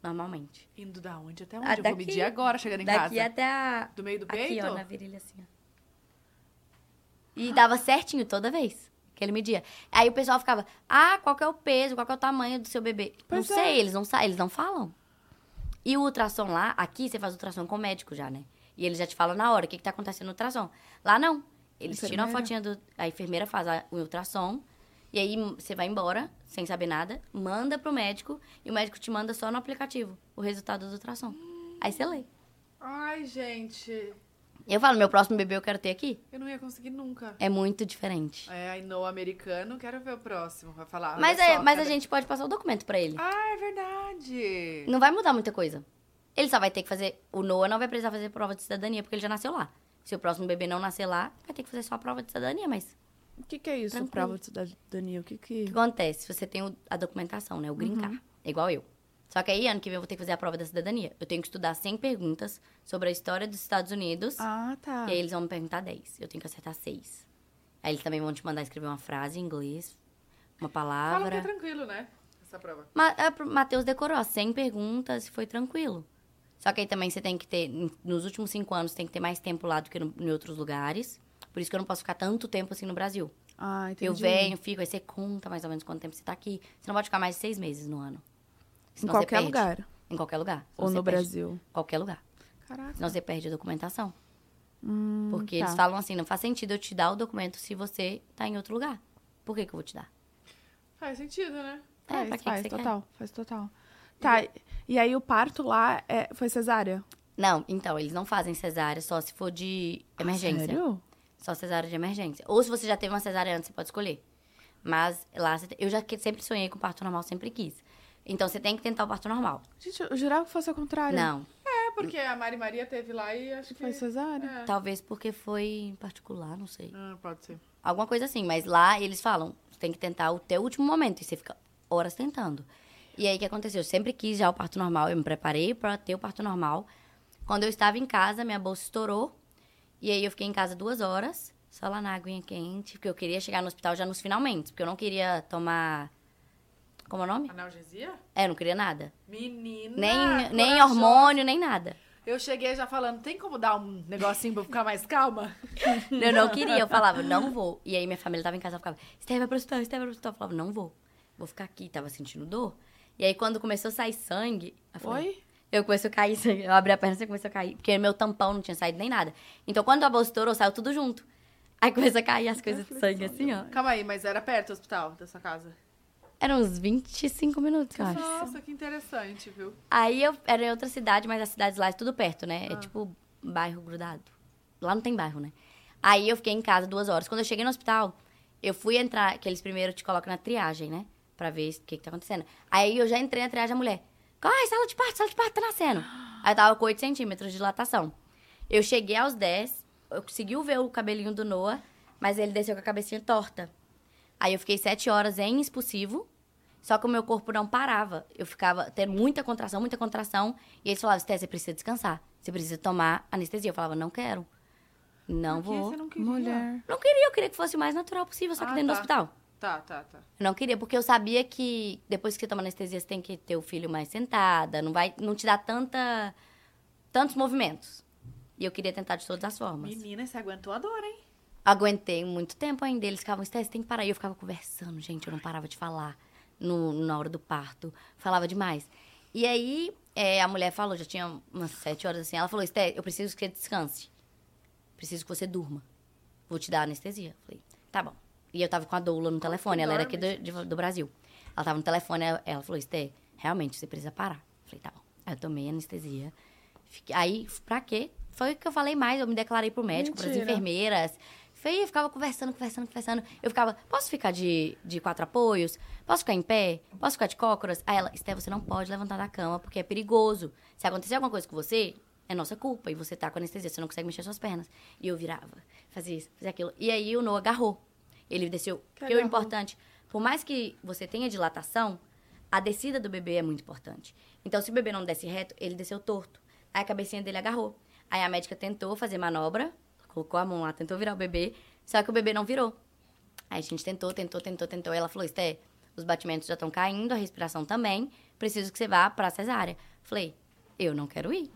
Normalmente. Indo da onde até onde? Ah, eu vou daqui- medir agora, chegando em Daqui casa. até a... Do meio do Aqui, peito? ó, na virilha assim, ó. E dava certinho toda vez que ele media. Aí o pessoal ficava, ah, qual que é o peso, qual que é o tamanho do seu bebê? Pois não é. sei, eles não eles não falam. E o ultrassom lá, aqui você faz ultrassom com o médico já, né? E ele já te fala na hora o que, que tá acontecendo no ultrassom. Lá não. Eles tiram a Enfermeira? fotinha do. A enfermeira faz a- o ultrassom. E aí você vai embora, sem saber nada, manda pro médico, e o médico te manda só no aplicativo o resultado do ultrassom. Aí você lê. Ai, gente. Eu falo, meu próximo bebê eu quero ter aqui. Eu não ia conseguir nunca. É muito diferente. É, I know americano, quero ver o próximo. Vai falar. Mas, é, só, mas a gente pode passar o documento pra ele. Ah, é verdade. Não vai mudar muita coisa. Ele só vai ter que fazer. O Noah não vai precisar fazer prova de cidadania, porque ele já nasceu lá. Se o próximo bebê não nascer lá, vai ter que fazer só a prova de cidadania, mas. O que, que é isso, Tranquilo. prova de cidadania? O que que... O que acontece? Você tem o- a documentação, né? O green card. É igual eu. Só que aí, ano que vem, eu vou ter que fazer a prova da cidadania. Eu tenho que estudar 100 perguntas sobre a história dos Estados Unidos. Ah, tá. E aí eles vão me perguntar 10. Eu tenho que acertar 6. Aí eles também vão te mandar escrever uma frase em inglês, uma palavra. que é tranquilo, né? Essa prova. Ma é, Matheus decorou ó, 100 perguntas e foi tranquilo. Só que aí também você tem que ter, nos últimos cinco anos, tem que ter mais tempo lá do que no- em outros lugares. Por isso que eu não posso ficar tanto tempo assim no Brasil. Ah, entendi. Eu venho, fico, aí você conta mais ou menos quanto tempo você tá aqui. Você não pode ficar mais de seis meses no ano. Em Senão qualquer perde. lugar. Em qualquer lugar. Ou Senão no você perde. Brasil. Qualquer lugar. Caraca. Senão você perde a documentação. Hum, Porque tá. eles falam assim, não faz sentido eu te dar o documento se você tá em outro lugar. Por que, que eu vou te dar? Faz sentido, né? É, Faz, pra que, faz, que você total. Faz total. Tá, e aí o parto lá é, foi cesárea? quer? Não, então, eles não fazem cesárea só se for de emergência. Sério? Só cesárea de emergência. Ou se você já teve uma cesárea antes, você pode escolher. Mas lá, eu já sempre sonhei com parto normal, sempre quis. Então, você tem que tentar o parto normal. Gente, eu jurava que fosse ao contrário. Não. É, porque a Mari Maria teve lá e acho que... Foi cesárea? É. Talvez porque foi em particular, não sei. Ah, pode ser. Alguma coisa assim. Mas lá, eles falam, você tem que tentar o teu último momento. E você fica horas tentando. E aí, o que aconteceu? Eu sempre quis já o parto normal. Eu me preparei pra ter o parto normal. Quando eu estava em casa, minha bolsa estourou. E aí, eu fiquei em casa duas horas. Só lá na aguinha quente. Porque eu queria chegar no hospital já nos finalmente. Porque eu não queria tomar... Como é o nome? Analgesia? É, eu não queria nada. Menina! Nem, nem hormônio, nem nada. Eu cheguei já falando, tem como dar um negocinho pra eu ficar mais calma? Eu não queria, eu falava, não vou. E aí minha família tava em casa, eu ficava, Esther vai pro hospital, Esther vai pro hospital. Eu falava, não vou, vou ficar aqui, tava sentindo dor. E aí quando começou a sair sangue, eu falei, Oi? eu comecei a cair sangue, eu abri a perna e começou a cair, porque meu tampão não tinha saído nem nada. Então quando a bolsa estourou, saiu tudo junto. Aí começou a cair as coisas de sangue assim, ó. Calma aí, mas era perto do hospital, da sua casa? Eram uns 25 minutos, eu acho. Nossa, que interessante, viu? Aí eu era em outra cidade, mas as cidades lá é tudo perto, né? É tipo bairro grudado. Lá não tem bairro, né? Aí eu fiquei em casa duas horas. Quando eu cheguei no hospital, eu fui entrar, que eles primeiro te colocam na triagem, né? Pra ver o que, que tá acontecendo. Aí eu já entrei na triagem, a mulher, corre, sala de parto, sala de parto, tá nascendo. Aí eu tava com 8 centímetros de dilatação. Eu cheguei aos 10, eu consegui ver o cabelinho do Noah, mas ele desceu com a cabecinha torta. Aí eu fiquei sete horas em expulsivo, só que o meu corpo não parava. Eu ficava tendo muita contração, muita contração. E eles falavam, Sté, você precisa descansar. Você precisa tomar anestesia. Eu falava, não quero. Não Por que vou. você não queria? Mulher. Não queria, eu queria que fosse o mais natural possível, só que Ah, dentro do tá. hospital. Tá, tá, tá. Eu não queria, porque eu sabia que depois que você toma anestesia, você tem que ter o filho mais sentada, não vai, não te dá tanta, tantos movimentos. E eu queria tentar de todas as formas. Menina, você aguentou a dor, hein? Aguentei muito tempo ainda. Eles ficavam, Sté, você tem que parar. E eu ficava conversando, gente, eu não parava de falar no, na hora do parto. Falava demais. E aí, é, a mulher falou, já tinha umas sete horas assim, ela falou, Sté, eu preciso que você descanse. Preciso que você durma. Vou te dar anestesia. Falei, tá bom. E eu tava com a doula no telefone, ela era aqui do, de- do Brasil. Ela tava no telefone, ela- falou, Sté, realmente, você precisa parar. Falei, tá bom. Aí eu tomei anestesia. Fiquei- aí, pra quê? Foi o que eu falei mais, eu me declarei pro médico, pras Mentira. enfermeiras. Eu ficava conversando, conversando, conversando. Eu ficava, posso ficar de, de quatro apoios? Posso ficar em pé? Posso ficar de cócoras? Aí ela, Esté, você não pode levantar da cama, porque é perigoso. Se acontecer alguma coisa com você, é nossa culpa. E você tá com anestesia, você não consegue mexer suas pernas. E eu virava, fazia isso, fazia aquilo. E aí o Noah agarrou. Ele desceu. Que Porque o importante, por mais que você tenha dilatação, a descida do bebê é muito importante. Então, se o bebê não desce reto, ele desceu torto. Aí a cabecinha dele agarrou. Aí a médica tentou fazer manobra, colocou a mão lá, tentou virar o bebê, só que o bebê não virou. Aí a gente tentou, tentou, tentou, tentou. Ela falou, Esté, os batimentos já estão caindo, a respiração também, preciso que você vá pra cesárea. Falei, eu não quero ir,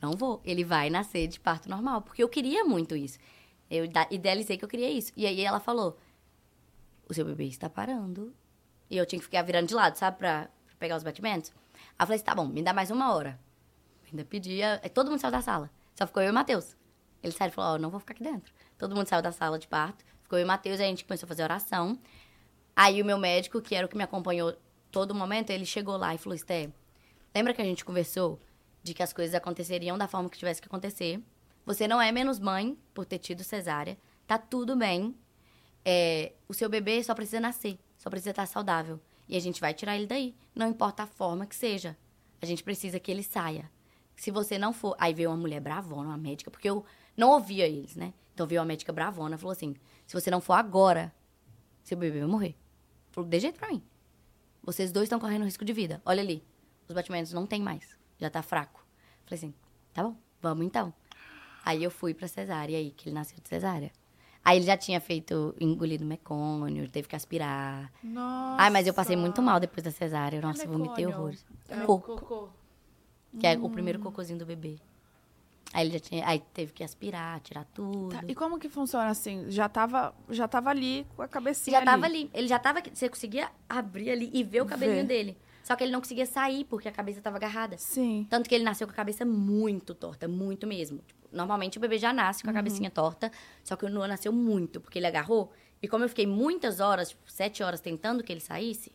não vou. Ele vai nascer de parto normal, porque eu queria muito isso. Eu idealizei que eu queria isso. E aí ela falou, o seu bebê está parando. E eu tinha que ficar virando de lado, sabe, pra pegar os batimentos. Aí eu falei tá bom, me dá mais uma hora. Ainda pedia, aí todo mundo saiu da sala. Só ficou eu e o Matheus. Ele saiu e falou, ó, não vou ficar aqui dentro. Todo mundo saiu da sala de parto. Ficou eu e o Matheus, aí a gente começou a fazer oração. Aí o meu médico, que era o que me acompanhou todo momento, ele chegou lá e falou, Esté, lembra que a gente conversou de que as coisas aconteceriam da forma que tivesse que acontecer? Você não é menos mãe por ter tido cesárea. Tá tudo bem. É, o seu bebê só precisa nascer, só precisa estar saudável. E a gente vai tirar ele daí. Não importa a forma que seja. A gente precisa que ele saia. Se você não for. Aí veio uma mulher bravona, uma médica, porque eu não ouvia eles, né? Então veio uma médica bravona e falou assim: se você não for agora, seu bebê vai morrer. Falou, de jeito pra mim. Vocês dois estão correndo risco de vida. Olha ali. Os batimentos não tem mais. Já tá fraco. Falei assim, tá bom, vamos então. Aí eu fui pra cesárea, aí que ele nasceu de cesárea. Aí ele já tinha feito, engolido mecônio, teve que aspirar. Nossa. Ai, mas eu passei muito mal depois da cesárea. Nossa, eu vomitei horrores. É, Cocô, cocô. que é o primeiro cocôzinho do bebê. Aí ele já tinha, aí teve que aspirar, tirar tudo. Tá, e como que funciona assim? Já tava, já tava ali com a cabecinha já tava ali. Ele já tava. Você conseguia abrir ali e ver o cabelinho dele. Só que ele não conseguia sair porque a cabeça tava agarrada. Sim. Tanto que ele nasceu com a cabeça muito torta, muito mesmo. Tipo, normalmente o bebê já nasce com a cabecinha torta, só que o Noah nasceu muito, porque ele agarrou. E como eu fiquei muitas horas, tipo, sete horas tentando que ele saísse,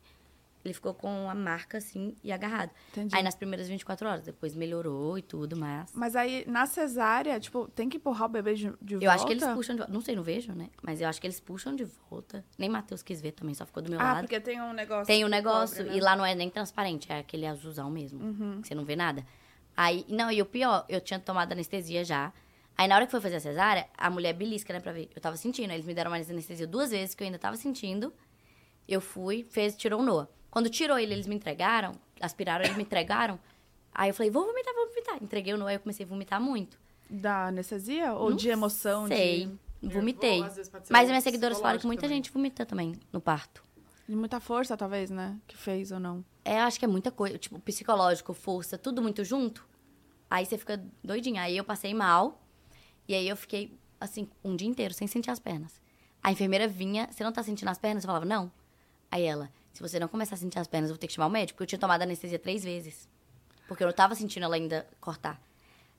ele ficou com a marca assim e agarrado. Entendi. Aí nas primeiras 24 horas, depois melhorou e tudo, mas. Mas aí, na cesárea, tipo, tem que empurrar o bebê de, de volta? Eu acho que eles puxam de volta. Não sei, não vejo, né? Mas eu acho que eles puxam de volta. Nem Matheus quis ver também, só ficou do meu Ah, lado. porque tem um negócio. Tem que negócio, cobre, né? e lá não é nem transparente, é aquele azulzão mesmo. Uhum. Que você não vê nada. Aí, não, e o pior, eu tinha tomado anestesia já. Aí na hora que foi fazer a cesárea, a mulher belisca, né, pra ver. Eu tava sentindo, eles me deram mais anestesia duas vezes, que eu ainda tava sentindo. Eu fui, fez, tirou o Noah. Quando tirou ele, eles me entregaram, aspiraram, eles me entregaram. Aí eu falei, vou vomitar, vou vomitar. Entreguei o Noah e eu comecei a vomitar muito. Da anestesia? Ou Não de emoção? Sei, De, vomitei. Ser Mas minhas seguidoras falaram que muita também. gente vomita também no parto. de muita força, talvez, né? Que fez ou não. É, acho que é muita coisa. Tipo, psicológico, força, tudo muito junto. Aí você fica doidinha. Aí eu passei mal. E aí eu fiquei, assim, um dia inteiro sem sentir as pernas. A enfermeira vinha, você não tá sentindo as pernas? Eu falava, não. Aí ela, se você não começar a sentir as pernas, eu vou ter que chamar o médico. Porque eu tinha tomado anestesia três vezes. Porque eu não tava sentindo ela ainda cortar.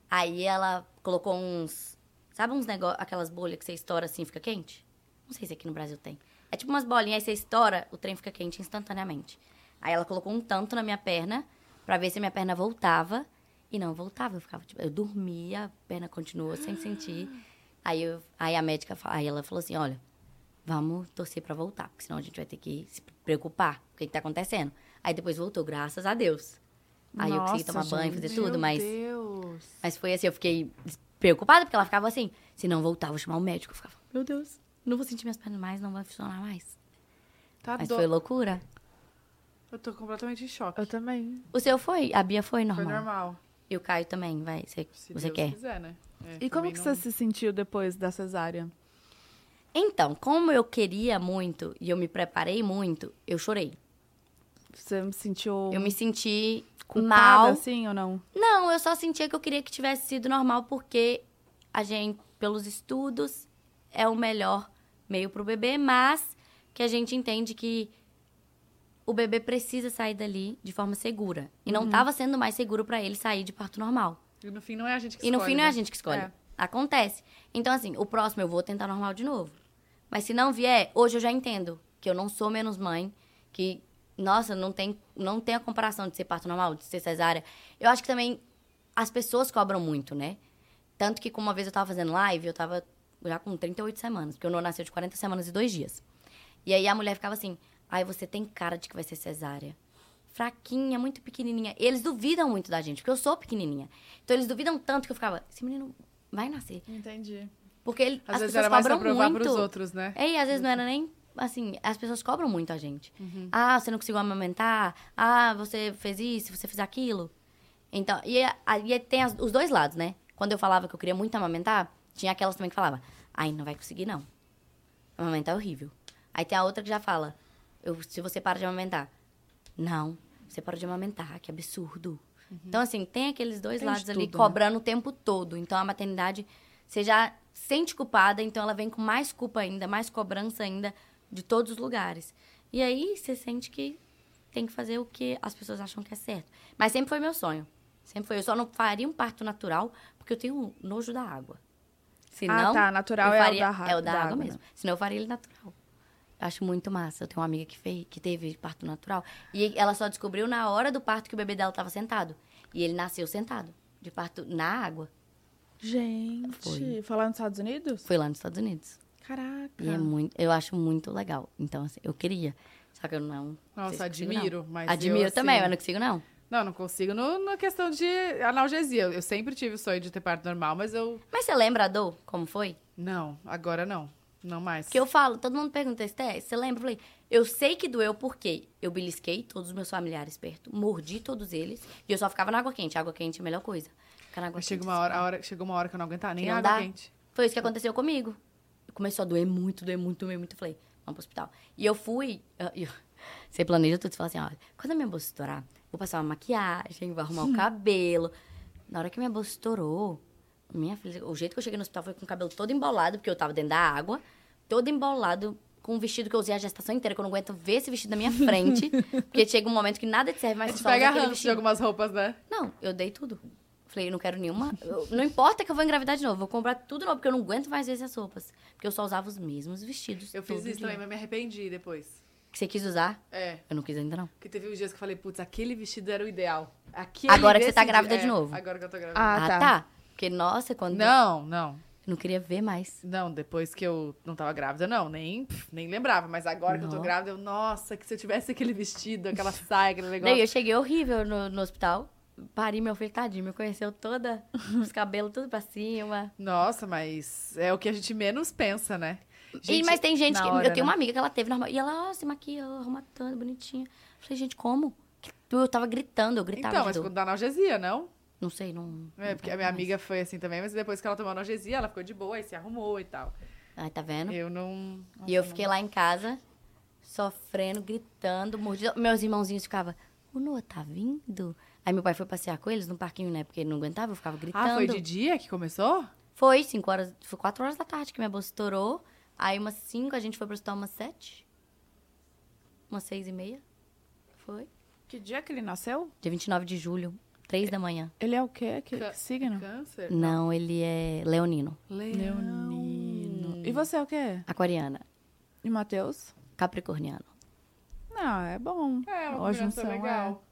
Aí ela colocou uns. Sabe uns negócios, aquelas bolhas que você estoura assim e fica quente? Não sei se aqui no Brasil tem. É tipo umas bolinhas, aí você estoura, o trem fica quente instantaneamente. Aí ela colocou um tanto na minha perna pra ver se a minha perna voltava. E não voltava, eu ficava, tipo, eu dormia, a perna continuou sem sentir. Aí, eu, aí a médica, aí ela falou assim, olha, vamos torcer pra voltar, porque senão a gente vai ter que se preocupar com o que, que tá acontecendo. Aí depois voltou, graças a Deus. Aí eu consegui Nossa, tomar banho, gente. fazer tudo, Meu mas, Deus. mas foi assim, eu fiquei preocupada, porque ela ficava assim, se não voltar, eu vou chamar o médico. Eu ficava, meu Deus, não vou sentir minhas pernas mais, não vai funcionar mais. Tá Mas do- foi loucura. Eu tô completamente em choque. Eu também. O seu foi? A Bia foi Foi normal. normal. E o Caio também, vai. Você, Se você Deus quer? quiser, né? É, E como que não- você se sentiu depois da cesárea? Então, como eu queria muito e eu me preparei muito, eu chorei. Você me sentiu Eu me senti culpada, mal. assim, ou não? Não, eu só sentia que eu queria que tivesse sido normal porque a gente, pelos estudos, é o melhor meio pro bebê, mas que a gente entende que o bebê precisa sair dali de forma segura. E não tava sendo mais seguro pra ele sair de parto normal. E no fim não é a gente que E escolhe. no fim não é né? a gente que escolhe. É. Acontece. Então, assim, o próximo eu vou tentar normal de novo. Mas se não vier, hoje eu já entendo que eu não sou menos mãe, que, nossa, não tem, não tem a comparação de ser parto normal, de ser cesárea. Eu acho que também as pessoas cobram muito, né? Tanto que, como uma vez eu tava fazendo live, eu tava já com 38 semanas, porque o Noah nasceu de 40 semanas e dois dias. E aí a mulher ficava assim, ai, você tem cara de que vai ser cesárea. Fraquinha, muito pequenininha. Eles duvidam muito da gente, porque eu sou pequenininha. Então eles duvidam tanto que eu ficava, esse menino vai nascer. Entendi. Porque ele, Às as vezes pessoas era mais pra cobram provar muito. pros outros, né? É, e às vezes não era nem assim, as pessoas cobram muito a gente. Uhum. Ah, você não conseguiu amamentar? Ah, você fez isso, você fez aquilo. Então, e aí tem as- os dois lados, né? Quando eu falava que eu queria muito amamentar, tinha aquelas também que falava, ai, não vai conseguir não. Amamentar é horrível. Aí tem a outra que já fala, eu, se você para de amamentar. Não, você para de amamentar, que absurdo. Então, assim, tem aqueles dois Tem lados ali tudo, né? cobrando o tempo todo. Então, a maternidade, você já sente culpada, então ela vem com mais culpa ainda, mais cobrança ainda de todos os lugares. E aí, você sente que tem que fazer o que as pessoas acham que é certo. Mas sempre foi meu sonho. Sempre foi. Eu só não faria um parto natural porque eu tenho nojo da água. Senão, ah, tá. Natural eu é faria, o da, é o da, água, água, né? mesmo. Senão eu faria ele natural. Eu acho muito massa. Eu tenho uma amiga que fez, que teve parto natural. E ela só descobriu na hora do parto que o bebê dela estava sentado. E ele nasceu sentado. De parto na água. Gente, Foi. foi lá nos Estados Unidos? Foi lá nos Estados Unidos. Caraca. E é muito, eu acho muito legal. Então, assim, eu queria. Só que eu não. Nossa, se consigo, admiro, não. mas Admiro eu, assim, também, mas não consigo, não. Não, não consigo no, na questão de analgesia. Eu sempre tive o sonho de ter parto normal, mas eu... Mas você lembra a dor? Como foi? Não, agora não. Não mais. Porque eu falo, todo mundo pergunta, Esté, você lembra? Eu falei, eu sei que doeu porque eu belisquei todos os meus familiares perto, mordi todos eles, e eu só ficava na água quente. Água quente é a melhor coisa. Ficar na água chega uma hora, a hora, chegou uma hora que eu não aguentava nem não água dá. quente. Foi isso que aconteceu comigo. Começou a doer muito, doer muito, doer muito. Eu falei, vamos pro hospital. E eu fui. eu- eu- você planeja tudo, você fala assim: olha, quando a minha bolsa estourar, vou passar uma maquiagem, vou arrumar o cabelo. Na hora que minha bolsa estourou, minha filha, o jeito que eu cheguei no hospital foi com o cabelo todo embolado, porque eu tava dentro da água, todo embolado, com um vestido que eu usei a gestação inteira, que eu não aguento ver esse vestido na minha frente. porque chega um momento que nada te serve mais, você usa pega ranço de algumas roupas, né? Não, eu dei tudo. Falei, não quero nenhuma. eu- não importa que eu vou engravidar de novo, vou comprar tudo novo, porque eu não aguento mais ver essas roupas. Porque eu só usava os mesmos vestidos. Eu fiz isso dia. também, mas me arrependi depois. Que você quis usar? É. Eu não quis ainda, não. Porque teve uns dias que eu falei, putz, aquele vestido era o ideal. Aquele Agora que você tá grávida dia- de é, novo. Agora que eu tô grávida. Ah, Ah, tá. tá. Porque, nossa, quando. Não, não. Eu não queria ver mais. Não, depois que eu não tava grávida, não, nem, nem lembrava. Mas agora que eu tô Não. grávida, eu, nossa, que se eu tivesse aquele vestido, aquela saia, aquele negócio. Daí eu cheguei horrível no, no hospital. Pari, meu filho, tadinho, me conheceu toda, os cabelos tudo pra cima. Nossa, mas é o que a gente menos pensa, né? e, mas tem gente que. hora, eu tenho né? uma amiga que ela teve normal. E ela, ó, se maquiou, arrumatando, bonitinha. Eu falei, gente, como? Eu tava gritando, eu gritava Então, mas quando dá analgesia, não? Não sei, não. É, não porque a minha mais. amiga foi assim também, mas depois que ela tomou analgesia, ela ficou de boa e se arrumou e tal. Ai, tá vendo? Eu não. e eu fiquei lá em casa, sofrendo, gritando, mordida. Meus irmãozinhos ficavam, o Noah tá vindo? Aí meu pai foi passear com eles no parquinho, né? Porque ele não aguentava, eu ficava gritando. Ah, foi de dia que começou? Foi, 5 horas, foi 4 horas da tarde que minha bolsa estourou. Aí umas 5, a gente foi pro hospital umas 7. Umas 6 e meia. Foi. Que dia que ele nasceu? Dia 29 de julho, 3 da manhã. Ele é o quê? Que, que signo? Câncer? Não, ele é leonino, Leonino. E você é o quê? aquariana, E Matheus? capricorniano. Não, é bom. É, uma não são, legal. Le- ah,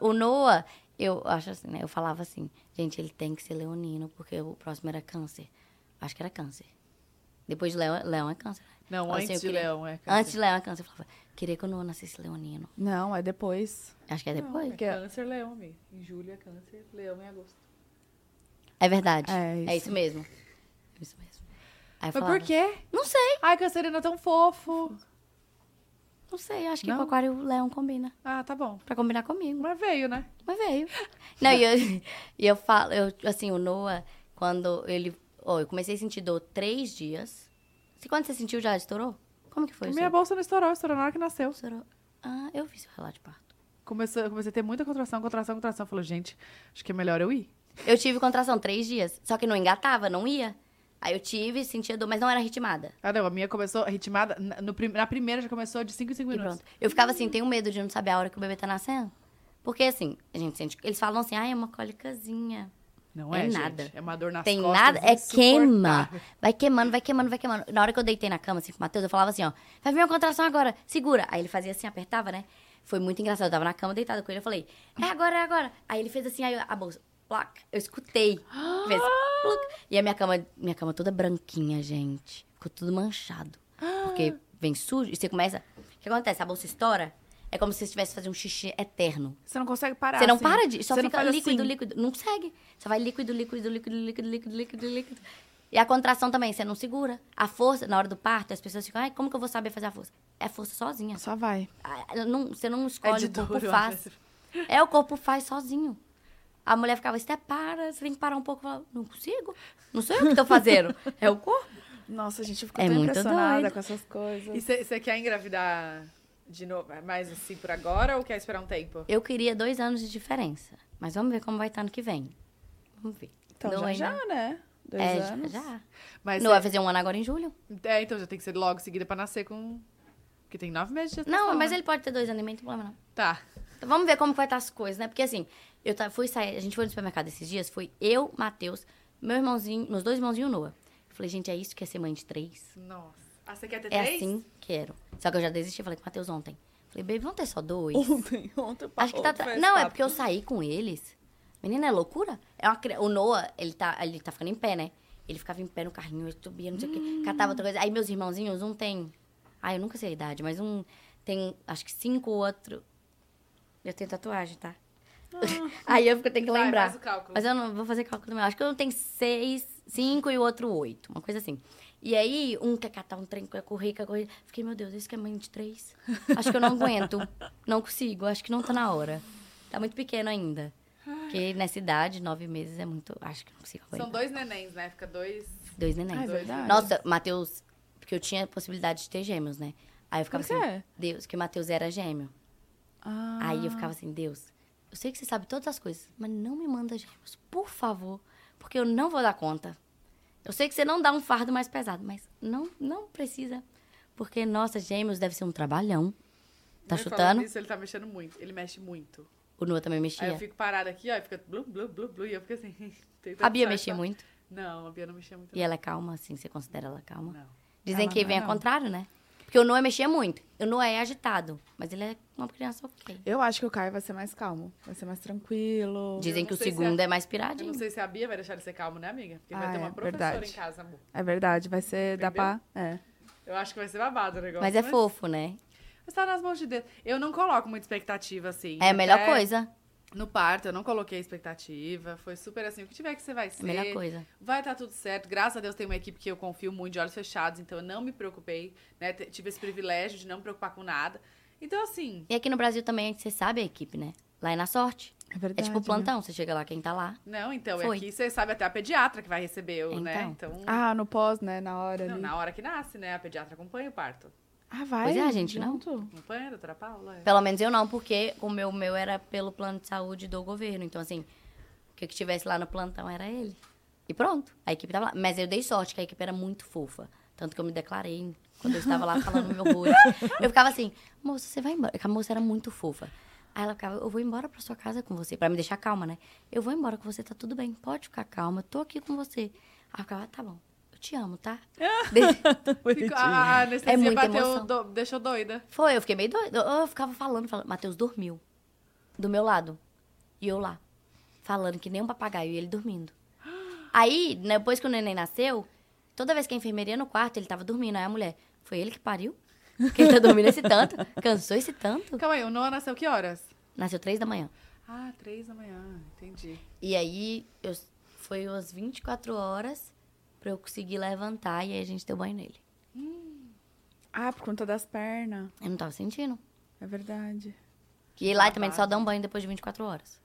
o Noah, eu acho assim, né? Eu falava assim, gente, ele tem que ser leonino, porque o próximo era câncer. Acho que era câncer. Depois de leão, leão é câncer. né? Não, Assim, antes eu de queria- leão, é câncer. Antes de leão é câncer. Eu falava, queria que o Noah nascesse leonino. Não, é depois. Acho que é depois. É câncer, leão, amiga. Em julho é câncer, leão em agosto. É verdade. É É isso. isso mesmo. É isso mesmo. Aí Mas falava, por quê? Não sei, Ai, cancerino é tão fofo. Não sei. Acho que Não? com aquário o leão combina. Ah, tá bom. Pra combinar comigo. Mas veio, né? Mas veio. Não, e eu, e eu falo, eu, assim, o Noah, quando ele. Ó, eu comecei a sentir dor três dias. Se quando você sentiu já estourou? Como que foi isso? Minha bolsa não estourou, estourou na hora que nasceu. Estourou. Ah, eu vi seu relato de parto. Começou, eu comecei a ter muita contração, contração, contração. Falei, gente, acho que é melhor eu ir. Eu tive contração três dias, só que não engatava, não ia. Aí eu tive, sentia dor, mas não era ritmada. Ah, não, a minha começou ritmada. Na, no na primeira já começou de 5 em 5 E minutos. pronto. Eu ficava assim, tenho medo de não saber a hora que o bebê tá nascendo. Porque assim, a gente sente. Eles falam assim, ah, é uma cólicazinha. Não É é, nada. gente. É uma dor nas Tem costas nada, é queima. Vai queimando, vai queimando, vai queimando. Na hora que eu deitei na cama, assim, com o Matheus, eu falava assim, ó, vai vir uma contração agora, segura. Aí ele fazia assim, apertava, né? Foi muito engraçado. Eu tava na cama deitada com ele, eu falei, é agora, é agora. Aí ele fez assim, aí a bolsa, plac, eu escutei. Fez. E a minha cama, minha cama toda branquinha, gente. Ficou tudo manchado. Porque vem sujo e você começa. O que acontece? A bolsa estoura. É como se você estivesse fazendo um xixi eterno. Você não consegue parar. Você não assim. para de. Só Você fica líquido, assim. líquido. Não consegue. Só vai líquido, líquido, líquido, líquido, líquido, líquido, líquido. E a contração também, você não segura. A força, na hora do parto, as pessoas ficam, ai, como que eu vou saber fazer a força? É força sozinha. Só vai. Ah, não- você não É escolhe, de o corpo eu faz. É, o corpo faz sozinho. A mulher ficava, você para, você tem que parar um pouco. Eu falava, não consigo. Não sou eu que tô fazendo. É o corpo. Nossa, a gente ficou É tão muito impressionada doido. com essas coisas. E você quer engravidar de novo, mais assim por agora ou quer esperar um tempo? Eu queria dois anos de diferença. Mas vamos ver como vai estar ano que vem. Vamos ver. Então Não já ainda. já, né? Dois é, anos. já. já. Mas Não cê- vai fazer um ano agora em julho? É, então já tem que ser logo seguida pra nascer com. Porque tem nove meses de gestação. Não, mas né? ele pode ter dois anos e meio, não tem problema não. Tá. Então, vamos ver como vai estar as coisas, né? Porque assim, eu fui sair, a gente foi no supermercado esses dias, foi eu, Matheus, meu irmãozinho, meus dois irmãozinhos e o Noah. Eu falei, gente, é isso que é ser mãe de três? Nossa. Ah, você quer ter É três? assim? Quero. Só que eu já desisti, falei com o Matheus ontem. Falei, baby, vamos ter só dois? Ontem, ontem. Acho que tá. tra- Não, é porque eu saí com eles. Menina, é loucura? É uma O Noah, ele tá, ele tá ficando em pé, né? Ele ficava em pé no carrinho, ele subia, não sei o quê, catava outra coisa. Aí meus irmãozinhos, um tem. Ah, eu nunca sei a idade, mas um tem acho que cinco, outro. Eu tenho tatuagem, tá? Aí eu fico- tenho que Vai, lembrar. faz o cálculo. Mas eu não vou fazer cálculo também. Acho que um tem seis, cinco e o outro oito. Uma coisa assim. E aí, um quer catar um trem, quer correr, quer correr. Fiquei, meu Deus, esse que é mãe de três. Acho que eu não aguento. Não consigo. Acho que não tá na hora. Tá muito pequeno ainda. Porque nessa idade, nove meses é muito. Acho que não consigo São aguentar. dois nenéns, né? Fica dois. Dois neném. Ah, é verdade. Nossa, Matheus. Porque eu tinha a possibilidade de ter gêmeos, né? Aí eu ficava Por assim, quê? Deus, que o Matheus era gêmeo. Ah. Aí eu ficava assim, Deus, eu sei que você sabe todas as coisas, mas não me manda gêmeos, por favor, porque eu não vou dar conta. Eu sei que você não dá um fardo mais pesado, mas não, não precisa. Porque, nossa, gêmeos deve ser um trabalhão. Tá Ele chutando? Isso, ele tá mexendo muito. Ele mexe muito. O Noah também Aí mexia. eu fico parada aqui, ó, e fica blu, blu, blu, blu, e eu fico assim. A Bia mexia muito. Não, a Bia não mexia muito. E ela é calma, assim, você considera ela calma? Não. Dizem Ela que não vem ao não. contrário, né? Porque o Noah mexia muito. O Noah é agitado, mas ele é uma criança ok. Eu acho que o Caio vai ser mais calmo. Vai ser mais tranquilo. Dizem que o se segundo é- é mais Eu piradinho. não sei se a Bia vai deixar ele ser calmo, né, amiga? Porque vai Ah, ter uma é, professora verdade. em casa, amor. É verdade, vai ser. Dá Entendeu? pra. É. Eu acho que vai ser babado o negócio. Mas é fofo, né? Mas tá nas mãos de Deus. Eu não coloco muita expectativa, assim. É a melhor Até coisa. No parto, eu não coloquei expectativa. Foi super assim, o que tiver que você vai É ser. a melhor coisa. Vai estar tudo certo. Graças a Deus tem uma equipe que eu confio muito de olhos fechados, então eu não me preocupei, né? Tive esse privilégio de não me preocupar com nada. Então, assim, E aqui no Brasil também, você sabe a equipe, né? Lá é na sorte. É verdade. É tipo né? plantão. Você chega lá, quem tá lá. não, então, Foi. aqui você sabe até a pediatra que vai receber, o, né? Então, Ah, no pós, né? Na hora não, ali. na hora que nasce, né? A pediatra acompanha o parto. Ah, vai. Pois é, a gente não. junto? Acompanha, doutora Paula? É. Pelo menos eu não, porque o meu, meu era pelo plano de saúde do governo. Então, assim, o que que tivesse lá no plantão era ele. E pronto, a equipe tava lá. Mas eu dei sorte, que a equipe era muito fofa. Tanto que eu me declarei quando eu estava lá falando meu rosto. Eu ficava assim, moça, você vai embora. Porque a moça era muito fofa. Aí ela ficava, eu vou embora pra sua casa com você. Pra me deixar calma, né? Eu vou embora com você, tá tudo bem. Pode ficar calma, tô aqui com você. Aí eu ficava, "Ah, tá bom. Eu te amo, tá? De- Fico- a anestesia É muita bateu, emoção. do- deixou doida. Foi, eu fiquei meio doida. Eu, eu ficava falando, falando. Matheus dormiu. Do meu lado. E eu lá. Falando que nem um papagaio e ele dormindo. Aí, depois que o neném nasceu, toda vez que a enfermeira ia no quarto, ele tava dormindo. Aí a mulher, foi ele que pariu? Que ele tá dormindo esse tanto? Cansou esse tanto? Calma aí, o Noah nasceu que horas? Nasceu três da manhã. Ah, três da manhã, entendi. E aí, eu, foi umas 24 horas pra eu conseguir levantar e aí a gente deu banho nele. Ah, por conta das pernas. Eu não tava sentindo. É verdade. E lá também só dá um banho depois de 24 horas.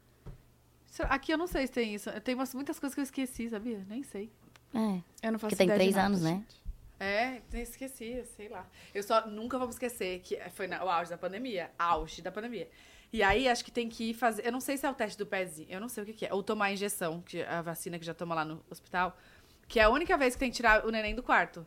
Aqui eu não sei se tem isso. Tem umas, muitas coisas que eu esqueci, sabia? Nem sei. É. Eu não faço Porque tem três nada, anos, né? gente. É, nem esqueci, sei lá. Eu só nunca vou esquecer que foi na- o auge da pandemia. Auge da pandemia. E aí acho que tem que ir fazer. Eu não sei se é o teste do pezinho, eu não sei o que, que é. Ou tomar a injeção, que a vacina que já toma lá no hospital. Que é a única vez que tem que tirar o neném do quarto.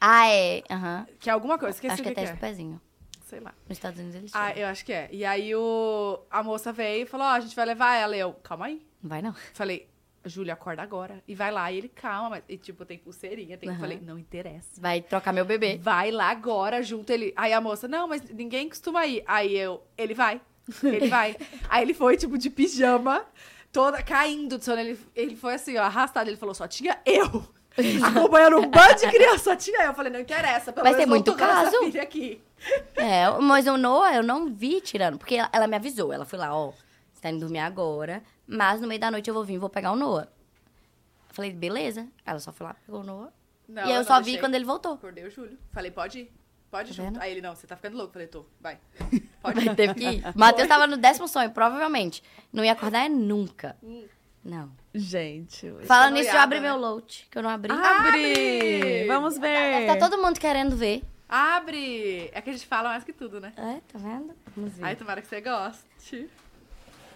Ah, é. Aham. Que é alguma coisa, esqueci Acho que o é que, teste que do pezinho. Sei lá. Nos Estados Unidos eles Ah, eu acho que é. E aí o, a moça veio e falou: Ó, a gente vai levar ela. E eu, calma aí. Não vai, não. Falei, Júlia, acorda agora. E vai lá. E ele, calma, mas. E tipo, tem pulseirinha. Tem... Aham. Falei, não interessa. Vai trocar meu bebê. Vai lá agora, junto ele. Aí a moça, não, mas ninguém costuma ir. Aí eu, ele vai. Ele vai. Aí ele foi, tipo, de pijama, toda caindo de sono. Ele, ele foi assim, ó, arrastado. Ele falou, só tinha eu. Acompanhando um bando de criança, só tinha eu. Eu falei, não interessa. Pelo Mas tem muito caso. aqui. É, mas o Noah eu não vi tirando. Porque ela, ela me avisou. Ela foi lá, ó, você tá indo dormir agora. Mas no meio da noite eu vou vir, vou pegar o Noah. Eu falei, beleza. Ela só foi lá, pegou o Noah. Não, e eu não só vi quando ele voltou. Acordei o Júlio. Falei, pode ir. Pode Tá junto. Aí ele, não, você tá ficando louco. Falei, tô, vai. Pode ir. Teve que ir. Matheus tava no décimo sonho, provavelmente. Não ia acordar é nunca. Não. Gente. Falando é nisso, eu abri né? meu load, que eu não abri. Abre! Vamos ver. Tá todo mundo querendo ver. Abre! É que a gente fala mais que tudo, né? É, tá vendo? Vamos ver. Ai, tomara que você goste.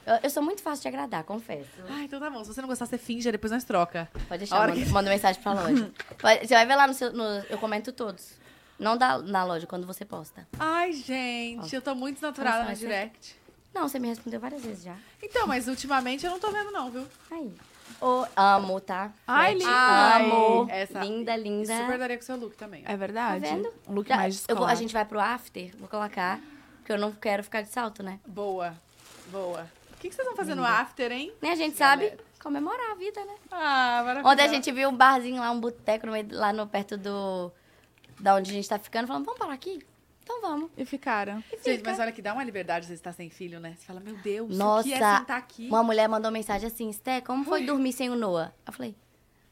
Eu, eu sou muito fácil de agradar, confesso. Ah, então tá bom. Se você não gostar, você finge, depois nós troca. Pode deixar, manda, que- manda mensagem pra loja. Pode- você vai ver lá no seu. no- eu comento todos. Não da, na loja, quando você posta. Ai, gente, eu tô muito desnaturada Nossa, no mas você- direct. Não, você me respondeu várias vezes já. Então, mas ultimamente eu não tô vendo, não, viu? Aí. Ô, amo, tá? Ai, Fred, linda. Amo. Essa- linda, linda. Super daria com o seu look também. É verdade. Tá vendo? Um look Já- mais eu vou, a descolado. gente vai pro after, vou colocar. Porque eu não quero ficar de salto, né? Boa, boa. O que, que vocês vão fazer no after, hein? Nem a gente Galera. sabe comemorar a vida, né? Ah, maravilhoso. Ontem a gente viu um barzinho lá, um boteco no meio- lá no perto do. Da onde a gente tá ficando. Falando, vamos parar aqui? Então vamos. E ficaram. Gente, mas olha que dá uma liberdade você estar sem filho, né? Você fala, meu Deus, Nossa, o que é sentar aqui? Uma mulher mandou mensagem assim, Sté, como foi dormir sem o Noah? Eu falei,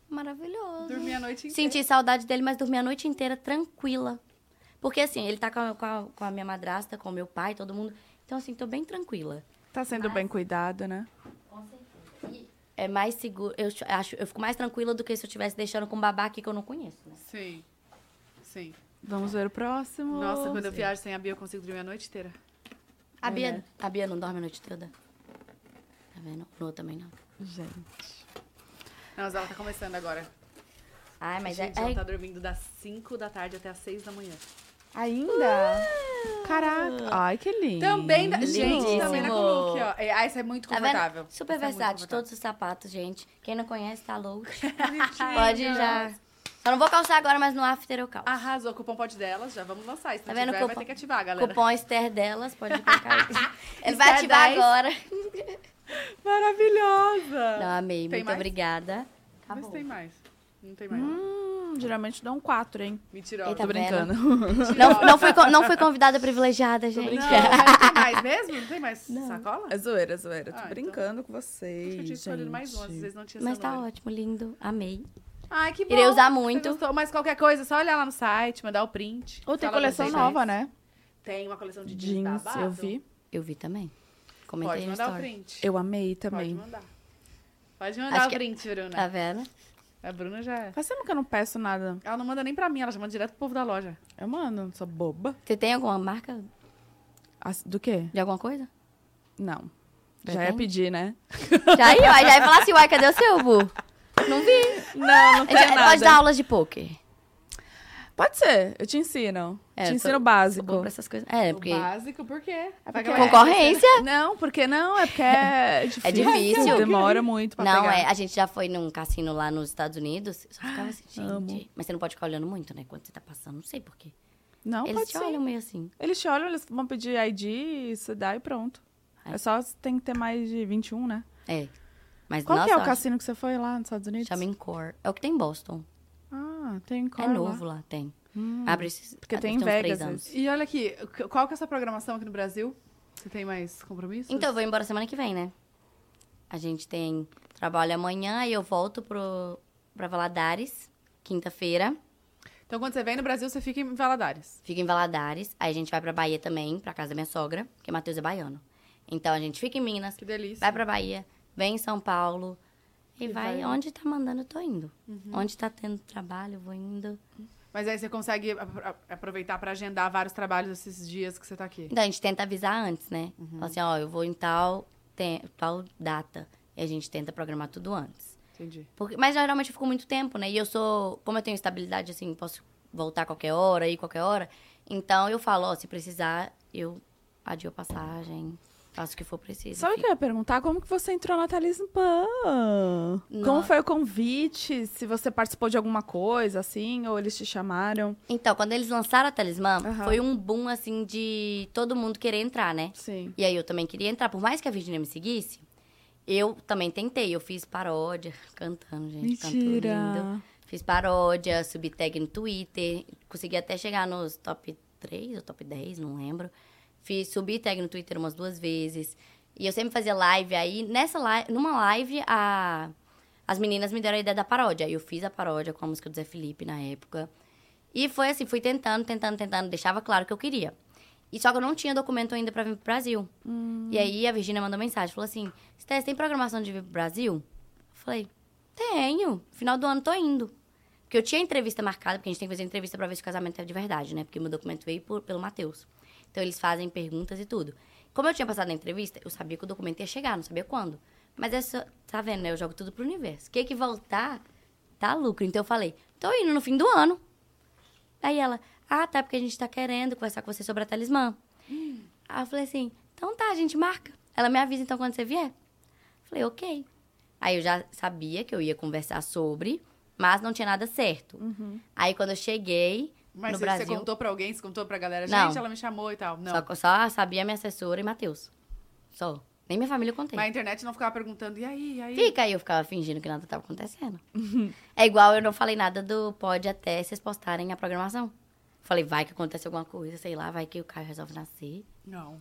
maravilhoso. Dormir a noite inteira. Senti saudade dele, mas dormi a noite inteira tranquila. Porque assim, ele tá com a, com a- com a minha madrasta, com o meu pai, todo mundo. Então, assim, tô bem tranquila. Tá sendo bem cuidado, né? É mais seguro. Eu ch- acho, eu fico mais tranquila do que se eu estivesse deixando com um babá aqui que eu não conheço, né? Sim, sim. Vamos ver o próximo. Nossa, quando eu viajo sem a Bia, eu consigo dormir a noite inteira. A Bia, né? a Bia não dorme a noite toda. Tá vendo? Noah também não. Gente. Não, mas ela tá começando agora. Ai, mas Gente, é. ela é- tá dormindo das 5 da tarde até as 6 da manhã. Ainda? Caraca. Ai, que lindo. Também dá. Gente, também dá com o look, ó. É, Ah, esse é muito Tá confortável. vendo? Super é versátil, todos os sapatos, gente. Quem não conhece, tá louco. Pode já. Só não vou calçar agora, mas no after eu calço. Arrasou, cupom pode delas, já vamos lançar. Se Tá não vendo? tiver, Cupom- vai ter que ativar, galera. Cupom Esther delas, pode colocar. Ele vai ativar 10. agora. Maravilhosa! Não, amei. Tem Muito mais? obrigada. Vê se Acabou. tem mais. Não tem mais. Hum, geralmente dão quatro, hein? Mentirosa. Eita, Tô brincando. Não, não, fui, não fui convidada privilegiada, gente. Não, mas tem mais mesmo? Não tem mais sacola? É zoeira, é zoeira. Tô Ah, então. brincando com Acho que vocês, eu tinha escolhido mais um, às gente. vezes não tinha Mas tá ótimo, lindo. Amei. Ai, que bom. Irei usar muito. gostou? Mas qualquer coisa, só olhar lá no site, mandar o print. Ou tem coleção nova, né? Tem uma coleção de jeans, Jeans, eu vi. Eu vi também. Comentei Pode mandar o print. Eu amei Pode também. mandar. Pode mandar Acho o que- print, Bruna. Tá vendo? A Bruna já é. Faz tempo que eu não peço nada. Ela não manda nem pra mim, ela já manda direto pro povo da loja. Eu mando, sou boba. Você tem alguma marca As- Do quê? de alguma coisa? Não. Já Pretende? ia pedir, né? Já ia, já ia falar assim, uai, cadê o seu, Bu? Não vi. Não, não tem nada. pode dar aulas de pôquer. Pode ser, eu te ensino. É, te eu ensino sou- básico. Pra essas coisas. É, O porque básico, por quê? Vai porque- concorrência. Não, porque não, é porque é difícil. difícil. Demora muito pra Não, pegar. é, a gente já foi num cassino lá nos Estados Unidos. Só ficava assim, gente. amo. Mas você não pode ficar olhando muito, né? Quando você tá passando, não sei porquê. Não, Eles pode te ser. olham meio assim. Eles te olham, eles vão pedir ID, você dá e pronto. Ai. É só tem que ter mais de 21, né? É. Mas Qual nossa, que é o cassino que você foi lá nos Estados Unidos? Chama Encore. É o que tem em Boston. Ah, tem é Encore novo lá. lá, tem. Hum. Abre. Porque ah, tem em Vegas anos. E olha aqui, qual que é essa programação aqui no Brasil? Você tem mais compromissos? Então, eu vou embora semana que vem, né? A gente tem trabalho amanhã e eu volto pro, pra Valadares, quinta-feira. Então, quando você vem no Brasil, você fica em Valadares. Fica em Valadares. Aí a gente vai pra Bahia também, pra casa da minha sogra, porque Matheus é baiano. Então a gente fica em Minas, Que delícia. vai pra Bahia, vem em São Paulo. E, E vai, vai- onde tá mandando, eu tô indo. Onde tá tendo trabalho, eu vou indo. Mas aí você consegue aproveitar pra agendar vários trabalhos esses dias que você tá aqui. Então a gente tenta avisar antes, né? Fala assim, ó, eu vou em tal, tal data. E a gente tenta programar tudo antes. Entendi. Porque, mas geralmente eu fico muito tempo, né? E eu sou, como eu tenho estabilidade, assim, posso voltar a qualquer hora, ir qualquer hora. Então eu falo, ó, se precisar, eu adio a passagem, faço o que for preciso. Sabe o que eu ia perguntar? Como que você entrou na Talismã? Como Não. foi o convite? Se você participou de alguma coisa, assim, ou eles te chamaram? Então, quando eles lançaram a Talismã, Aham. foi um boom, assim, de todo mundo querer entrar, né? Sim. E aí eu também queria entrar. Por mais que a Virginia me seguisse, eu também tentei. Eu fiz paródia, cantando, gente. Canto lindo. Mentira. Fiz paródia, subi tag no Twitter. Consegui até chegar nos top 3 ou top 10, não lembro. Fiz, subi tag no Twitter umas duas vezes. E eu sempre fazia live. Aí, nessa live, numa live, a, as meninas me deram a ideia da paródia. Aí eu fiz a paródia com a música do Zé Felipe na época. E foi assim, fui tentando, tentando, tentando. Deixava claro que eu queria. E só que eu não tinha documento ainda pra vir pro Brasil. E aí a Virgínia mandou mensagem, falou assim, Stés, tem programação de vir pro Brasil? Eu falei, tenho. Final do ano tô indo. Porque eu tinha entrevista marcada, porque a gente tem que fazer entrevista pra ver se o casamento é de verdade, né? Porque meu documento veio por- pelo Matheus. Então eles fazem perguntas e tudo. Como eu tinha passado na entrevista, eu sabia que o documento ia chegar, não sabia quando. Mas é só, tá vendo, né? Eu jogo tudo pro universo. O que que voltar, tá lucro. Então eu falei, tô indo no fim do ano. Aí ela, ah, tá, porque a gente tá querendo conversar com você sobre a talismã. Aí eu falei assim, então tá, a gente marca. Ela me avisa então quando você vier. Falei, ok. Aí eu já sabia que eu ia conversar sobre, mas não tinha nada certo. Aí quando eu cheguei Mas no você, Brasil, contou pra alguém? Você contou pra galera? Não. Gente, ela me chamou e tal. Não. só, só sabia minha assessora e Matheus. Só. Nem minha família eu contei. Mas a internet não ficava perguntando, e aí, e aí? Fica aí, eu ficava fingindo que nada tava acontecendo. é igual eu não falei nada do pode até vocês postarem a programação. Falei, vai que acontece alguma coisa, sei lá, vai que o Caio resolve nascer. Não,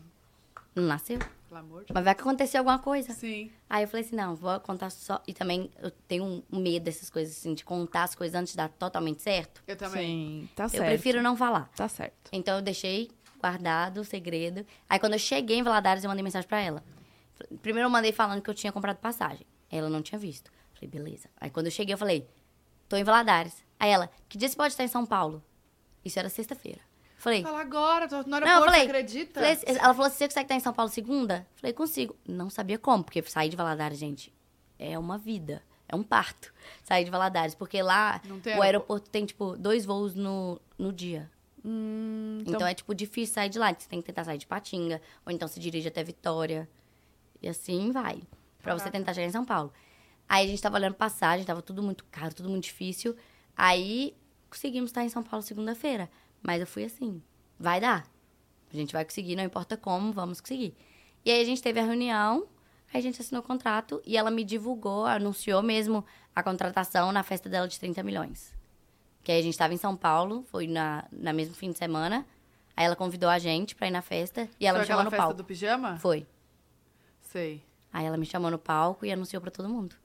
Não nasceu. Pelo amor de Mas vai que aconteceu alguma coisa. Sim. Aí eu falei assim, não, vou contar só. E também eu tenho um medo dessas coisas, assim, de contar as coisas antes de dar totalmente certo. Eu também. Sim, tá Eu certo. prefiro não falar. Tá certo. Então eu deixei guardado o segredo. Aí quando eu cheguei em Valadares, eu mandei mensagem pra ela. Primeiro eu mandei falando que eu tinha comprado passagem. Ela não tinha visto. Falei, beleza. Aí quando eu cheguei, eu falei, tô em Valadares. Aí ela, que dia você pode estar em São Paulo? Isso era sexta-feira. Falei, Fala agora, tô no não, aeroporto, falei, você acredita? falei- ela falou assim, você consegue estar em São Paulo segunda? Falei, consigo. Não sabia como, porque sair de Valadares, gente, é uma vida. É um parto. Sair de Valadares. Porque lá, Não o aeroporto. tem, tipo, dois voos no, no dia. Hum, Então, é, tipo, difícil sair de lá. Você tem que tentar sair de Patinga, ou então se dirige até Vitória. E assim vai. Pra você tentar chegar em São Paulo. Aí a gente tava olhando passagem, tava tudo muito caro, tudo muito difícil. Aí conseguimos estar em São Paulo segunda-feira. Mas eu fui assim, vai dar. A gente vai conseguir, não importa como, vamos conseguir. E aí a gente teve a reunião, aí a gente assinou o contrato e ela me divulgou, anunciou mesmo a contratação na festa dela de 30 milhões. Que aí a gente estava em São Paulo, foi na, na mesmo fim de semana. Aí ela convidou a gente pra ir na festa e ela Foi me chamou no festa palco. do pijama? Foi. Sei. Aí ela me chamou no palco e anunciou pra todo mundo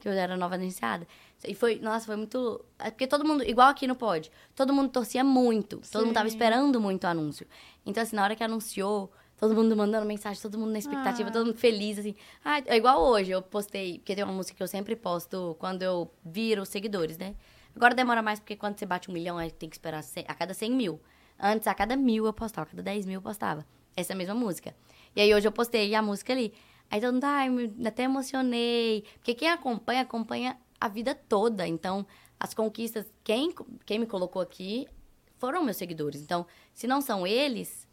que eu era nova anunciada. E foi, nossa, foi muito. é Porque todo mundo, igual aqui no Pod, todo mundo torcia muito. Todo mundo tava esperando muito o anúncio. Então, assim, na hora que anunciou, todo mundo mandando mensagem, todo mundo na expectativa, todo mundo feliz, assim. Ah, é igual hoje, eu postei, porque tem uma música que eu sempre posto quando eu viro os seguidores, né? Agora demora mais, porque quando você bate um milhão, aí tem que esperar cem- a cada 100 mil. Antes, a cada mil eu postava, a cada 10 mil eu postava. Essa mesma música. E aí hoje eu postei a música ali. Aí todo mundo, ai, até emocionei. Porque quem acompanha, acompanha a vida toda. Então, as conquistas, quem, quem me colocou aqui foram meus seguidores. Então, se não são eles,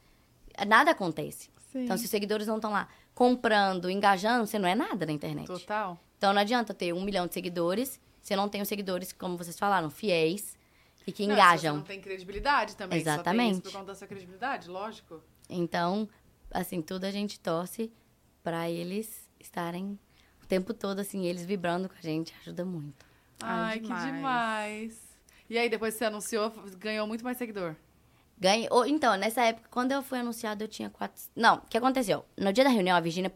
nada acontece. Sim. Então, se os seguidores não estão lá comprando, engajando, você não é nada na internet. Total. Então, não adianta ter um milhão de seguidores se não tenho seguidores, como vocês falaram, fiéis e que Não, engajam. Você não tem credibilidade também. Só tem Exatamente. isso por conta da sua credibilidade, lógico. Então, assim, tudo a gente torce pra eles estarem o tempo todo, assim, eles vibrando com a gente, ajuda muito. Ai, Ai, demais. que demais. E aí, depois que você anunciou, ganhou muito mais seguidor. Ganhei. ou- Então, nessa época, quando eu fui anunciada, eu tinha quatro. Não, o que aconteceu? No dia da reunião, a Virgínia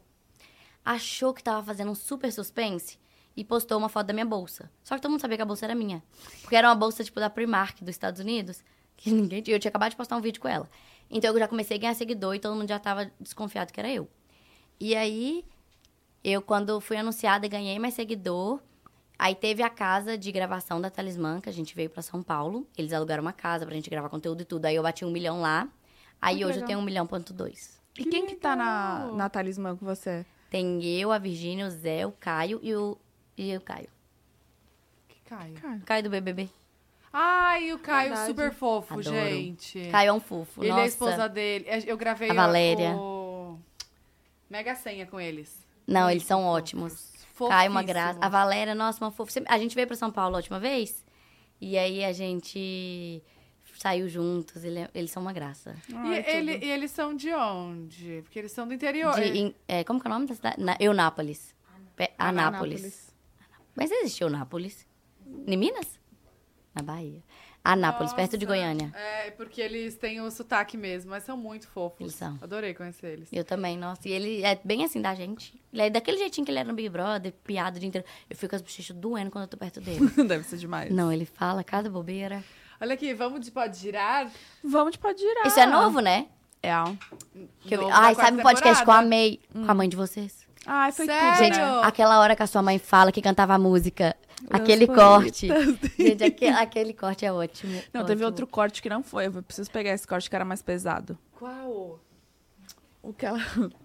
achou que tava fazendo um super suspense e postou uma foto da minha bolsa. Só que todo mundo sabia que a bolsa era minha. Porque era uma bolsa, tipo, da Primark dos Estados Unidos, que ninguém tinha. Eu tinha acabado de postar um vídeo com ela. Então eu já comecei a ganhar seguidor e todo mundo já tava desconfiado que era eu. E aí, eu, quando fui anunciada, ganhei mais seguidor. Aí teve a casa de gravação da Talismã, que a gente veio pra São Paulo. Eles alugaram uma casa pra gente gravar conteúdo e tudo. Aí eu bati um milhão lá. Aí que hoje legal. eu tenho um milhão ponto dois. E quem que tá na, na talismã com você? Tem eu, a Virgínia, o Zé, o Caio e o, e o Caio. Que Caio. O Caio do BBB. Ai, o Caio, Verdade. super fofo, Adoro. gente. Caio é um fofo. Ele Nossa. é a esposa dele. Eu gravei A Valéria. o Mega Senha com eles. Não, eles são fofos. ótimos. Caio, uma graça. A. Valéria, nossa, uma fofa. A gente veio pra São Paulo a última vez. E aí a gente saiu juntos. Ele- eles são uma graça. E, Ai, ele- tudo. e eles são de onde? Porque eles são do interior. De, em- é, como que é o nome da cidade? Na, Eunápolis. Pe- Anápolis. Mas existe Eunápolis? Em Minas? Na Bahia. Anápolis, perto de Nossa. Goiânia. É, porque eles têm o sotaque mesmo, mas são muito fofos. Eles são. Adorei conhecer eles. Eu também, nossa. E ele é bem assim da gente. Ele é daquele jeitinho que ele era no Big Brother, piado o dia inteiro. Eu fico com as bochechas doendo quando eu tô perto dele. Deve ser demais. Não, ele fala cada bobeira. Olha aqui, vamos de pode girar? Vamos de pode girar. Isso é novo, né? É. Que eu Ai, sabe um podcast que eu amei? Com a mãe de vocês. Ai, foi Sério? tudo, Gente, né? aquela hora que a sua mãe fala que cantava a música. Aquele corte. Gente, aquele, aquele corte é ótimo. Não, teve ótimo. outro corte que não foi. Eu preciso pegar esse corte que era mais pesado. Qual? O que ela.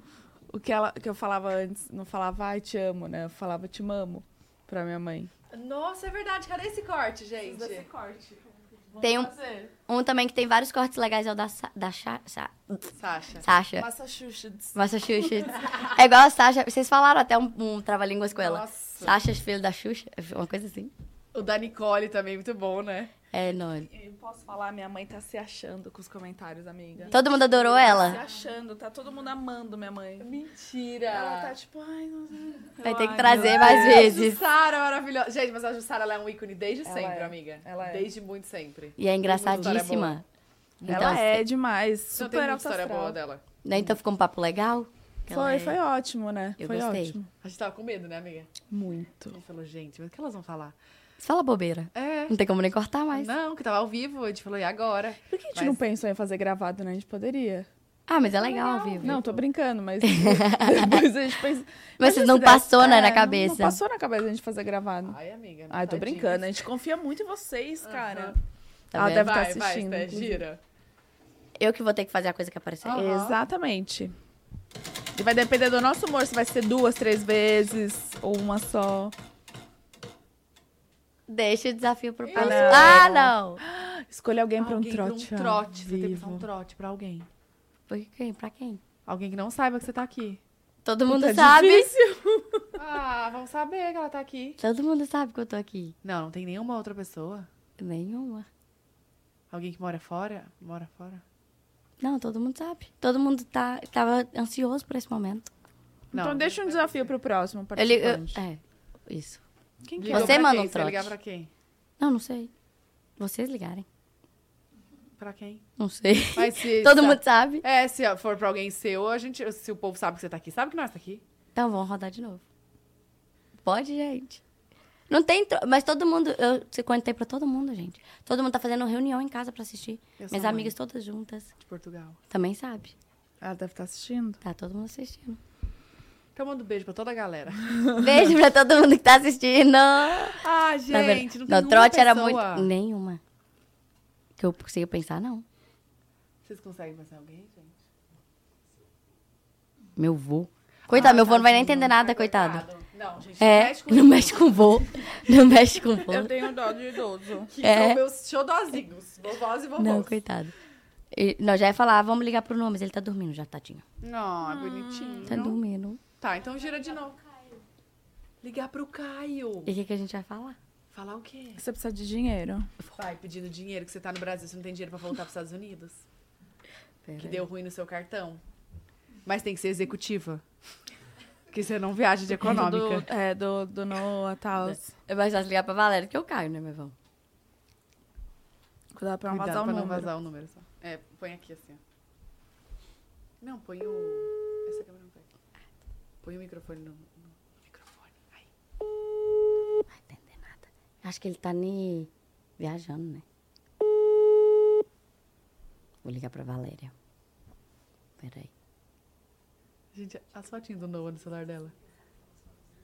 O que, ela, que eu falava antes, não falava, ai, te amo, né? Eu falava, te mamo pra minha mãe. Nossa, é verdade. Cadê esse corte, gente? corte. Tem um, um também que tem vários cortes legais, é o da, Sa- da Cha- Sa- Sasha. Sasha. Massachusetts. Massachusetts. é igual a Sasha. Vocês falaram até um, um trava-línguas com ela. Nossa. Sasha, filho da Xuxa. Uma coisa assim. O da Nicole também, muito bom, né? É, não. Eu posso falar, minha mãe tá se achando com os comentários, amiga. Todo mundo adorou Se ela. achando, tá todo mundo amando minha mãe. Mentira. Ela tá tipo, ai, não sei. Vai ter que Ai, trazer meu mais A vezes. Jussara maravilhosa. Gente, mas a Jussara ela é um ícone desde Ela sempre, é. amiga. Ela é. Desde muito sempre. E é engraçadíssima. Então, Ela é demais. Não Super tem muita história astral. boa dela. né, Então ficou um papo legal. Ela Foi, é- foi ótimo, né? Eu foi gostei. ótimo. A gente tava com medo, né, amiga? Muito. A gente falou, gente, mas o que elas vão falar? Você fala bobeira. É. Não tem como nem cortar mais. Não, que tava ao vivo. A gente falou, e agora? Por que a gente Mas- não pensou em fazer gravado, né? A gente poderia. Ah, mas é legal ao vivo. Não, tô brincando, mas depois a gente pensa. Mas vocês Imagina não passou, né, é, na não- cabeça. Não passou na cabeça a gente fazer gravado. Ai, amiga. Ai, tô brincando. A gente confia muito em vocês, cara. Tá Ela vendo? deve Vai, estar vai, assistindo. Sté, inclusive. gira. Eu que vou ter que fazer a coisa que apareceu. Aham. Exatamente. E vai depender do nosso humor, se vai ser duas, três vezes ou uma só. Deixa o desafio pro Ah, próximo. não. Ah, não. Escolha alguém pra um Alguém pra trote. um trote. Você tem que vivo. passar um trote pra alguém. Por quem? Pra quem? Alguém que não saiba que você tá aqui. Todo mundo Puta, é sabe. difícil. Ah, vamos saber que ela tá aqui. Todo mundo sabe que eu tô aqui. Não, não tem nenhuma outra pessoa. Nenhuma. Alguém que mora fora? Mora fora? Não, todo mundo sabe. Todo mundo tá, tava ansioso por esse momento. Então Não. deixa um desafio pro próximo Eu li- eu- participante. é, isso. Quem que Você manda quem? um Você vai ligar trote. pra quem? Não, não sei. Vocês ligarem. Pra quem? Não sei. Mas se... Todo se- mundo sabe. É, se for pra alguém seu, a gente... Se o povo sabe que você tá aqui, sabe que nós tá aqui. Então vamos rodar de novo. Pode, gente. Não tem. Mas todo mundo. Eu te contei pra todo mundo, gente. Todo mundo tá fazendo reunião em casa pra assistir. Eu Minhas mãe. amigas todas juntas. De Portugal. Também sabe. Ela deve estar assistindo. Tá todo mundo assistindo. Então manda um beijo pra toda a galera. Beijo pra todo mundo que tá assistindo. Ah, Tá gente, não tem No trote era pessoa. muito. Nenhuma. Que eu consiga pensar, não. Vocês conseguem pensar alguém, gente? Meu vô. Coitado, Ah, meu vô não vai nem entender nada, coitado. Não, gente, não É, mexe com não mexe com vô. Não mexe com vô. Eu tenho dó de idoso. que É. são meus xodozinhos. Vovós e vovós. Não, coitado. E, nós já ia falar, ah, vamos ligar pro nome, mas ele tá dormindo já, tadinho. Não, é bonitinho. Tá dormindo. Tá, então gira de novo. Ligar pro Caio. E o que, que a gente vai falar? Falar o quê? Você precisa de dinheiro. Vai pedindo dinheiro que você tá no Brasil, você não tem dinheiro pra voltar pros Estados Unidos? Que deu ruim no seu cartão. Mas tem que ser executiva. Que você não viaja de econômica. Do, é, do, do Noah e tal. Mais fácil ligar pra Valéria que eu caio, né, meu irmão? Cuidado pra não Cuidado vazar pra não vazar o número só. É, põe aqui assim, ó. Não, põe o... Essa câmera não pega. Põe o microfone no, no microfone. Aí. Não vai entender nada. Acho que ele tá nem viajando, né? Vou ligar pra Valéria. Peraí. Gente, as fotinhas do Noah no celular dela.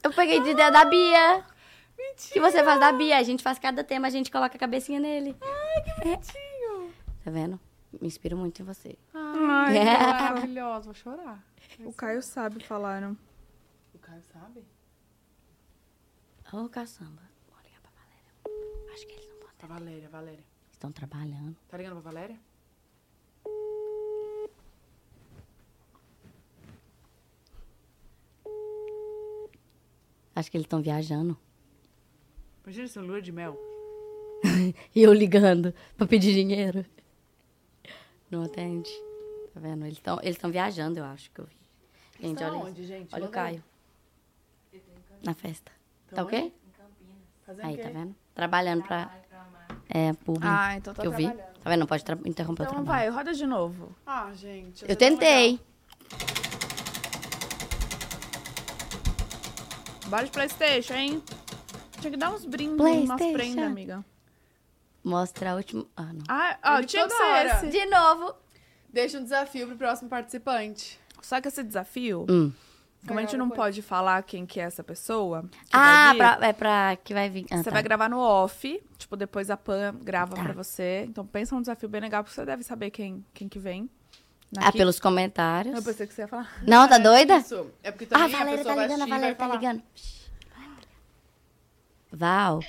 Eu peguei de ideia da Bia. Mentira. Que você faz da Bia. A gente faz cada tema, a gente coloca a cabecinha nele. Ai, que bonitinho. Tá vendo? Me inspiro muito em você. Ai, É. que maravilhosa. Vou chorar. O Caio sabe falar, né? O Caio sabe? Ô, caçamba. Vou ligar pra Valéria. Acho que eles não vão A Valéria, Valéria. Estão trabalhando. Tá ligando pra Valéria? Acho que eles estão viajando. Imagina isso, lua de mel. E eu ligando pra pedir dinheiro. Não atende. Tá vendo? Eles estão eles tão viajando, eu acho que eu vi. Gente, olha, onde, gente? olha o aí. Caio. Na festa. Tá ok? onde? Fazendo Aí, o quê? tá vendo? Trabalhando pra. É, público. Ah, então tá que eu vi. Tá vendo? Não pode interromper o Então trabalho. vai, roda de novo. Ah, gente. Eu tentei. Bora de Playstation, hein? Tinha que dar uns brindes, umas prendas, amiga. Mostra a última. Ah, não. Ah, ó, tinha que ser esse. De novo. Deixa um desafio pro próximo participante. Só que esse desafio, Hum. como a gente não pode falar quem que é essa pessoa, Ah, vir, pra, é pra que vai vir. Ah, você tá. vai gravar no off, tipo, depois a Pan grava Tá. pra você. Então pensa num desafio bem legal, porque você deve saber quem, quem que vem. Ah, pelos comentários. Eu pensei que você ia falar. Não, tá doida? Isso. É porque Ah, também a a Valéria tá ligando, a Valéria tá ligando. Val,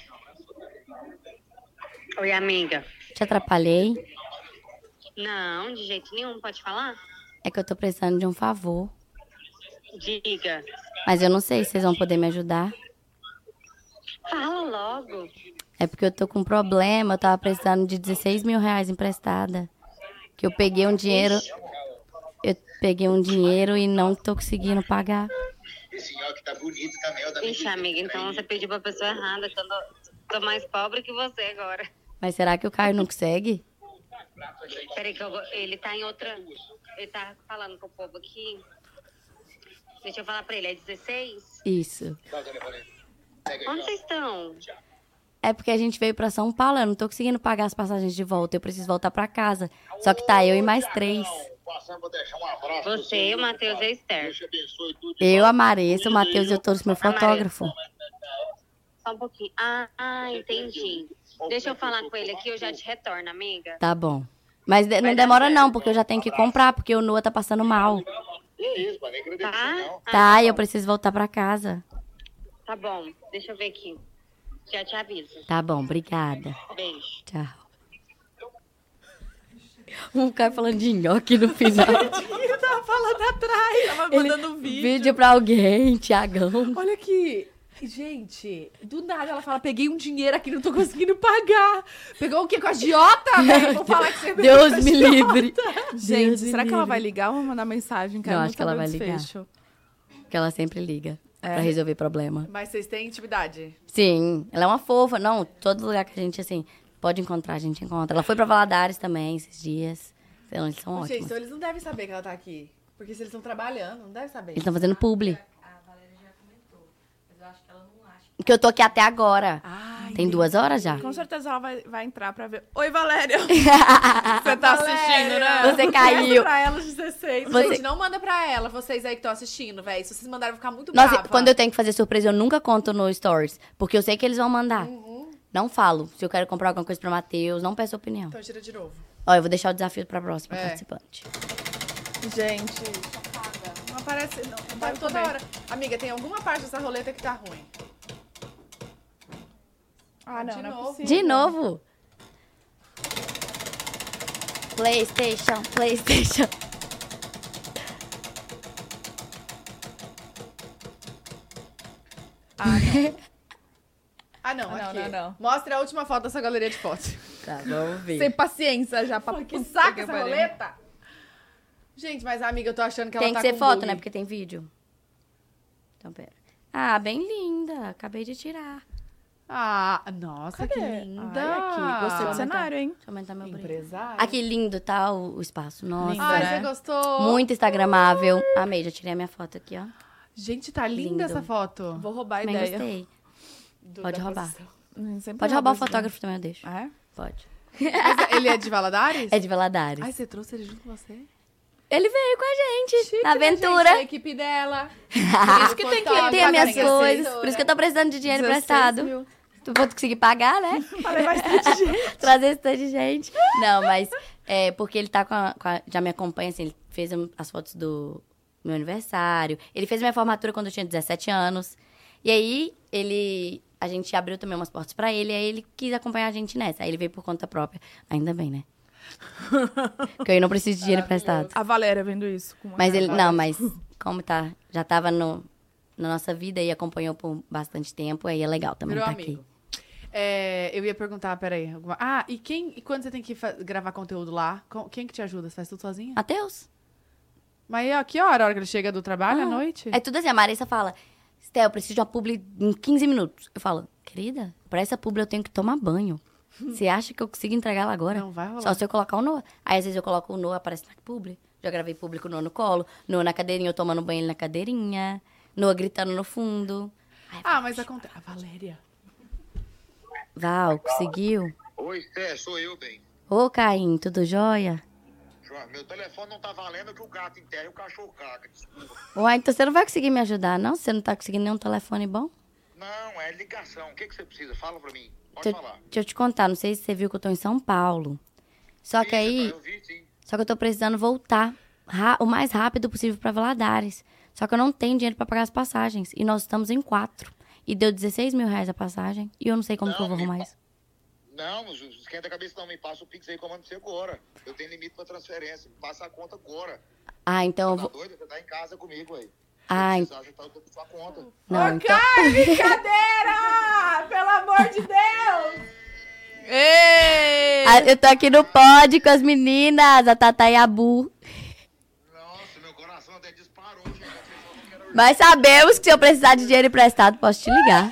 Oi, amiga. te atrapalhei. Não, de jeito nenhum, pode falar? É que eu tô precisando de um favor. Diga. Mas eu não sei se vocês vão poder me ajudar. Fala logo. É porque eu tô com um problema. Eu tava precisando de 16 mil reais emprestada. Que eu peguei um dinheiro. Peguei um dinheiro e não tô conseguindo pagar. Esse nhoque tá bonito também, ó, da Ixi, amiga, então Aí. você pediu pra pessoa errada, que eu tô, tô mais pobre que você agora. Mas será que o Caio não consegue? Peraí, que eu, vou- ele tá em outra. Ele tá falando com o povo aqui. Deixa eu falar pra ele, é 16? Isso. Onde vocês estão? É porque a gente veio pra São Paulo, eu não tô conseguindo pagar as passagens de volta. Eu preciso voltar pra casa. Só que tá eu e mais três. Passando pra deixar um abraço Você, o Matheus e a Esther. Deus te abençoe tudo. Eu, a Marissa, o Matheus e o Toros, meu fotógrafo. Só um pouquinho. Ah, ah, entendi. Deixa eu falar com ele aqui, eu já te retorno, amiga. Tá bom. Mas de- não demora não, porque eu já tenho que comprar, porque o Noah tá passando mal. Tá? não. Ah, Tá, e eu preciso voltar pra casa. Tá bom, deixa eu ver aqui. Já te aviso. Tá bom, obrigada. Beijo. Tchau. Um cara falando de nhoque no final. Eu tava falando atrás. Tava Ele- mandando vídeo. Vídeo pra alguém, Tiagão. Olha aqui. Gente, do nada ela fala, peguei um dinheiro aqui, não tô conseguindo pagar. Pegou o quê? Com a agiota, velho? Vou falar que você Deus me agiota. livre. Gente, Deus será que ela livre. vai ligar ou vai mandar mensagem? Não, muito acho que ela vai ligar. desfecho. Que ela sempre liga É. pra resolver problema. Mas vocês têm intimidade? Sim, ela é uma fofa. Não, todo lugar que a gente, assim, pode encontrar, a gente encontra. Ela foi pra Valadares também esses dias. Então, eles são Gente, ótimos. então eles não devem saber que ela tá aqui. Porque se eles estão trabalhando, não devem saber. Eles estão fazendo publi. Porque eu tô aqui até agora. Ai, Tem duas horas já. Com certeza ela vai, vai entrar pra ver. Oi, Valéria! Você tá assistindo, né? Você caiu. pra ela os 16. Você- Gente, não manda pra ela, vocês aí que estão assistindo, velho. Se vocês mandarem, eu vou ficar muito Nossa, brava. quando eu tenho que fazer surpresa, eu nunca conto no Stories. Porque eu sei que eles vão mandar. Uhum. Não falo. Se eu quero comprar alguma coisa pro Matheus, não peço opinião. Então tira de novo. Ó, eu vou deixar o desafio pra próxima É. participante. Gente, Não aparece, não. não Vai tá toda comer. hora. Amiga, tem alguma parte dessa roleta que tá ruim. Ah, não, De não novo. é possível. De novo. PlayStation, PlayStation. Ah, não. Ah, não, Ah, não, aqui. não, não. Mostra a última foto dessa galeria de fotos. Tá, vamos ver. Sem paciência já pra Que que essa roleta! Gente, mas amiga, eu tô achando que Tem ela que tá ser com foto, bug. né? Porque tem vídeo. Então, pera. Ah, bem linda. Acabei de tirar. Ah, nossa, que Cadê? linda! Ai, aqui. Gostei do Ah, cenário, hein? Deixa eu aumentar meu. Empresário. Aqui, lindo, tá? O, o espaço. Nossa. Lindo, Ai, né? você gostou? Muito instagramável. Amei, já tirei a minha foto aqui, ó. Gente, tá linda Lindo. essa foto. Vou roubar a Também ideia. gostei. Do- Pode da roubar. Pode roubar o fotógrafo também, eu deixo. É? Pode. Mas ele é de Valadares? É de Valadares. Ai, você trouxe ele junto com você? Ele veio com a gente Chique, na né, aventura. gente? A equipe dela. Por isso que tem que- as minhas coisas. Por isso que eu tô precisando de dinheiro 16 emprestado. mil. Tu vou conseguir pagar, né? Falei bastante gente. Trazer esse tanto de gente. Não, mas é porque ele tá com a, com a- Já me acompanha, assim, ele fez as fotos do meu aniversário. Ele fez minha formatura quando eu tinha 17 anos. E aí, ele. A gente abriu também umas portas pra ele, aí ele quis acompanhar a gente nessa. Aí ele veio por conta própria. Ainda bem, né? Porque eu não preciso de dinheiro emprestado. A Valéria vendo isso. Mas ele. Não, mas como tá. Já tava no, na nossa vida e acompanhou por bastante tempo, aí é legal também Virou tá amigo. aqui. É, eu ia perguntar, peraí. alguma- Ah, e quem. E quando você tem que gravar conteúdo lá? Quem que te ajuda? Você faz tudo sozinha? Matheus? Mas ó, que hora? A hora que ele chega do trabalho à Ah, noite? É tudo assim, a Marissa fala, Stel, eu preciso de uma publi em 15 minutos. Eu falo, querida, pra essa publi eu tenho que tomar banho. Você acha que eu consigo entregar ela agora? Não vai rolar. Só se eu colocar o Noah. Aí às vezes eu coloco o Noah, aparece na publi. Já gravei publi com o Noah no colo, Noah na cadeirinha, eu tomando banho na cadeirinha, Noah gritando no fundo. Ah, mas acontece. A Valéria. Val, conseguiu? Oi, Té, sou eu, bem. Ô, Caim, tudo jóia? João, Meu telefone não tá valendo que o gato enterra e o cachorro caga. Desculpa. Uai, então você não vai conseguir me ajudar, não? Você não tá conseguindo nenhum telefone bom? Não, é ligação. O que, que você precisa? Fala pra mim. Pode Deixa, falar. deixa eu te contar, não sei se você viu que eu tô em São Paulo. Só que aí, Eu vi, sim. Só que eu tô precisando voltar ra- o mais rápido possível pra Valadares. Só que eu não tenho dinheiro pra pagar as passagens. E nós estamos em quatro. E deu 16 mil reais a passagem. E eu não sei como que eu vou arrumar isso. Não, não esquenta a cabeça não. Me passa o Pix aí que eu mando você agora. Eu tenho limite pra transferência. Me passa a conta agora. Ah, então eu Tá vou. doido? Você tá em casa comigo aí. Ah, Você tá dando sua conta. Não, Ô, então. Caio, brincadeira! Pelo amor de Deus! Ei! Ah, eu tô aqui no pod com as meninas, a Tata e a Bu. Nossa, meu coração até disparou, Mas sabemos que se eu precisar de dinheiro emprestado, posso te ligar.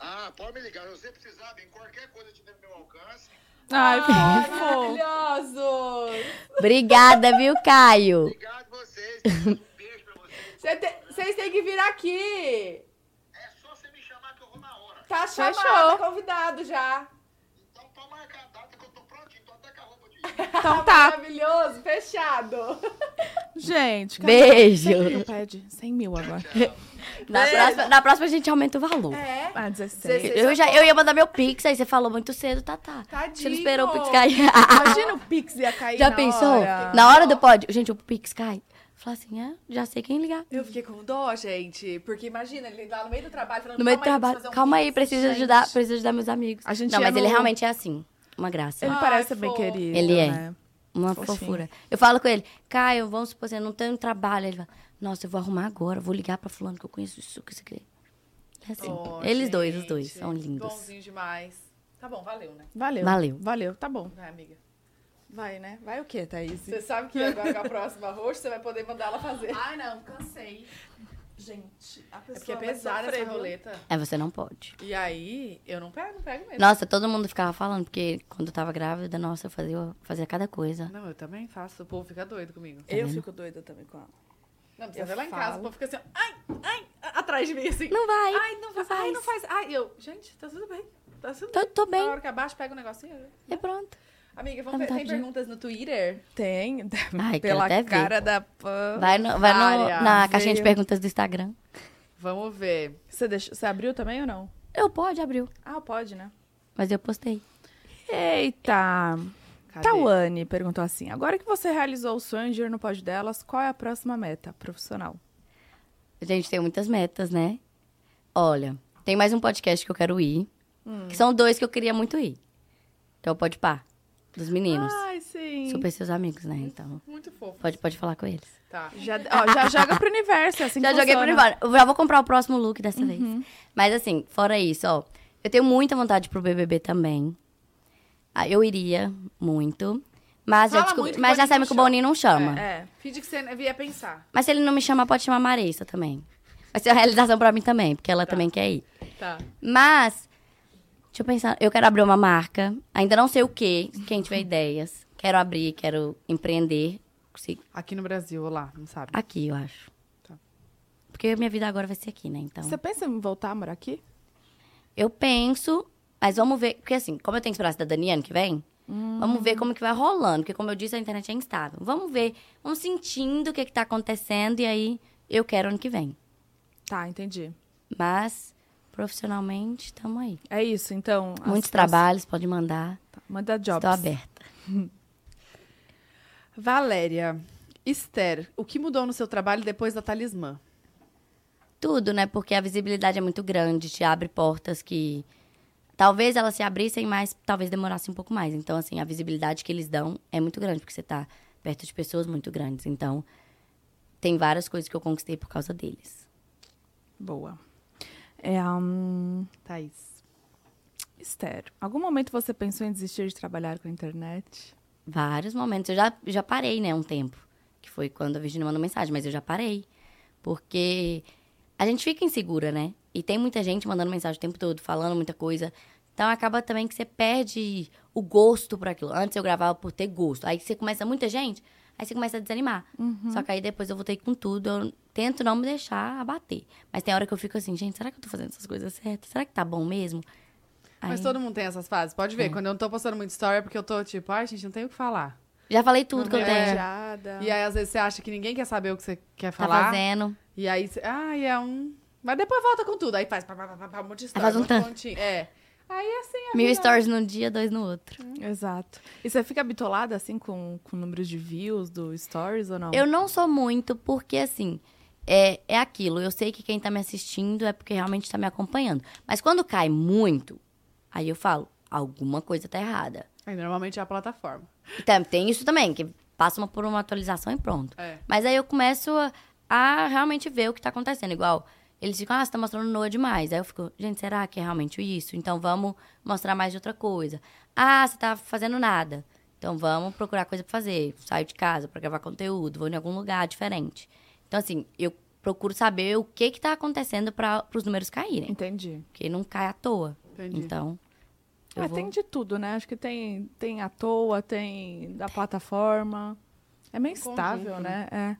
Ah, pode me ligar. Se você precisar, bem, qualquer coisa que tiver no meu alcance. Ai, fofo. Maravilhoso! Obrigada, viu, Caio? Obrigado vocês. Um beijo pra vocês. Cê Vocês têm que vir aqui! É só você me chamar que eu vou na hora. Tá chamado, Fechou. convidado já. Então tá. Maravilhoso, fechado. Gente? Beijo. 100 mil, pede. 100 mil agora. Na próxima, na próxima a gente aumenta o valor. É. Ah, 16. Dezesseis. Eu, já, eu ia mandar meu Pix, aí você falou muito cedo, Tata. Você Tadinho. não esperou o Pix cair. Imagina o Pix ia cair Já na pensou? hora. Na hora do pod, gente, o Pix cai. Fala assim, é, já sei quem ligar. Eu fiquei com dó, gente. Porque imagina, ele lá no meio do trabalho falando No meio do "Calma aí, trabalho. preciso fazer um Calma aí, pix". preciso Gente. ajudar, preciso ajudar meus amigos. A gente não, mas ele no- realmente é assim. Uma graça. Ele Ai, parece bem fofo. querido. Ele é. né? Uma Fofinho. fofura. Eu falo com ele, Caio, vamos supor assim, eu não tenho trabalho. Ele fala, nossa, eu vou arrumar agora, vou ligar pra fulano que eu conheço isso, que isso aqui. É assim. Oh, Eles dois, os gente, dois, são lindos. Bonzinho demais. Tá bom, valeu, né? Valeu. Valeu. Valeu, tá bom. Vai, amiga. Vai, né? Vai o quê, Thaís? Você sabe que agora com a próxima roxa você vai poder mandar ela fazer. Ai, não, cansei. Gente, a É pessoa porque é pesada essa roleta. É, você não pode. E aí, eu não pego, não pego mesmo. Nossa, todo mundo ficava falando, porque quando eu tava grávida, nossa, eu fazia, fazia cada coisa. Não, eu também faço. O povo fica doido comigo. Eu fico doida também com ela. Não, você Eu vai lá em casa, o povo fica assim, ó, ai, ai, atrás de mim, assim. Não vai. Ai, não, não faz. Ai, não faz. Ai, eu, gente, tá tudo bem. Tá tudo Tô, bem. tô bem. Na hora que abaixa, pega o negocinho. E pronto. Amiga, Tá vamos ver, tem vontade de- perguntas no Twitter? Tem. Ai, Pela até ver. cara da Pan. Vai, no, vai no- na caixinha de Veio. perguntas do Instagram. Vamos ver. Você, deixou, você abriu também ou não? Eu pode, abriu. Ah, pode, né? Mas eu postei. Eita. Cadê? Tawane perguntou assim: agora que você realizou o sonho de ir no pod delas, qual é a próxima meta profissional? A gente tem muitas metas, né? Olha, tem mais um podcast que eu quero ir. Que são dois que eu queria muito ir. Que é o Pode Par, dos meninos. Ai, sim. Super seus amigos, né? Então, Muito fofo. pode, pode falar com eles. Tá. Já, ó, já joga pro universo, é assim já joguei funciona. por embora. Eu já vou comprar o próximo look dessa vez. Mas assim, fora isso, ó. Eu tenho muita vontade pro BBB também. Ah, eu iria muito. Mas já, Fala descobri- mas já sabe que o Boninho não chama. É. Finge que você via pensar. Mas se ele não me chamar, pode chamar a Marissa também. Vai ser uma realização pra mim também, porque ela também quer ir. Tá. Mas, deixa eu pensar, eu quero abrir uma marca. Ainda não sei o quê, quem tiver ideias. Quero abrir, quero empreender. Se- Aqui no Brasil, ou lá, não sabe. Aqui, eu acho. Tá. Porque minha vida agora vai ser aqui, né? Então. Você pensa em voltar a morar aqui? Eu penso, mas vamos ver. Porque assim, como eu tenho que esperar a cidadania ano que vem, vamos ver como que vai rolando. Porque, como eu disse, a internet é instável. Vamos ver, vamos sentindo o que, que tá acontecendo e aí eu quero ano que vem. Tá, entendi. Mas, profissionalmente, estamos aí. É isso, então. Muitos as- trabalhos, pode mandar. Tá, manda jobs. Estou aberta. Valéria. Esther, o que mudou no seu trabalho depois da talismã? Tudo, né? Porque a visibilidade é muito grande, te abre portas que talvez elas se abrissem, mas talvez demorasse um pouco mais. Então, assim, a visibilidade que eles dão é muito grande, porque você tá perto de pessoas muito grandes. Então, tem várias coisas que eu conquistei por causa deles. Boa. É, hum, Thaís. Esther, algum momento você pensou em desistir de trabalhar com a internet? Vários momentos. Eu já, já parei, né, um tempo. Que foi quando a Virginia mandou mensagem, mas eu já parei. Porque a gente fica insegura, né? E tem muita gente mandando mensagem o tempo todo, falando muita coisa. Então acaba também que você perde o gosto por aquilo. Antes eu gravava por ter gosto. Aí você começa muita gente, aí você começa a desanimar. Só que aí depois eu voltei com tudo. Eu tento não me deixar abater. Mas tem hora que eu fico assim, gente, será que eu tô fazendo essas coisas certas? Será que tá bom mesmo? Mas Aí- todo mundo tem essas fases. Pode ver, É. quando eu não tô postando muito story é porque eu tô tipo, ai, gente, não tenho o que falar. Já falei tudo que eu É. tenho. Entediada. E aí, às vezes, você acha que ninguém quer saber o que você quer Tá falar. fazendo. E aí, você, ai, é um. Mas depois volta com tudo. Aí faz pá, pá, pá, pá, um monte de story. faz um de tanto. É. Aí assim. a Mil stories num dia, dois no outro. Exato. E você fica bitolada, assim, com, com números de views do Stories ou não? Eu não sou muito, porque assim, é, é aquilo. Eu sei que quem tá me assistindo é porque realmente tá me acompanhando. Mas quando cai muito, aí eu falo, alguma coisa tá errada. Aí, normalmente é a plataforma. E tam- tem isso também, que passa uma- por uma atualização e pronto. É. Mas aí eu começo a, a realmente ver o que tá acontecendo. Igual, eles ficam, ah, você tá mostrando Noah demais. Aí eu fico, gente, será que é realmente isso? Então vamos mostrar mais de outra coisa. Ah, você tá fazendo nada. Então vamos procurar coisa pra fazer. Saio de casa pra gravar conteúdo, vou em algum lugar diferente. Então, assim, eu procuro saber o que que tá acontecendo para os números caírem. Entendi. Porque não cai à toa. Entendi. Então. eu Ah, vou- tem de tudo, né? Acho que tem, tem à toa, tem da plataforma. É meio estável, né? É.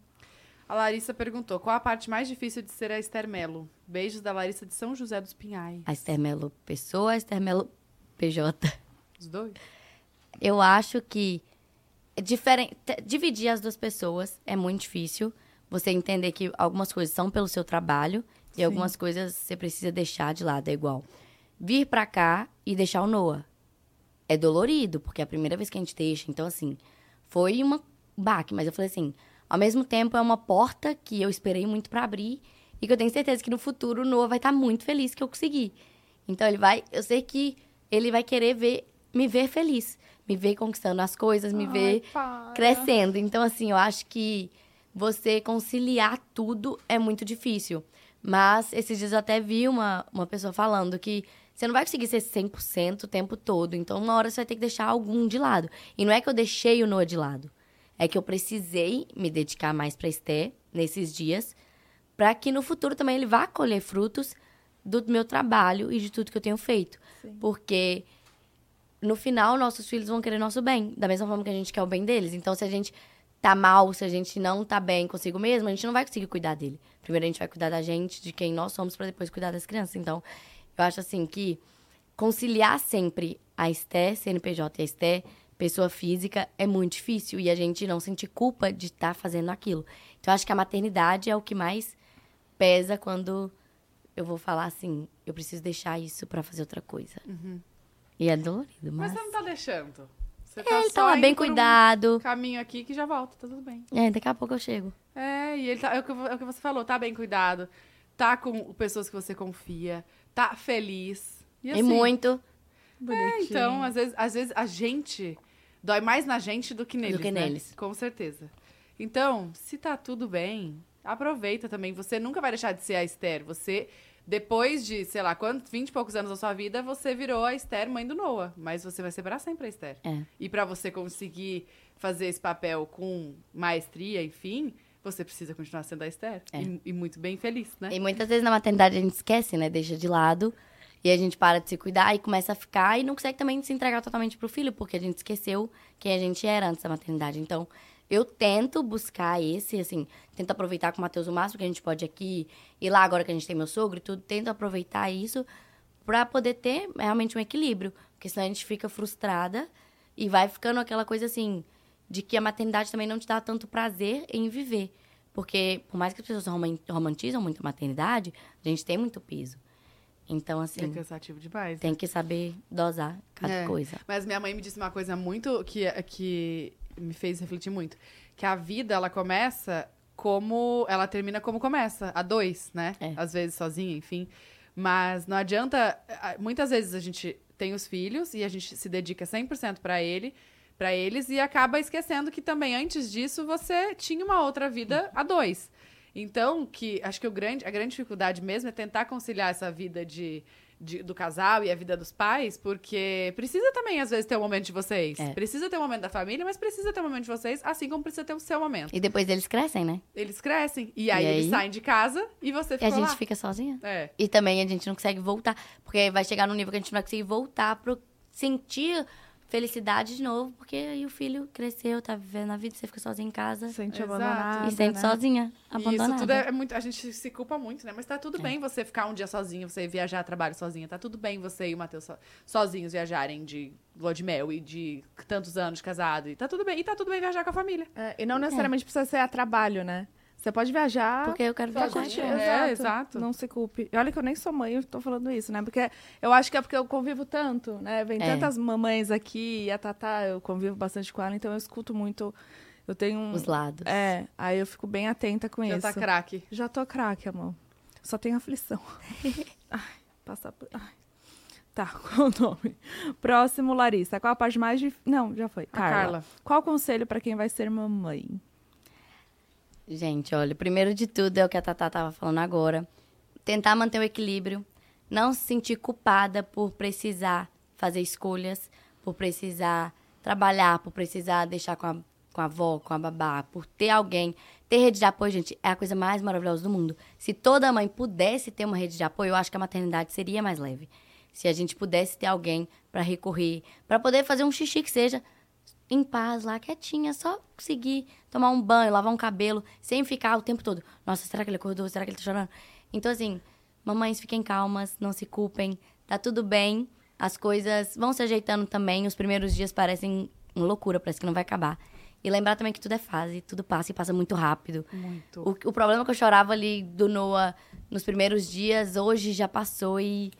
A Larissa perguntou: qual a parte mais difícil de ser a Esther Melo? Beijos da Larissa de São José dos Pinhais. A Esther Melo Pessoa, a Esther Melo PJ. Os dois? Eu acho que é diferente, dividir as duas pessoas é muito difícil. Você entender que algumas coisas são pelo seu trabalho e algumas coisas você precisa deixar de lado, é igual. Vir pra cá e deixar o Noah. É dolorido, porque é a primeira vez que a gente deixa. Então, assim, foi uma baque, mas eu falei assim, ao mesmo tempo é uma porta que eu esperei muito pra abrir e que eu tenho certeza que no futuro o Noah vai estar muito feliz que eu consegui. Então ele vai, eu sei que ele vai querer ver me ver feliz, me ver conquistando as coisas, me Ai, ver para. crescendo. Então, assim, eu acho que você conciliar tudo é muito difícil. Mas esses dias eu até vi uma, uma pessoa falando que você não vai conseguir ser 100% o tempo todo. Então, uma hora você vai ter que deixar algum de lado. E não é que eu deixei o Noah de lado. É que eu precisei me dedicar mais pra Esté nesses dias, para que no futuro também ele vá colher frutos do meu trabalho e de tudo que eu tenho feito. Porque no final, nossos filhos vão querer nosso bem, da mesma forma que a gente quer o bem deles. Então, se a gente tá mal, se a gente não tá bem consigo mesmo, a gente não vai conseguir cuidar dele. Primeiro a gente vai cuidar da gente, de quem nós somos, para depois cuidar das crianças. Então, eu acho assim que conciliar sempre a Esté, CNPJ e a Esté, pessoa física, é muito difícil e a gente não sentir culpa de estar fazendo aquilo. Então, eu acho que a maternidade é o que mais pesa quando eu vou falar assim, eu preciso deixar isso para fazer outra coisa. E é dolorido, Mas mas... você não tá deixando. Você É, ele só tá lá bem por um cuidado. caminho aqui que já volta, tá tudo bem. É, daqui a pouco eu chego. É, e ele tá, é, o que, é o que você falou, tá bem cuidado, tá com pessoas que você confia, tá feliz. E, E assim, muito. É, então, às vezes, às vezes a gente dói mais na gente do que neles. que né? neles. Com certeza. Então, se tá tudo bem, aproveita também. Você nunca vai deixar de ser a Esther. Você, depois de, sei lá, quantos, 20 e poucos anos da sua vida, você virou a Esther, mãe do Noah. Mas você vai ser pra sempre a Esther. É. E pra você conseguir fazer esse papel com maestria, enfim, você precisa continuar sendo a Esther. É. E, e muito bem feliz, né? E muitas vezes na maternidade a gente esquece, né? Deixa de lado. E a gente para de se cuidar e começa a ficar e não consegue também se entregar totalmente pro filho, porque a gente esqueceu quem a gente era antes da maternidade. Então, eu tento buscar esse, assim, tento aproveitar com o Matheus o máximo que a gente pode aqui, ir lá agora que a gente tem meu sogro e tudo, tento aproveitar isso pra poder ter realmente um equilíbrio. Porque senão a gente fica frustrada e vai ficando aquela coisa assim, de que a maternidade também não te dá tanto prazer em viver. Porque, por mais que as pessoas roman- romantizam muito a maternidade, a gente tem muito peso. Então, É assim, cansativo demais. tem que saber dosar cada É. coisa. Mas minha mãe me disse uma coisa muito que, que me fez refletir muito. Que a vida, ela começa como... Ela termina como começa, a dois, né? É. Às vezes sozinha, enfim. Mas não adianta... Muitas vezes a gente tem os filhos e a gente se dedica 100% pra ele, para eles e acaba esquecendo que também antes disso você tinha uma outra vida a dois. Então, que acho que o grande, a grande dificuldade mesmo é tentar conciliar essa vida de, de- do casal e a vida dos pais, porque precisa também, às vezes, ter um momento de vocês. É. Precisa ter um momento da família, mas precisa ter um momento de vocês, assim como precisa ter o seu momento. E depois eles crescem, né? Eles crescem, e aí, E eles aí? saem de casa e você E a fica gente lá. fica sozinha. É. E também a gente não consegue voltar. Porque vai chegar num nível que a gente não vai conseguir voltar pro sentir felicidade de novo. Porque aí o filho cresceu, tá vivendo a vida, você fica sozinha em casa. Sente Exato. abandonada. e sente né? sozinha, E abandonada. Isso tudo é, é muito. A gente se culpa muito, né? Mas tá É. tudo bem você ficar um dia sozinho, você viajar a trabalho sozinha. Tá tudo bem você e o Matheus so- sozinhos viajarem de lua de mel e de tantos anos de casado. E tá tudo bem. E tá tudo bem viajar com a família. É, e não necessariamente precisa ser a trabalho, né? Você pode viajar. Porque eu quero viajar. Junto. É, exato. Não se culpe. E olha que eu nem sou mãe, eu tô falando isso, né? Porque eu acho que é porque eu convivo tanto, né? Vem É. tantas mamães aqui, e a Tatá, eu convivo bastante com ela, então eu escuto muito. Eu tenho um. Os lados. É, aí eu fico bem atenta com Já isso. tá craque. Já tô craque, amor. Só tenho aflição. Ai, passar por. Ai. Tá, qual o nome? Próximo, Larissa. Qual a parte mais difícil? Não, já foi. A Carla. Carla. Qual o conselho pra quem vai ser mamãe? Gente, olha, primeiro de tudo é o que a Tatá tava falando agora. Tentar manter o equilíbrio. Não se sentir culpada por precisar fazer escolhas, por precisar trabalhar, por precisar deixar com a, com a avó, com a babá, por ter alguém. Ter rede de apoio, gente, é a coisa mais maravilhosa do mundo. Se toda mãe pudesse ter uma rede de apoio, eu acho que a maternidade seria mais leve. Se a gente pudesse ter alguém para recorrer, para poder fazer um xixi que seja em paz lá, quietinha, só conseguir tomar um banho, lavar um cabelo, sem ficar o tempo todo. Nossa, será que ele acordou? Será que ele tá chorando? Então, assim, mamães, fiquem calmas, não se culpem, tá tudo bem. As coisas vão se ajeitando também. Os primeiros dias parecem uma loucura, parece que não vai acabar. E lembrar também que tudo é fase, tudo passa e passa muito rápido. Muito. O, o problema que eu chorava ali do Noah nos primeiros dias, hoje já passou e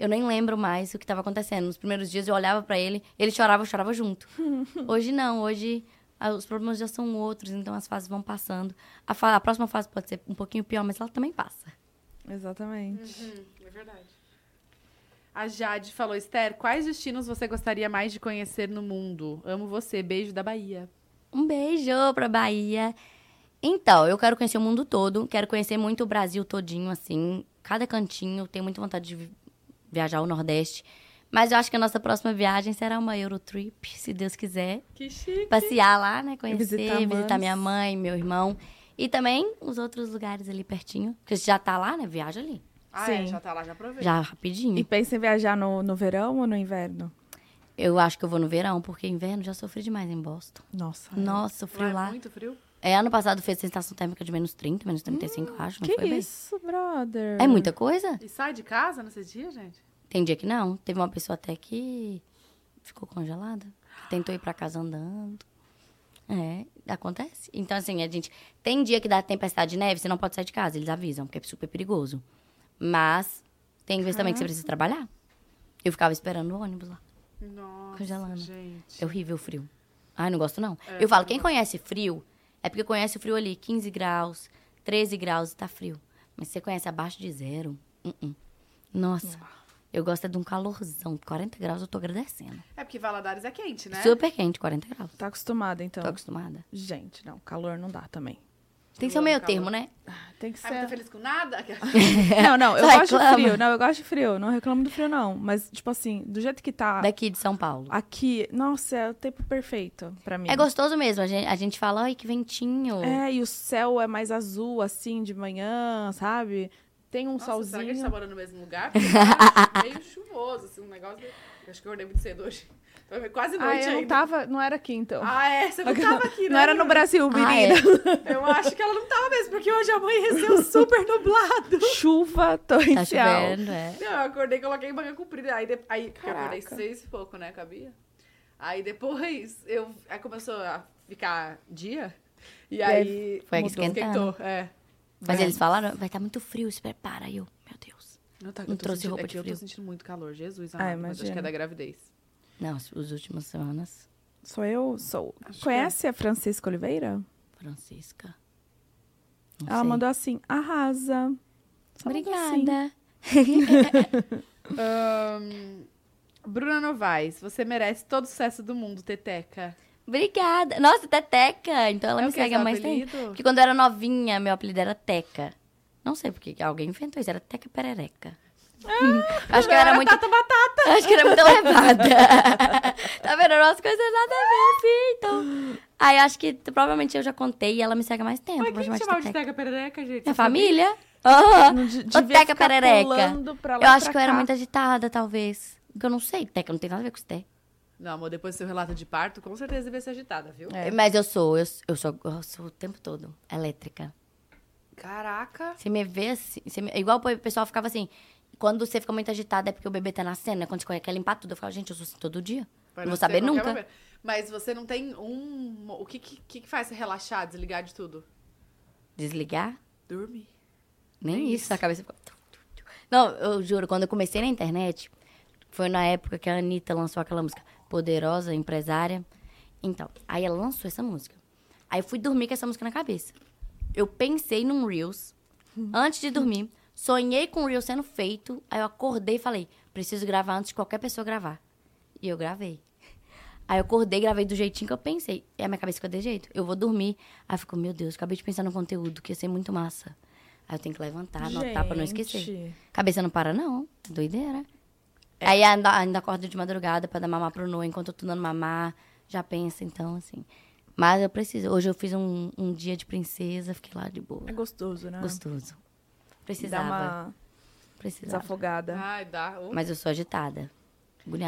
eu nem lembro mais o que estava acontecendo. Nos primeiros dias eu olhava pra ele, ele chorava, eu chorava junto. hoje não, hoje os problemas já são outros, então as fases vão passando. A, fa- a próxima fase pode ser um pouquinho pior, mas ela também passa. Exatamente. É verdade. A Jade falou, Esther, quais destinos você gostaria mais de conhecer no mundo? Amo você, beijo da Bahia. Um beijo pra Bahia. Então, eu quero conhecer o mundo todo. Quero conhecer muito o Brasil todinho, assim. Cada cantinho. Tenho muita vontade de viajar ao Nordeste. Mas eu acho que a nossa próxima viagem será uma Eurotrip, se Deus quiser. Que chique. Passear lá, né? Conhecer, Visitar visitar, minha mãe, meu irmão. E também os outros lugares ali pertinho. Porque você já tá lá, né? Viaja ali. Ah, é, Sim. já tá lá, já aproveita. Já rapidinho. E pensa em viajar no, no verão ou no inverno? Eu acho que eu vou no verão, porque inverno já sofri demais em Boston. Nossa. Nossa, o Lá frio é lá. muito frio? É, ano passado fez sensação térmica de menos 30, menos 35, eu acho. Não Que foi bem? isso, brother? É muita coisa? E sai de casa nesses dias, gente? Tem dia que não. Teve uma pessoa até que ficou congelada. Tentou ir pra casa andando. É, acontece. Então, assim, a gente. Tem dia que dá tempestade de neve, você não pode sair de casa, eles avisam, porque é super perigoso. Mas tem vezes também que você precisa trabalhar. Eu ficava esperando o ônibus lá. Nossa, Congelando. gente. É horrível o frio. Ai, não gosto não. eu falo, quem conhece frio, é porque conhece o frio ali, 15 graus, 13 graus e tá frio. Mas se você conhece abaixo de zero, uh-uh. nossa. Eu gosto é de um calorzão. 40 graus eu tô agradecendo. É porque Valadares é quente, né? Super quente, 40 graus. Tá acostumada, então? Tô acostumada. Gente, não. Calor não dá também. Tem que ser o meio calor. termo, né? Tem que Ai, não tá ser... feliz com nada? Não, não. Eu Só gosto reclama. de frio. Não, eu gosto de frio. Não reclamo do frio, não. Mas, tipo assim, do jeito que tá Daqui de São Paulo. aqui... Nossa, é o tempo perfeito pra mim. É gostoso mesmo. A gente, a gente fala, ai, que ventinho. É, e o céu é mais azul, assim, de manhã, sabe? Tem um Nossa, será que a gente solzinho. tá morando no mesmo lugar? Porque tá meio chuvoso, assim, um negócio... Acho que eu acordei muito cedo hoje. Foi quase Ah, noite eu não ainda. tava... Não era aqui, então. Ah, é? Você não tava aqui, né? não era no? Brasil, Ah, menina. é. Eu acho que ela não tava mesmo, porque hoje amanheceu super nublado. Chuva Tá torrencial. chovendo, é. Não, eu acordei e coloquei manga comprida. Aí, de, aí porque eu acordei seis e pouco, né, cabia? Aí depois, eu, aí começou a ficar dia. E aí... Foi mudou, esquentando. esquentou, é. Mas eles falaram, vai estar muito frio, se prepara. Aí eu, meu Deus. Não, tá, Não eu trouxe sentindo, roupa é de que eu tô frio. sentindo muito calor, Jesus Ah, mas acho que é da gravidez. Não, as as últimas semanas, Sou eu? Sou. Acho Conhece a Francisca Oliveira? Francisca. Não Ela sei. mandou assim, arrasa. Só mandou assim. Obrigada. Ahn, Bruna Novaes, você merece todo o sucesso do mundo, Teteca. Obrigada. Nossa, Teteca. Então ela É me segue há mais tempo. Porque quando eu era novinha, meu apelido era Teca. Não sei porque alguém inventou isso, era Teca Perereca. Acho que eu era muito. Batata, batata! Acho que era muito levada. tá vendo? As coisas nada a ver assim, então. Aí acho que provavelmente eu já contei e ela me segue há mais tempo. Mas quem chamar te de chamava de. Teca Perereca, gente? Minha família. Aham. Devia Teca Perereca. pulando pra lá Eu acho pra que eu era muito agitada, talvez. Porque eu não sei, Teca não tem nada a ver com isso. Teca. Não, amor, depois do seu relato de parto, com certeza devia ser agitada, viu? É. Mas eu sou, eu, eu sou, eu sou o tempo todo elétrica. Caraca. Você me vê assim. Você me- igual o pessoal ficava assim. Quando você fica muito agitada é porque o bebê tá nascendo, né? Quando você quer limpar tudo. Eu ficava, gente, eu sou assim todo dia. Não vou saber nunca. momento. Mas você não tem um... O que, que, que faz você relaxar, desligar de tudo? Desligar? Dormir. Nem Nem isso, a cabeça ficou. Não, eu juro, quando eu comecei na internet, foi na época que a Anitta lançou aquela música Poderosa, Empresária. Então, aí ela lançou essa música. Aí eu fui dormir com essa música na cabeça. Eu pensei num Reels antes de dormir. Sonhei com o Reels sendo feito. Aí eu acordei e falei, preciso gravar antes de qualquer pessoa gravar. E eu gravei. Aí eu acordei, gravei do jeitinho que eu pensei. E a minha cabeça ficou de jeito. Eu vou dormir. Aí eu fico, meu Deus, acabei de pensar no conteúdo, que ia ser muito massa. Aí eu tenho que levantar, anotar pra não esquecer. Gente. Cabeça não para, não. Doideira. Aí ainda, ainda acordo de madrugada pra dar mamar pro Noah enquanto eu tô dando mamar. Já pensa, então, assim. Mas eu preciso. Hoje eu fiz um, um dia de princesa, fiquei lá de boa. É gostoso, né? Gostoso. Dá Precisava. uma Precisava. desafogada. Ai, dá. Uh, Mas eu sou agitada.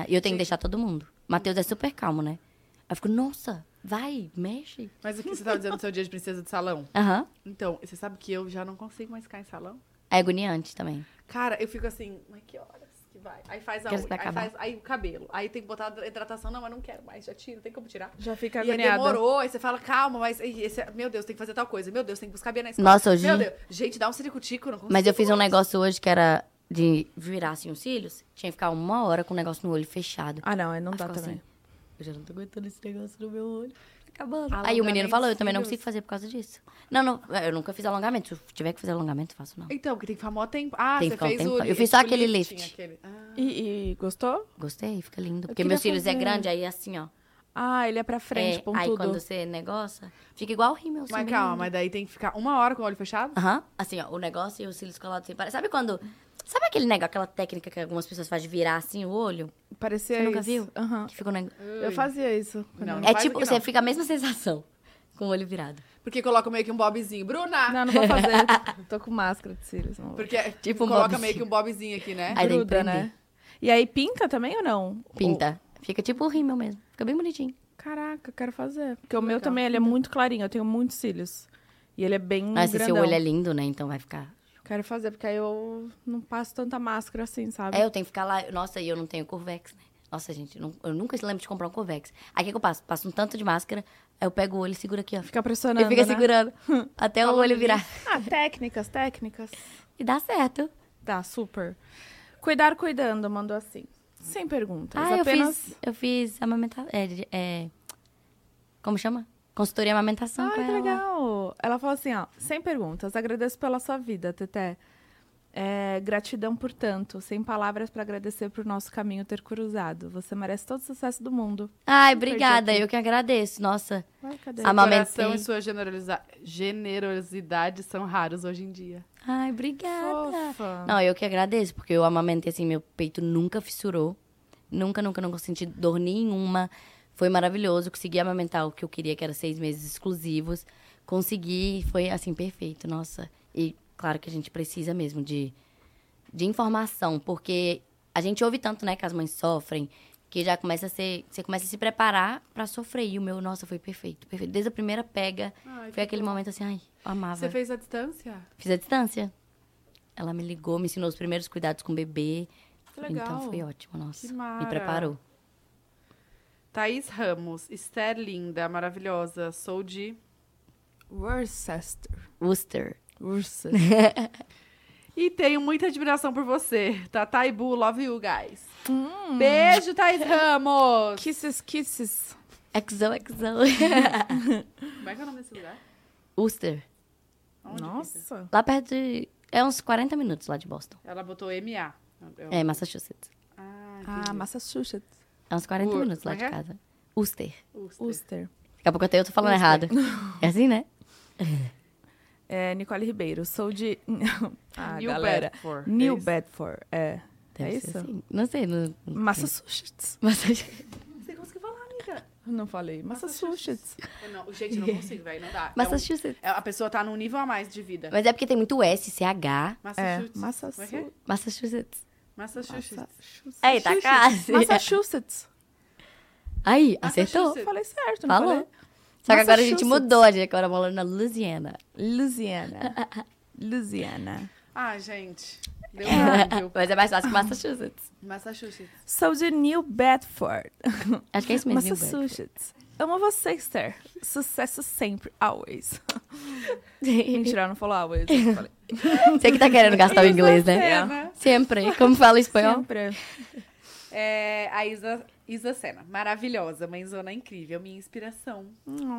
E eu tenho que deixar todo mundo. Matheus é super calmo, né? Aí eu fico, nossa, vai, mexe. Mas o que você tava dizendo no seu dia de princesa de salão? Aham. Então, você sabe que eu já não consigo mais ficar em salão? É agoniante também. Cara, eu fico assim, mas que horas que vai? Aí faz a unha, aí faz aí o cabelo. Aí tem que botar a hidratação. Não, mas não quero mais, já tira, tem como tirar. Já fica E aí agoniada. demorou, aí você fala, calma, mas aí esse, meu Deus, tem que fazer tal coisa. Meu Deus, tem que buscar a Bia na escola. Nossa, hoje- Meu Deus, gente, dá um ciricutico, não consigo. Mas eu fiz um negócio hoje que era de virar assim os cílios. Tinha que ficar uma hora com o negócio no olho fechado. Ah, não, aí não Aí dá também. assim. eu já não tô aguentando esse negócio no meu olho. Acabando. Aí o menino falou, eu também não consigo fazer por causa disso. Não, não, eu nunca fiz alongamento. Se eu tiver que fazer alongamento, eu faço não. Então, porque tem que ficar mó tempo. Ah, Tem você um fez o... tempo. li- Eu fiz só aquele lift. aquele- Ah. E, e gostou? Gostei, fica lindo. Porque meus cílios é fazer. grande, aí assim, ó. Ah, ele é pra frente, é, pontudo. aí quando você negocia, fica igual o rímel. assim, Mas calma, mas daí tem que ficar uma hora com o olho fechado? Aham. Assim, ó, o negócio e os cílios colados sem parar. Sabe quando... Sabe aquele negócio, aquela técnica que algumas pessoas fazem de virar assim o olho? Parecia Você nunca isso. viu? Aham. Que fica um negócio... Eu fazia isso. Não, não É tipo, você não. fica a mesma sensação com o olho virado. Porque coloca meio que um bobzinho. Bruna! Não, não vou fazer. Tô com máscara de cílios. Porque Tipo um coloca bobzinho. meio que um bobzinho aqui, né? Aí Gruda, né? E aí pinta também ou não? Pinta. Fica tipo o rímel mesmo. Fica bem bonitinho. Ou- Caraca, quero fazer. Porque o meu também, ele é muito clarinho. Eu tenho muitos cílios. E ele é bem Mas se seu grandão. olho é lindo, né? Então vai ficar... Quero fazer, porque aí eu não passo tanta máscara assim, sabe? É, eu tenho que ficar lá... Nossa, e eu não tenho Curvex, né? Nossa, gente, eu, não- eu nunca lembro de comprar um Curvex. Aí o que, que eu passo? Passo um tanto de máscara, aí eu pego o olho e seguro aqui, ó. Fica pressionando, E fica né? segurando até o olho virar. Ah, técnicas, técnicas. E dá certo. Tá, super. Cuidar cuidando, mandou assim. Sem perguntas. Ah, eu apenas... fiz, eu fiz amamentação. É, é, como chama? Consultoria e amamentação Ai, com que ela. legal. Ela falou assim, ó. Sem perguntas. Agradeço pela sua vida, Teté. É, gratidão por tanto. Sem palavras para agradecer por nosso caminho ter cruzado. Você merece todo o sucesso do mundo. Ai, obrigada. Eu que agradeço. Nossa. Ai, cadê? A Amamentei. Coração e sua generosa- generosidade são raros hoje em dia. Ai, obrigada. Fofa. Não, eu que agradeço, porque eu amamentei assim, meu peito nunca fissurou. Nunca, nunca, nunca senti dor nenhuma. Foi maravilhoso. Consegui amamentar o que eu queria, que era seis meses exclusivos. Consegui, foi assim, perfeito, nossa. E claro que a gente precisa mesmo de, de informação, porque a gente ouve tanto, né, que as mães sofrem, que já começa a ser. Você começa a se preparar pra sofrer. E o meu, nossa, foi perfeito. Perfeito. Desde a primeira pega, Ai, foi aquele bom. momento assim, ai, eu amava. Você fez a distância? Fiz a distância. Ela me ligou, me ensinou os primeiros cuidados com o bebê. Que legal. Então foi ótimo, nossa. Que mara. Me preparou. Thaís Ramos, Esther linda, maravilhosa. Sou de. Worcester. Worcester. Worcester. E tenho muita admiração por você. Tata e Bu, love you guys. Hum. Beijo, Thaís Ramos! Kisses, kisses. XO, XO. Como é que é o nome desse lugar? Worcester. Onde? Nossa. Lá perto de... É uns 40 minutos lá de Boston. Ela botou MA. Eu- É, Massachusetts. Ah, Ah. Massachusetts. É uns 40 Ur- minutos lá como de é é? casa. Worcester. Worcester. Worcester. Daqui a pouco até eu tô falando errado. É assim, né? É, Nicole Ribeiro. Sou de... ah, New galera. Bedford, New é? Bedford. É. Deve é isso? assim. Não sei. Não... Massachusetts. Massachusetts. Você conseguiu falar, amiga? Não falei. Massachusetts. Eu Não, gente, eu não consigo, velho. Não dá. É um- Massachusetts. é- a pessoa tá num nível a mais de vida. Mas é porque tem muito S, CH. É, Massachusetts. Massachusetts. É é? Massachusetts. Massachusetts. Massachusetts. Aí, tá quase. Massachusetts. Aí, acertou. Falei certo, não Falou. falei? Só que agora a gente mudou, a gente agora mora na Louisiana. Louisiana. Louisiana. Ah, gente. Deu um. Mas é mais fácil que Massachusetts. Massachusetts. Sou de New Bedford. Acho que é isso mesmo. Massachusetts. Amo você, Esther. Sucesso sempre, always. Mentira, ela não falou always. eu falei. Você que tá querendo gastar o inglês, né? É, né? Sempre. Como fala espanhol? Sempre. É, a Isa, Isa Sena. Maravilhosa, mãezona incrível. Minha inspiração.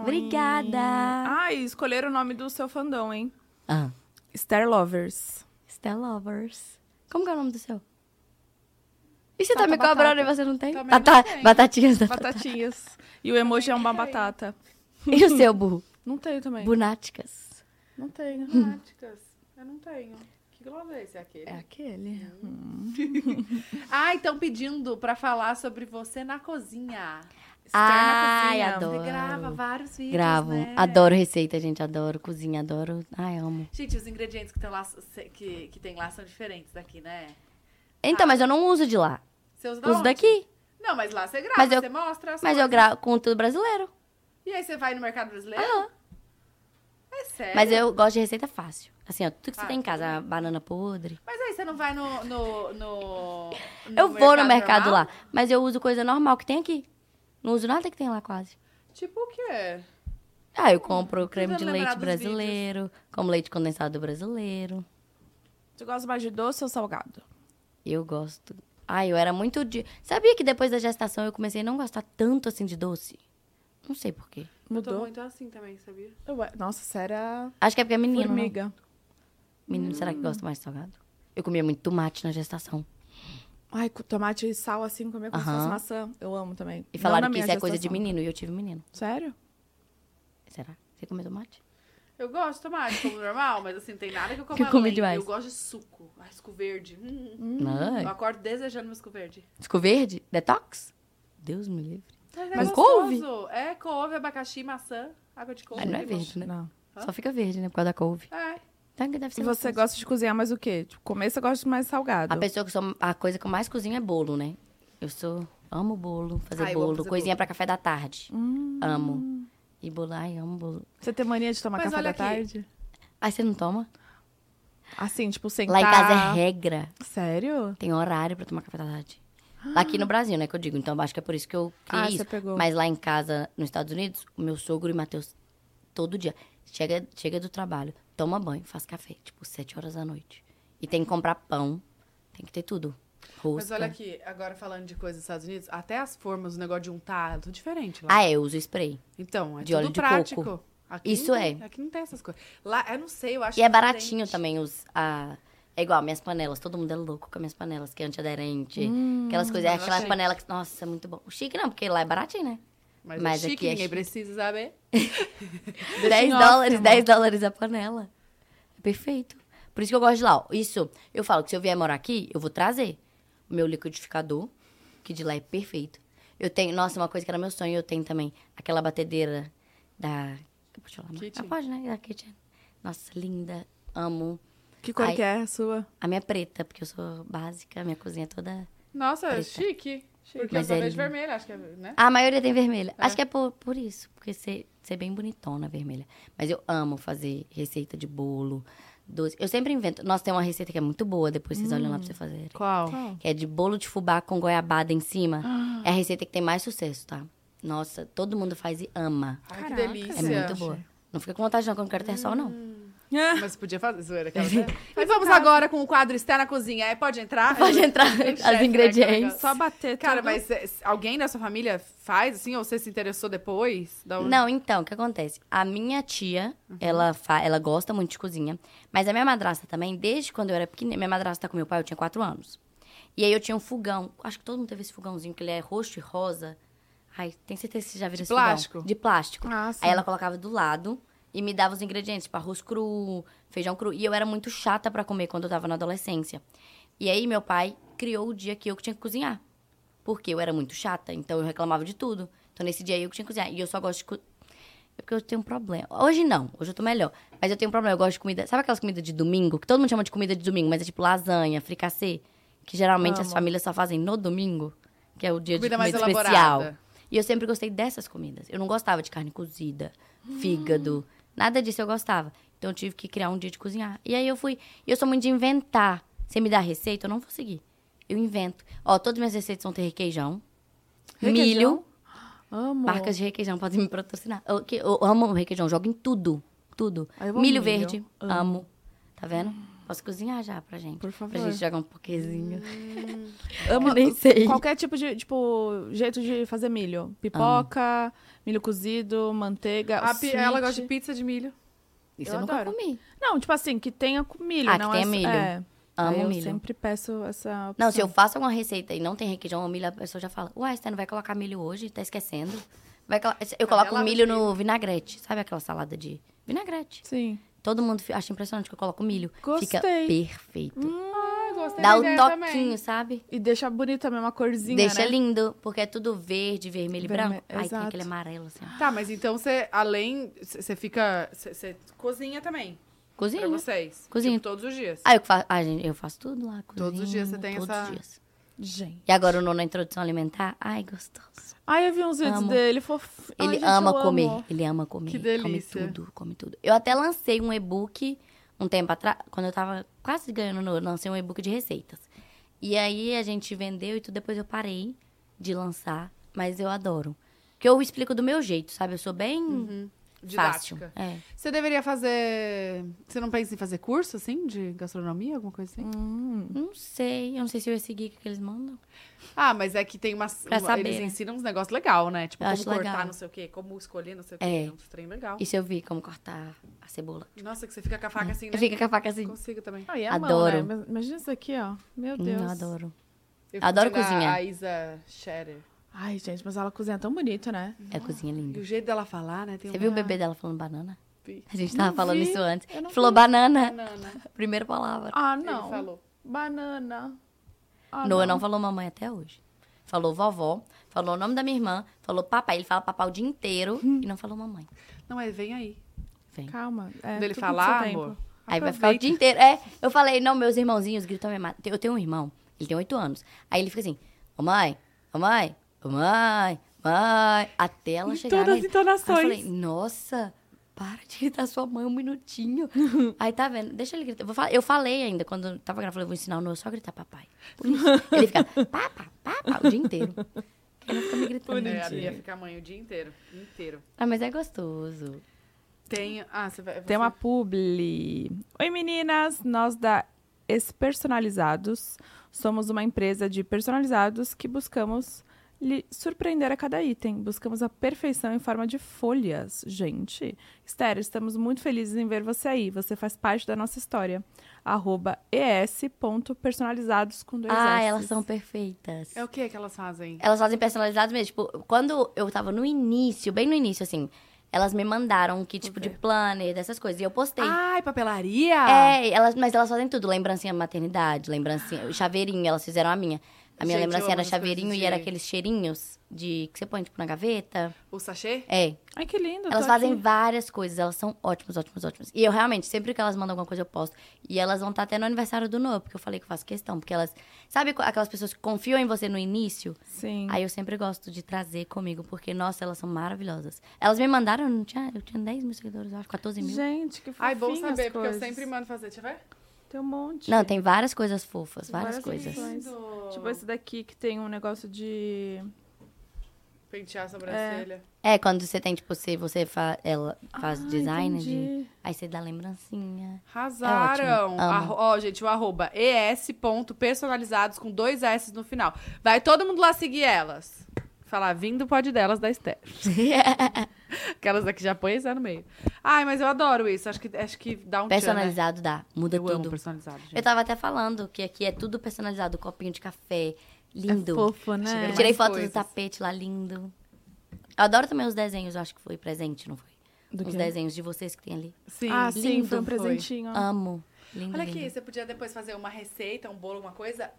Obrigada. Ai, escolheram o nome do seu fandom, hein? Ah. Star Lovers. Stella Lovers. Como que é o nome do seu? E você tá, me cobrando e você não tem? Também Bata- não tenho. Batatinhas da Batatinhas. E o emoji é uma batata. E o seu, burro? Não tenho também. Bunáticas. Não tenho. Práticas. Eu não tenho. Que globo é esse? É aquele? É aquele. Ah, estão pedindo pra falar sobre você na cozinha. Ai, cozinha. adoro. Você grava vários vídeos, Gravo. né? Adoro receita, gente. Adoro cozinha. Adoro. Ai, amo. Gente, os ingredientes que tem lá, que, que tem lá são diferentes daqui, né? Então, mas eu não uso de lá. Você usa da Uso onde? daqui. Não, mas lá você grava, Mas eu- você mostra as Mas eu gravo com tudo brasileiro. E aí você vai no mercado brasileiro? Aham. É sério? Mas eu gosto de receita fácil. Assim, ó, tudo que você Ah, tem em casa, banana podre. Mas aí você não vai no... no, no, no eu vou no mercado normal? lá, mas eu uso coisa normal que tem aqui. Não uso nada que tem lá quase. Tipo o quê? Ah, eu compro creme de tentando lembrar leite brasileiro, como leite condensado brasileiro. Você gosta mais de doce ou salgado? Eu gosto Ai, eu era muito de. Sabia que depois da gestação eu comecei a não gostar tanto assim de doce? Não sei por quê. Eu tô Mudou. muito assim também, sabia? Ué, Nossa, sério, era Acho que é porque é menino. não? Menino, será que gosta mais de salgado? Eu comia muito tomate na gestação. Ai, com tomate e sal assim, comer como se fosse Aham. maçã. Eu amo também. E falaram que isso é coisa de menino e eu tive menino. Sério? Será? Você comeu tomate? Eu gosto de tomate como normal, mas assim, tem nada que eu como Que eu comi demais. Eu gosto de suco. Ai, suco verde. Hum. Eu acordo desejando meu suco verde. Ficou verde? Detox? Deus me livre. Mas, é Mas gostoso. É couve, abacaxi, maçã, água de couve. Mas não é verde, né? Não. Hã? Só fica verde, né? Por causa da couve. É. Deve ser E você gostoso. gosta de cozinhar mais o quê? Tipo, comer você gosta mais salgado. A pessoa que sou, a coisa que eu mais cozinho é bolo, né? Eu sou amo bolo, fazer Ah, eu amo bolo, fazer coisinha pra café da tarde. Hum. Amo. E bolo, ai, amo bolo. Você tem mania de tomar Mas café olha da aqui. tarde? Ai, você não toma? Assim, tipo, sentar... Lá em casa é regra. Sério? Tem horário pra tomar café da tarde. Aqui no Brasil, né, que eu digo. Então, acho que é por isso que eu criei Ah, isso. você pegou. Mas lá em casa, nos Estados Unidos, o meu sogro e Matheus, todo dia, chega, chega do trabalho, toma banho, faz café, tipo, sete horas da noite. E tem que comprar pão, tem que ter tudo. Rosca. Mas olha aqui, agora falando de coisas dos Estados Unidos, até as formas, o negócio de untar, é tudo diferente lá. Ah, é, eu uso spray. Então, é de tudo prático. coco. Aqui Isso tem- é. Aqui não tem essas coisas. Lá, eu não sei, eu acho E é diferente. baratinho também os. A... É igual, minhas panelas. Todo mundo é louco com as minhas panelas, que é antiaderente. aquelas coisas. É aquela achei. panela que. Nossa, é muito bom. O chique não, porque lá é baratinho, né? Mas, Mas é aqui chique, é chique. precisa saber. 10 em off, dólares, amor. 10 dólares a panela. É perfeito. Por isso que eu gosto de lá. ó. Isso, eu falo que se eu vier morar aqui, eu vou trazer o meu liquidificador, que de lá é perfeito. Eu tenho, nossa, uma coisa que era meu sonho, eu tenho também aquela batedeira da. Pode falar? Kitchen. Ah, pode, né? Da Kitchen. Nossa, linda. Amo. Que cor Ai. que é a sua? A minha é preta, porque eu sou básica, a minha cozinha é toda. Nossa, Preta. chique. Porque Mas eu só é vejo lindo. vermelho, acho que é, né? A maioria tem vermelha. Acho que é por, por isso, porque ser, ser bem bonitona vermelha. Mas eu amo fazer receita de bolo, doce. Eu sempre invento. Nossa, tem uma receita que é muito boa, depois vocês olham lá pra você fazer. Qual? Que é de bolo de fubá com goiabada em cima. Ah. É a receita que tem mais sucesso, tá? Nossa, todo mundo faz e ama. Ai, que Caraca. delícia. É muito boa. Não fica com vontade não, que eu não quero ter sol, não. Mas podia fazer zoeira. aquela, né? E vamos agora com o quadro Está na Cozinha. É, pode entrar? Pode entrar chefe, né, ingredientes. que Só bater Cara, tudo. mas é, alguém da sua família faz, assim, ou você se interessou depois? Da onde- Não, então, o que acontece? A minha tia, ela, fa ela gosta muito de cozinha, mas a minha madrasta também, desde quando eu era pequena, minha madrasta tá com meu pai, eu tinha quatro anos. E aí eu tinha um fogão, acho que todo mundo teve esse fogãozinho, que ele é roxo e rosa. Ai, tem certeza que você já viram De esse plástico? fogão? De plástico. Ah, sim. Aí ela colocava do lado e me dava os ingredientes, tipo arroz cru, feijão cru. E eu era muito chata pra comer quando eu tava na adolescência. E aí meu pai criou o dia que eu que tinha que cozinhar. Porque eu era muito chata, então eu reclamava de tudo. Então nesse dia eu que tinha que cozinhar. E eu só gosto de co... É porque eu tenho um problema. Hoje não, hoje eu tô melhor. Mas eu tenho um problema, eu gosto de comida. Sabe aquelas comidas de domingo? Que todo mundo chama de comida de domingo, mas é tipo lasanha, fricassê. Que geralmente as Amo. famílias só fazem no domingo, que é o dia Comida de mais comida especial. elaborada. E eu sempre gostei dessas comidas. Eu não gostava de carne cozida, fígado, nada disso eu gostava. Então eu tive que criar um dia de cozinhar. E aí eu fui. E eu sou muito de inventar. Você me dá receita, eu não vou seguir. Eu invento. Ó, todas as minhas receitas vão ter requeijão, Requeijão? milho. Amo. Marcas de requeijão podem me patrocinar. Eu, eu amo requeijão, jogo em tudo. Tudo. Ah, milho, milho. verde, Amo. amo. Tá vendo? Posso cozinhar já pra gente. Por favor. Pra gente jogar um pokezinho. Amo Eu nem sei. qualquer tipo de, tipo, jeito de fazer milho. Pipoca, milho cozido, manteiga, A pi- ela gosta de pizza de milho. Isso Eu eu, nunca adoro. comi. Não, tipo assim, que tenha com milho, Ah, que não tenha essa- milho. É. Amo eu milho. sempre peço essa opção. Não, se eu faço alguma receita e não tem requeijão ou milho, a pessoa já fala, uai, você não vai colocar milho hoje? Tá esquecendo? Vai colo- Eu coloco milho no vinagrete. Sabe aquela salada de vinagrete? Sim. Todo mundo acha impressionante que eu coloco milho. Fica Gostei. perfeito. Ah, gostei Dá o toquinho, também. sabe? E deixa bonito também, uma corzinha, Deixa né? lindo, porque é tudo verde, vermelho e Verme- branco. Aí tem aquele amarelo, assim. Tá, mas então você, além, você fica, você cozinha também, pra Cozinha. vocês? Cozinho. Tipo, todos os dias? Ah, eu, fa... ah, gente, eu faço tudo lá. Todos os dias você cozinho, tem todos essa- os dias. Gente. E agora o nono na introdução alimentar? Ai, gostoso. Ai, eu vi uns vídeos Amo. dele, fof... Ai, Ele gente, ama comer. amo. Ele ama comer. Que delícia. Come tudo, come tudo. Eu até lancei um e-book um tempo atrás, quando eu tava quase ganhando no, lancei um e-book de receitas. E aí a gente vendeu e tudo, depois eu parei de lançar, mas eu adoro. Porque eu explico do meu jeito, sabe? Eu sou bem. Uhum. didática. Fácil. É. Você deveria fazer. Você não pensa em fazer curso, assim, de gastronomia, alguma coisa assim? Hum. Não sei. Eu não sei se eu ia seguir o que eles mandam. Ah, mas é que tem umas. Pra uma- saber, eles né? ensinam uns negócios legais, né? Tipo, Eu como cortar legal. não sei o quê, como escolher não sei o quê. É. É um trem legal. E se eu vi como cortar a cebola? Nossa, que você fica com a faca assim, né? Eu fico com a faca assim. Consigo também. Ah, e a Adoro. Mão, né? Imagina isso aqui, ó. Meu Hum, Deus. eu adoro. Eu Adoro cozinhar. A Isa Scherer. Ai, gente, mas ela cozinha tão bonito, né? É cozinha E linda. o jeito dela falar, né? Tem Você uma... viu o bebê dela falando banana? Vi. A gente tava Não falando vi. isso antes. Falou vi. banana. Banana. Primeira palavra. Ah, Ele não. falou. Banana. Ah, Noah não falou mamãe até hoje. Falou vovó, falou o nome da minha irmã, falou papai. Ele fala papai o dia inteiro e não falou mamãe. Não, mas vem aí. Vem. Calma. É, Quando ele falar, amor. Aí vai ficar o dia inteiro. É, eu falei, não, meus irmãozinhos gritam minha mãe. Eu tenho um irmão, ele tem oito anos. Aí ele fica assim, mamãe, mamãe, mamãe, mãe, até ela Em chegar todas as entonações. Aí eu falei, nossa, para de gritar sua mãe um minutinho. Aí tá vendo, deixa ele gritar. Eu vou falar- Eu falei ainda, quando eu tava gravando, eu falei, vou ensinar o Noah só a gritar papai. Por isso. Ele fica, papa, papa, o dia inteiro. Ele não fica me gritando. É, a Bia fica mãe o dia inteiro. Inteiro. Ah, mas é gostoso. Tem. Ah, você vai. Tem você- uma publi. Oi, meninas! Nós da Espersonalizados somos uma empresa de personalizados que buscamos lhe surpreender a cada item. Buscamos a perfeição em forma de folhas. Gente, Esther, estamos muito felizes em ver você aí. Você faz parte da nossa história. Arroba es.personalizados com dois Ah, S's. elas são perfeitas. É o que que elas fazem? Elas fazem personalizados mesmo. Tipo, quando eu tava no início, bem no início, assim, elas me mandaram um kit tipo de planner, dessas coisas. E eu postei. Ai, papelaria? É, elas, mas elas fazem tudo. Lembrancinha maternidade, lembrancinha... Chaveirinho, elas fizeram a minha. A minha Gente, amo era chaveirinho de- e era aqueles cheirinhos de que você põe, tipo, na gaveta. O sachê? É. Ai, que lindo. Elas fazem aqui. várias coisas, elas são ótimas, ótimas, ótimas. E eu realmente, sempre que elas mandam alguma coisa, eu posto. E elas vão estar até no aniversário do Noah, porque eu falei que eu faço questão. Porque elas. Sabe aquelas pessoas que confiam em você no início? Sim. Aí eu sempre gosto de trazer comigo, porque, nossa, elas são maravilhosas. Elas me mandaram, eu, não tinha, eu tinha 10 mil seguidores, eu acho, 14 mil. Gente, que fofinhas Ai, bom saber, porque eu sempre mando fazer. Deixa eu ver. Tem um monte. Não, tem várias coisas fofas, várias, Várias coisas. Tipo esse daqui que tem um negócio de... Pentear a sobrancelha. É, quando você tem, tipo, se você fa ela faz Ah, design, de, aí você dá lembrancinha. Arrasaram. É Ó, gente, o arroba es.personalizados com dois S no final. Vai todo mundo lá seguir elas. Falar, vindo pode delas da Esther. Aquelas daqui já põe esse no meio. Ai, mas eu adoro isso. Acho que, acho que dá um tchan, né? Personalizado dá, muda Eu amo tudo. personalizado, gente. Eu tava até falando que aqui é tudo personalizado, copinho de café, lindo. É fofo, né? Eu tirei foto coisas. do tapete lá, lindo. Eu adoro também os desenhos, eu acho que foi presente, não foi? Do Os quê? desenhos de vocês que tem ali. Sim. Ah, sim, lindo foi um foi. presentinho. Amo. Lindo, Olha lindo. aqui, você podia depois fazer uma receita, um bolo, alguma coisa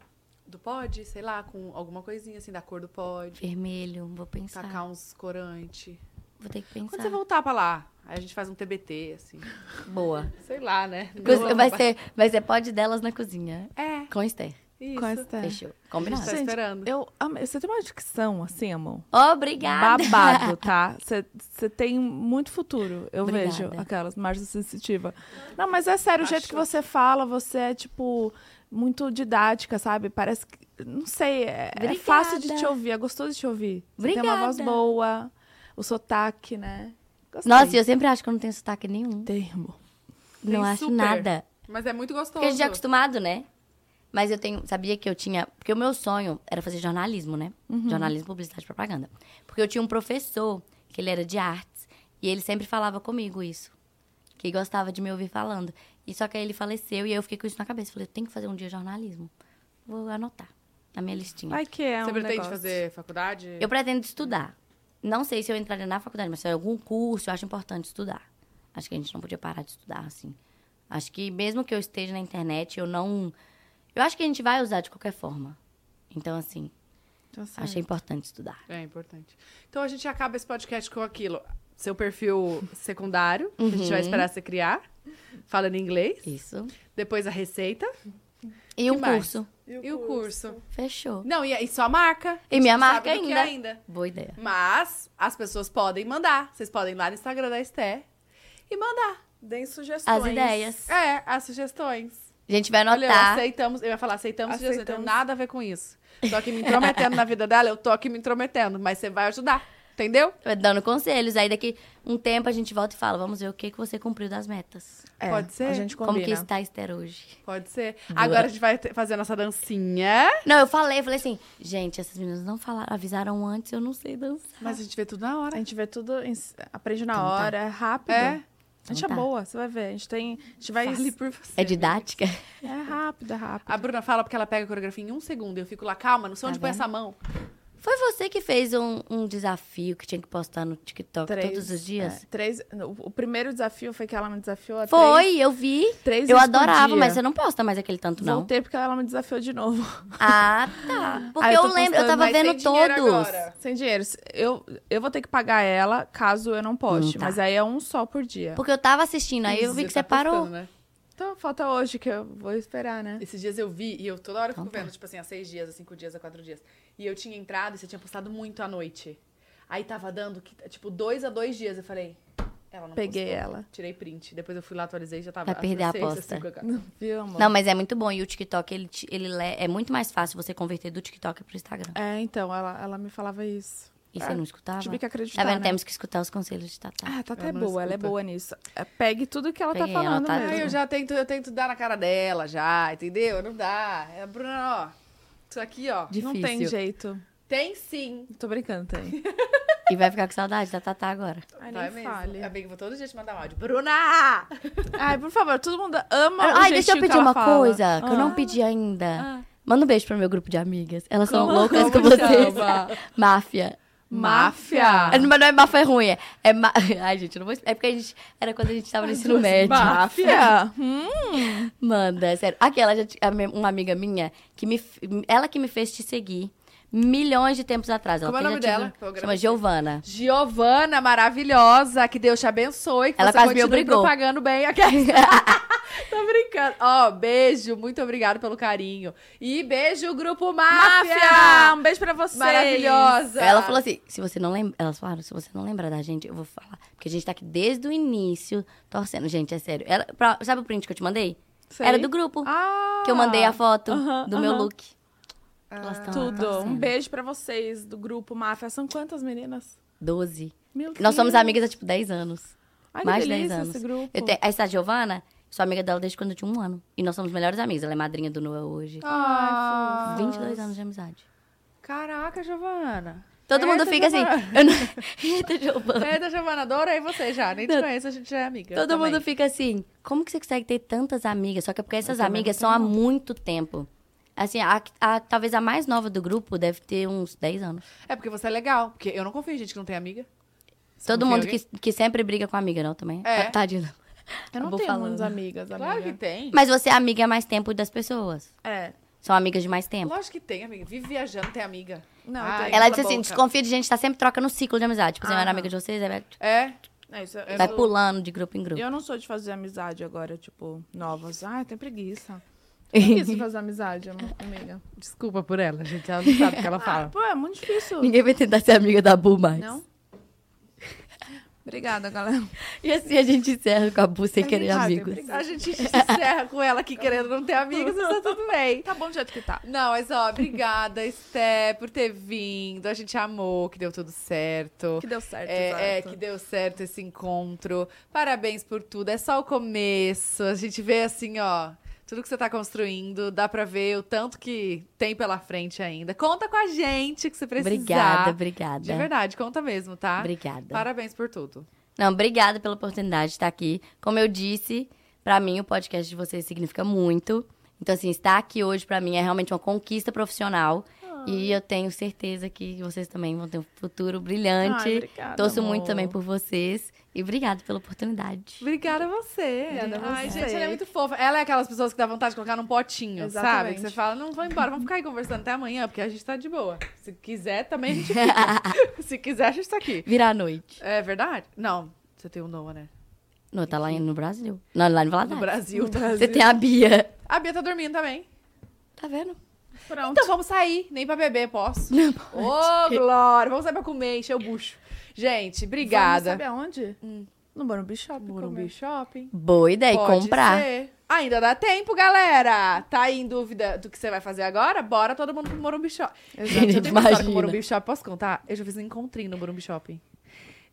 do pod, sei lá, com alguma coisinha assim da cor do pod. Vermelho, vou pensar. Tacar uns corantes. Vou ter que pensar. Quando você voltar pra lá, aí a gente faz um TBT, assim. Boa. Sei lá, né? Vai ser, vai ser pode delas na cozinha. É, Com Esther. isso. Com a Esther. Fechou. A Combinado. gente tá esperando. Eu. Você tem uma dicção, assim, amor? Obrigada. Babado, tá? Você você tem muito futuro, eu Obrigada. vejo aquelas margens sensitiva. Não, mas é sério, o jeito que você fala, você é, tipo, muito didática, sabe? Parece que. Não sei, é, é Obrigada. fácil de te ouvir, é gostoso de te ouvir. Você tem uma voz Obrigada. boa, o sotaque, né? Gostei. Nossa, eu sempre acho que eu não tenho sotaque nenhum. Termo. não Tem acho super. nada. Mas é muito gostoso. Porque a gente é acostumado, né? Mas eu tenho, sabia que eu tinha. Porque o meu sonho era fazer jornalismo, né? Jornalismo, publicidade e propaganda. Porque eu tinha um professor, que ele era de artes, e ele sempre falava comigo isso. Que gostava de me ouvir falando. E só que aí ele faleceu e aí eu fiquei com isso na cabeça. Falei, eu tenho que fazer um dia jornalismo. Vou anotar na minha listinha. Vai que é Você um pretende negócio. fazer faculdade? Eu pretendo estudar. Não sei se eu entraria na faculdade, mas se é algum curso, eu acho importante estudar. Acho que a gente não podia parar de estudar, assim. Acho que mesmo que eu esteja na internet, eu não. Eu acho que a gente vai usar de qualquer forma. Então, assim, Tá achei importante estudar. É importante. Então a gente acaba esse podcast com aquilo. Seu perfil secundário, que a gente vai esperar você criar. Falando inglês. Isso. Depois a receita. E Que um mais? curso. E o curso. Fechou. Não, e, e sua marca. E minha marca ainda. ainda. Boa ideia. Mas as pessoas podem mandar. Vocês podem ir lá no Instagram da Esther e mandar. Deem sugestões. As ideias. É, as sugestões. A gente vai Olha, anotar. aceitamos. Eu ia falar, aceitamos, sugestões. Não tem Aceitamos. nada a ver com isso. Tô aqui me intrometendo na vida dela, eu tô aqui me intrometendo. Mas você vai ajudar. Entendeu? Dando conselhos. Aí daqui um tempo a gente volta e fala, vamos ver o que, que você cumpriu das metas. É, Pode ser? A gente Como combina. que está a Esther hoje? Pode ser. Agora a gente vai fazer a nossa dancinha. Não, eu falei, eu falei assim, gente, essas meninas não falaram, avisaram antes, eu não sei dançar. Mas a gente vê tudo na A hora. gente vê tudo, aprende na Então tá. hora, é rápido. É. A gente Então é tá. boa, você vai ver. A gente tem. A gente vai. Fale por você. É didática? É rápido, é rápido. A Bruna fala porque ela pega a coreografia em um segundo. Eu fico lá, calma, não sei Tá onde põe vendo? essa mão. Foi você que fez um, um desafio que tinha que postar no TikTok Três, todos os dias? é, três, o, o primeiro desafio foi que ela me desafiou a Foi, três, eu vi. três eu adorava, mas você não posta mais aquele tanto, não. Voltei porque ela me desafiou de novo. Ah, tá. Porque Ah, eu eu, lembro, eu tava vendo sem dinheiro todos. agora. Sem dinheiro. Eu, eu vou ter que pagar ela caso eu não poste. Hum, tá. Mas aí é um só por dia. Porque eu tava assistindo, aí eu vi que você tá parou. postando, né? Então falta hoje que eu vou esperar, né? Esses dias eu vi, e eu toda hora fico Então tá. vendo, tipo assim, há seis dias, há cinco dias, há quatro dias. E eu tinha entrado e você tinha postado muito à noite. Aí tava dando, que, tipo, dois a dois dias. Eu falei, ela não Peguei postou. ela. Tirei print. Depois eu fui lá, atualizei e já tava... Vai perder a aposta. cinco, cara. Viu, amor? Não, mas é muito bom. E o TikTok, ele, ele le- é muito mais fácil você converter do TikTok pro Instagram. É, então, ela, ela me falava isso. E É, você não escutava? Tive que acreditar, Tá vendo? né? Temos que escutar os conselhos de Tatá. Ah, tá Ela não boa, ela é escuta. boa nisso. É, pegue tudo que ela Peguei, tá ela falando tá- mesmo. Aí eu já tento, eu tento dar na cara dela já, entendeu? Não dá. É, Bruna, ó. Isso aqui, ó. Difícil. Não tem jeito. Tem sim. Tô brincando, tem. E vai ficar com saudade da Tatá agora. Ai, Vai nem fale. É bem que vou todo dia te mandar um áudio. Bruna! Ai, por favor, todo mundo ama o Ai, deixa eu pedir uma fala. coisa que eu não Ah. pedi ainda. Manda um beijo pro meu grupo de amigas. Elas são Como- loucas como com vocês. Máfia. Máfia. Ah, Mas não é máfia ruim, é, é ma... Ai, gente, eu não vou... É porque a gente... Era quando a gente tava no ensino médio. Máfia? Hum, Manda, é sério. Aquela, já, uma amiga minha, que me, ela que me fez te seguir milhões de tempos atrás. Ela Como é o nome dela? Programa Chama. Giovana. Giovana, maravilhosa. Que Deus te abençoe. Que Ela você quase me obrigou. propagando bem. Tô brincando. Ó, beijo. Muito obrigado pelo carinho. E beijo, Grupo Máfia. Máfia! Um beijo pra vocês. Maravilhosa. Ela falou assim: se você não lembra. Elas falaram, se você não lembra da gente, eu vou falar. Porque a gente tá aqui desde o início torcendo. Gente, é sério. Ela, pra- sabe o print que eu te mandei? Sei. Era do grupo. Ah, Que eu mandei a foto Aham, do meu aham. look. Elas tão Tudo. torcendo. Um beijo pra vocês do grupo Máfia. São quantas meninas? Doze. Meu Nós somos Deus. amigas há tipo 10 anos. Ai, que mais de 10 delícia anos. esse grupo. Eu tenho, essa Giovana, sou amiga dela desde quando eu tinha um ano. E nós somos melhores amigas. Ela é madrinha do Noah hoje. Ah, 22 anos de amizade. Caraca, Giovana. Todo mundo fica assim. Eu não... Eita, Giovana. Eita, Giovana, adorei você já. Nem te conheço, a gente já é amiga. Todo também. mundo fica assim, como que você consegue ter tantas amigas? Só que é porque essas amigas são há muito tempo. Assim, a, a- talvez a mais nova do grupo deve ter uns 10 anos. É porque você é legal. Porque eu não confio em gente que não tem amiga. Você Todo mundo que, que sempre briga com a amiga, não, também? É. Tadinha. Eu não Vou tenho falando. muitas amigas, amiga. Claro que tem. Mas você é amiga há mais tempo das pessoas. É. São amigas de mais tempo. Lógico que tem, amiga. Vive viajando, tem amiga. Não, tem. Ela disse assim, boca. desconfia de gente, tá sempre trocando ciclo de amizade. Tipo, você Ah. era amiga de vocês, vai, É. É, isso, eu, vai não- pulando de grupo em grupo. eu não sou de fazer amizade agora, tipo, novas. Ai, tem preguiça. Preguiça de fazer amizade, am- amiga. Desculpa por ela, gente. Ela não sabe o que ela Ah, fala. pô, é muito difícil. Ninguém vai tentar ser amiga da Bu mais. Não? Obrigada, galera. E assim a gente encerra com a Bu sem querer Ah, tem amigos. A gente encerra com ela aqui querendo não ter amigos, mas tá tudo bem. Tá bom do jeito que tá. Não, mas ó, obrigada, Esté, por ter vindo. A gente amou que deu tudo certo. Que deu certo, É, é, que deu certo esse encontro. Parabéns por tudo. É só o começo. A gente vê assim, ó, tudo que você tá construindo. Dá pra ver o tanto que tem pela frente ainda. Conta com a gente que você precisar. Obrigada, obrigada. De verdade, conta mesmo, tá? Obrigada. Parabéns por tudo. Não, obrigada pela oportunidade de estar aqui. Como eu disse, pra mim o podcast de vocês significa muito. Então, assim, estar aqui hoje pra mim é realmente uma conquista profissional. E eu tenho certeza que vocês também vão ter um futuro brilhante. Ai, obrigada, Torço amor. muito também por vocês. E obrigada pela oportunidade. Obrigada a você. Obrigada a Ai, você. gente, ela é muito fofa. Ela é aquelas pessoas que dá vontade de colocar num potinho, sabe? Exatamente. Que você fala, não, vou embora, vamos ficar aí conversando até amanhã, porque a gente tá de boa. Se quiser, também a gente fica. Se quiser, a gente tá aqui. Virar a noite. É verdade? Não, você tem o Noah, né? Não, tá lá no Brasil. Não, lá no Valadares. No Brasil. tá? Você tem a Bia. A Bia tá dormindo também. Tá vendo? Pronto. Então vamos sair. Nem pra beber, posso? Ô, Glória. Vamos sair pra comer, encher o bucho. Gente, Vamos, obrigada. sabe aonde? No Morumbi Shopping. Morumbi. Shopping. Boa ideia, Pode comprar. ser. Ainda dá tempo, galera. Tá aí em dúvida do que você vai fazer agora? Bora todo mundo pro Morumbi Shopping. Eu tenho uma. Morumbi Shopping. Posso contar? Eu já fiz um encontrinho no Morumbi Shopping.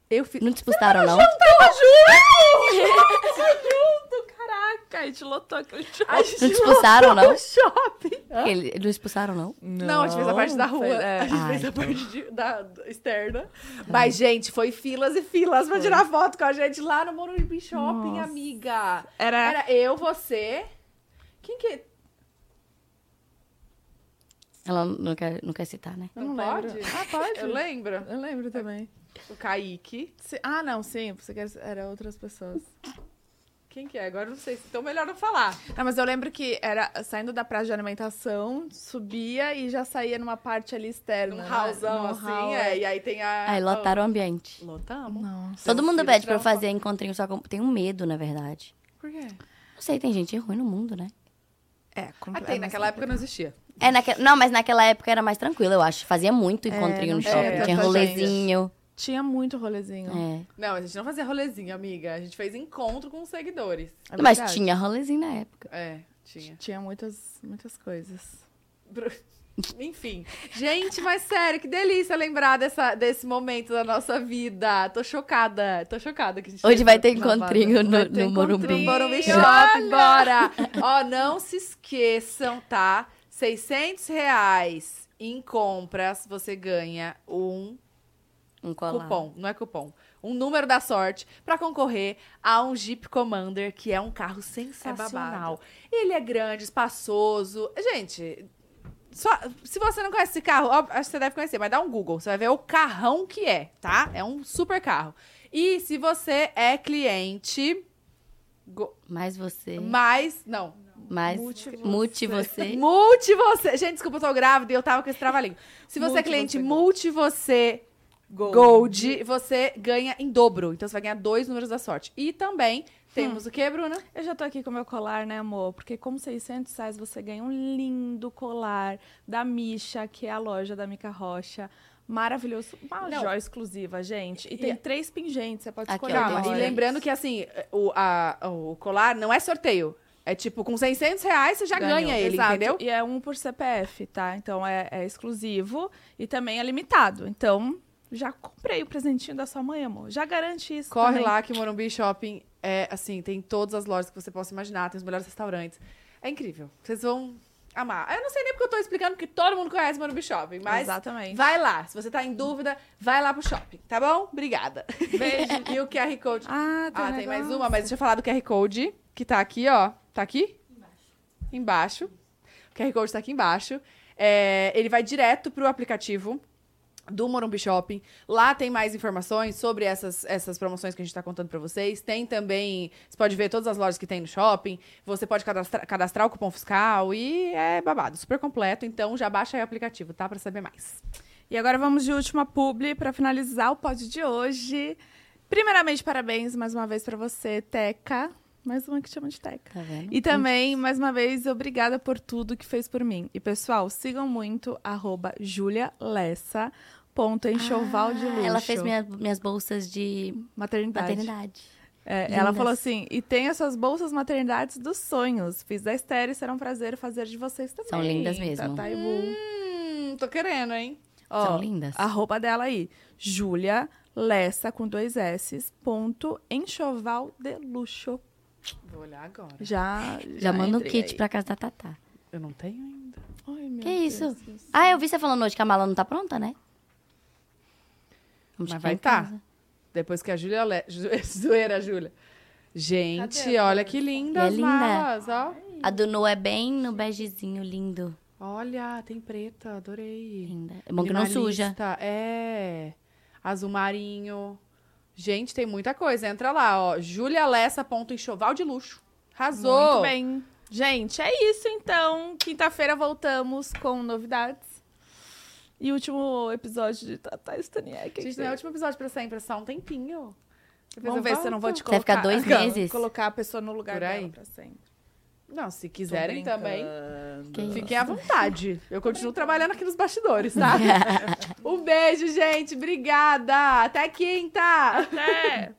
Eu fiz... Não dispustaram, não? Tava junto! junto, caraca, a gente lotou aquele shopping. A gente Não te expulsaram, não? o shopping. Eles não expulsaram, não? Não, a gente fez a parte da rua. foi- é. A gente Ai, fez a tá. parte de- da, da externa. Mas, gente, foi filas e filas pra tirar foto com a gente lá no Morumbi Shopping, Nossa. amiga. Era, Era eu, você. Quem que. Ela não quer, não quer citar, né? Não não pode? lembro. Ah, pode? Eu lembro. Eu lembro também. O Kaique. Se- Ah, não, sim. Você quer... Era outras pessoas. Quem que é? Agora eu não sei. Então melhor não falar. Não, mas eu lembro que era saindo da praça de alimentação, subia e já saía numa parte ali externa. Num né? hallzão assim, hall, é. E aí tem a. Aí lotaram o ambiente. Lotamos. Nossa. Todo mundo pede pra eu fazer encontrinho, só que eu tenho medo, na verdade. Por quê? Não sei, tem gente ruim no mundo, né? É, Ah, compl- tem. é Naquela época não existia. É, naque... Não, mas naquela época era mais tranquilo, eu acho. Fazia muito encontrinho não no shopping. tanta tinha gente. Tinha muito rolezinho. É. Não, a gente não fazia rolezinho, amiga. A gente fez encontro com os seguidores. É mas verdade. tinha rolezinho na época. É, tinha. Tinha muitas, muitas coisas. Bru- Enfim. Gente, mas sério, que delícia lembrar dessa, desse momento da nossa vida. Tô chocada. Tô chocada que a gente Hoje vai ter encontrinho no, Vai ter no Morumbi. Morumbi Shopping, bora! Ó, não se esqueçam, tá? 600 reais em compras, você ganha um Um colar. cupom, não é cupom. Um número da sorte pra concorrer a um Jeep Commander, que é um carro sensacional. Ele é grande, espaçoso. Gente, só, se você não conhece esse carro, ó, acho que você deve conhecer, mas dá um Google, você vai ver o carrão que é, tá? É um super carro. E se você é cliente, go- Mais você. mais, não, Mais. Multi você. Multi você. multi você. Gente, desculpa, eu tô grávida e eu tava com esse trabalhinho. Se você é Multi cliente você multi você Gold. você ganha em dobro. Então você vai ganhar dois números da sorte. E também temos o que, Bruna? Eu já tô aqui com meu colar, né, amor? Porque com 600 reais você ganha um lindo colar da Misha, que é a loja da Mica Rocha. Maravilhoso. Uma Não. joia exclusiva, gente. E E- tem três pingentes, você pode Aqui, escolher. Calma, e lembrando que assim, o, a- o colar não é sorteio. É tipo, com 600 reais você já Ganhou, ganha ele, exato. entendeu? E é um por CPF, tá? Então é, é exclusivo e também é limitado. Então, já comprei o presentinho da sua mãe, amor. Já garante isso. Corre também. lá que o Morumbi Shopping é assim, tem todas as lojas que você possa imaginar, tem os melhores restaurantes. É incrível. Vocês vão amar. Eu não sei nem porque eu tô explicando, porque todo mundo conhece o Morumbi Shopping, mas Exatamente. vai lá. Se você tá em dúvida, vai lá pro shopping, tá bom? Obrigada. Beijo. e o QR Code. Ah, tem, Ah, um tem mais uma, mas deixa eu falar do QR Code, que tá aqui, ó. Tá aqui? Embaixo. Embaixo. O QR Code tá aqui embaixo. É, ele vai direto pro aplicativo do Morumbi Shopping. Lá tem mais informações sobre essas, essas promoções que a gente tá contando pra vocês. Tem também, você pode ver todas as lojas que tem no shopping. Você pode cadastrar, cadastrar o cupom fiscal e é babado, super completo. Então já baixa aí o aplicativo, tá? Pra saber mais. E agora vamos de última publi para finalizar o pod de hoje. Primeiramente, parabéns mais uma vez para você, Teca. Mais uma que chama de Teca. Tá vendo? E também, mais uma vez, obrigada por tudo que fez por mim. E, pessoal, sigam muito, arroba julialessa.enxoval de luxo. Ah, Ela fez minha- minhas bolsas de maternidade. maternidade. É, ela falou assim, e tem essas bolsas maternidades dos sonhos. Fiz da Esther e será um prazer fazer de vocês também. São lindas mesmo. Tatá e Bu. Hum, tô querendo, hein? Ó, São lindas. A roupa dela aí, Júlia Lessa com dois S, ponto, enxoval de luxo. Vou olhar agora. Já, Já manda o kit aí. pra casa da Tatá. Eu não tenho ainda. Ai, meu Que Deus isso? céu. Ah, eu vi você falando hoje que a mala não tá pronta, né? Vamos Mas vai em tá. Depois que a Júlia... Le... Zoeira, Júlia. Gente, Cadê olha que lindas é as linda. malas, ó. A do Nu é bem no begezinho, lindo. Olha, tem preta, adorei. Linda. É bom que não suja. É. Azul marinho. Gente, tem muita coisa. Entra lá, ó. julialessa.enxoval de luxo. Arrasou. Muito bem. Gente, é isso então. Quinta-feira voltamos com novidades. E último episódio de Tata Staniek. Gente, não é o último episódio pra sempre, é só um tempinho. Depois Vamos ver se eu não vou te Vai colocar. ficar dois meses. Colocar a pessoa no lugar Por aí? dela pra sempre. Não, se quiserem também. Que Fiquem à vontade. Eu continuo trabalhando aqui nos bastidores, tá? um beijo, gente. Obrigada. Até quinta. Até!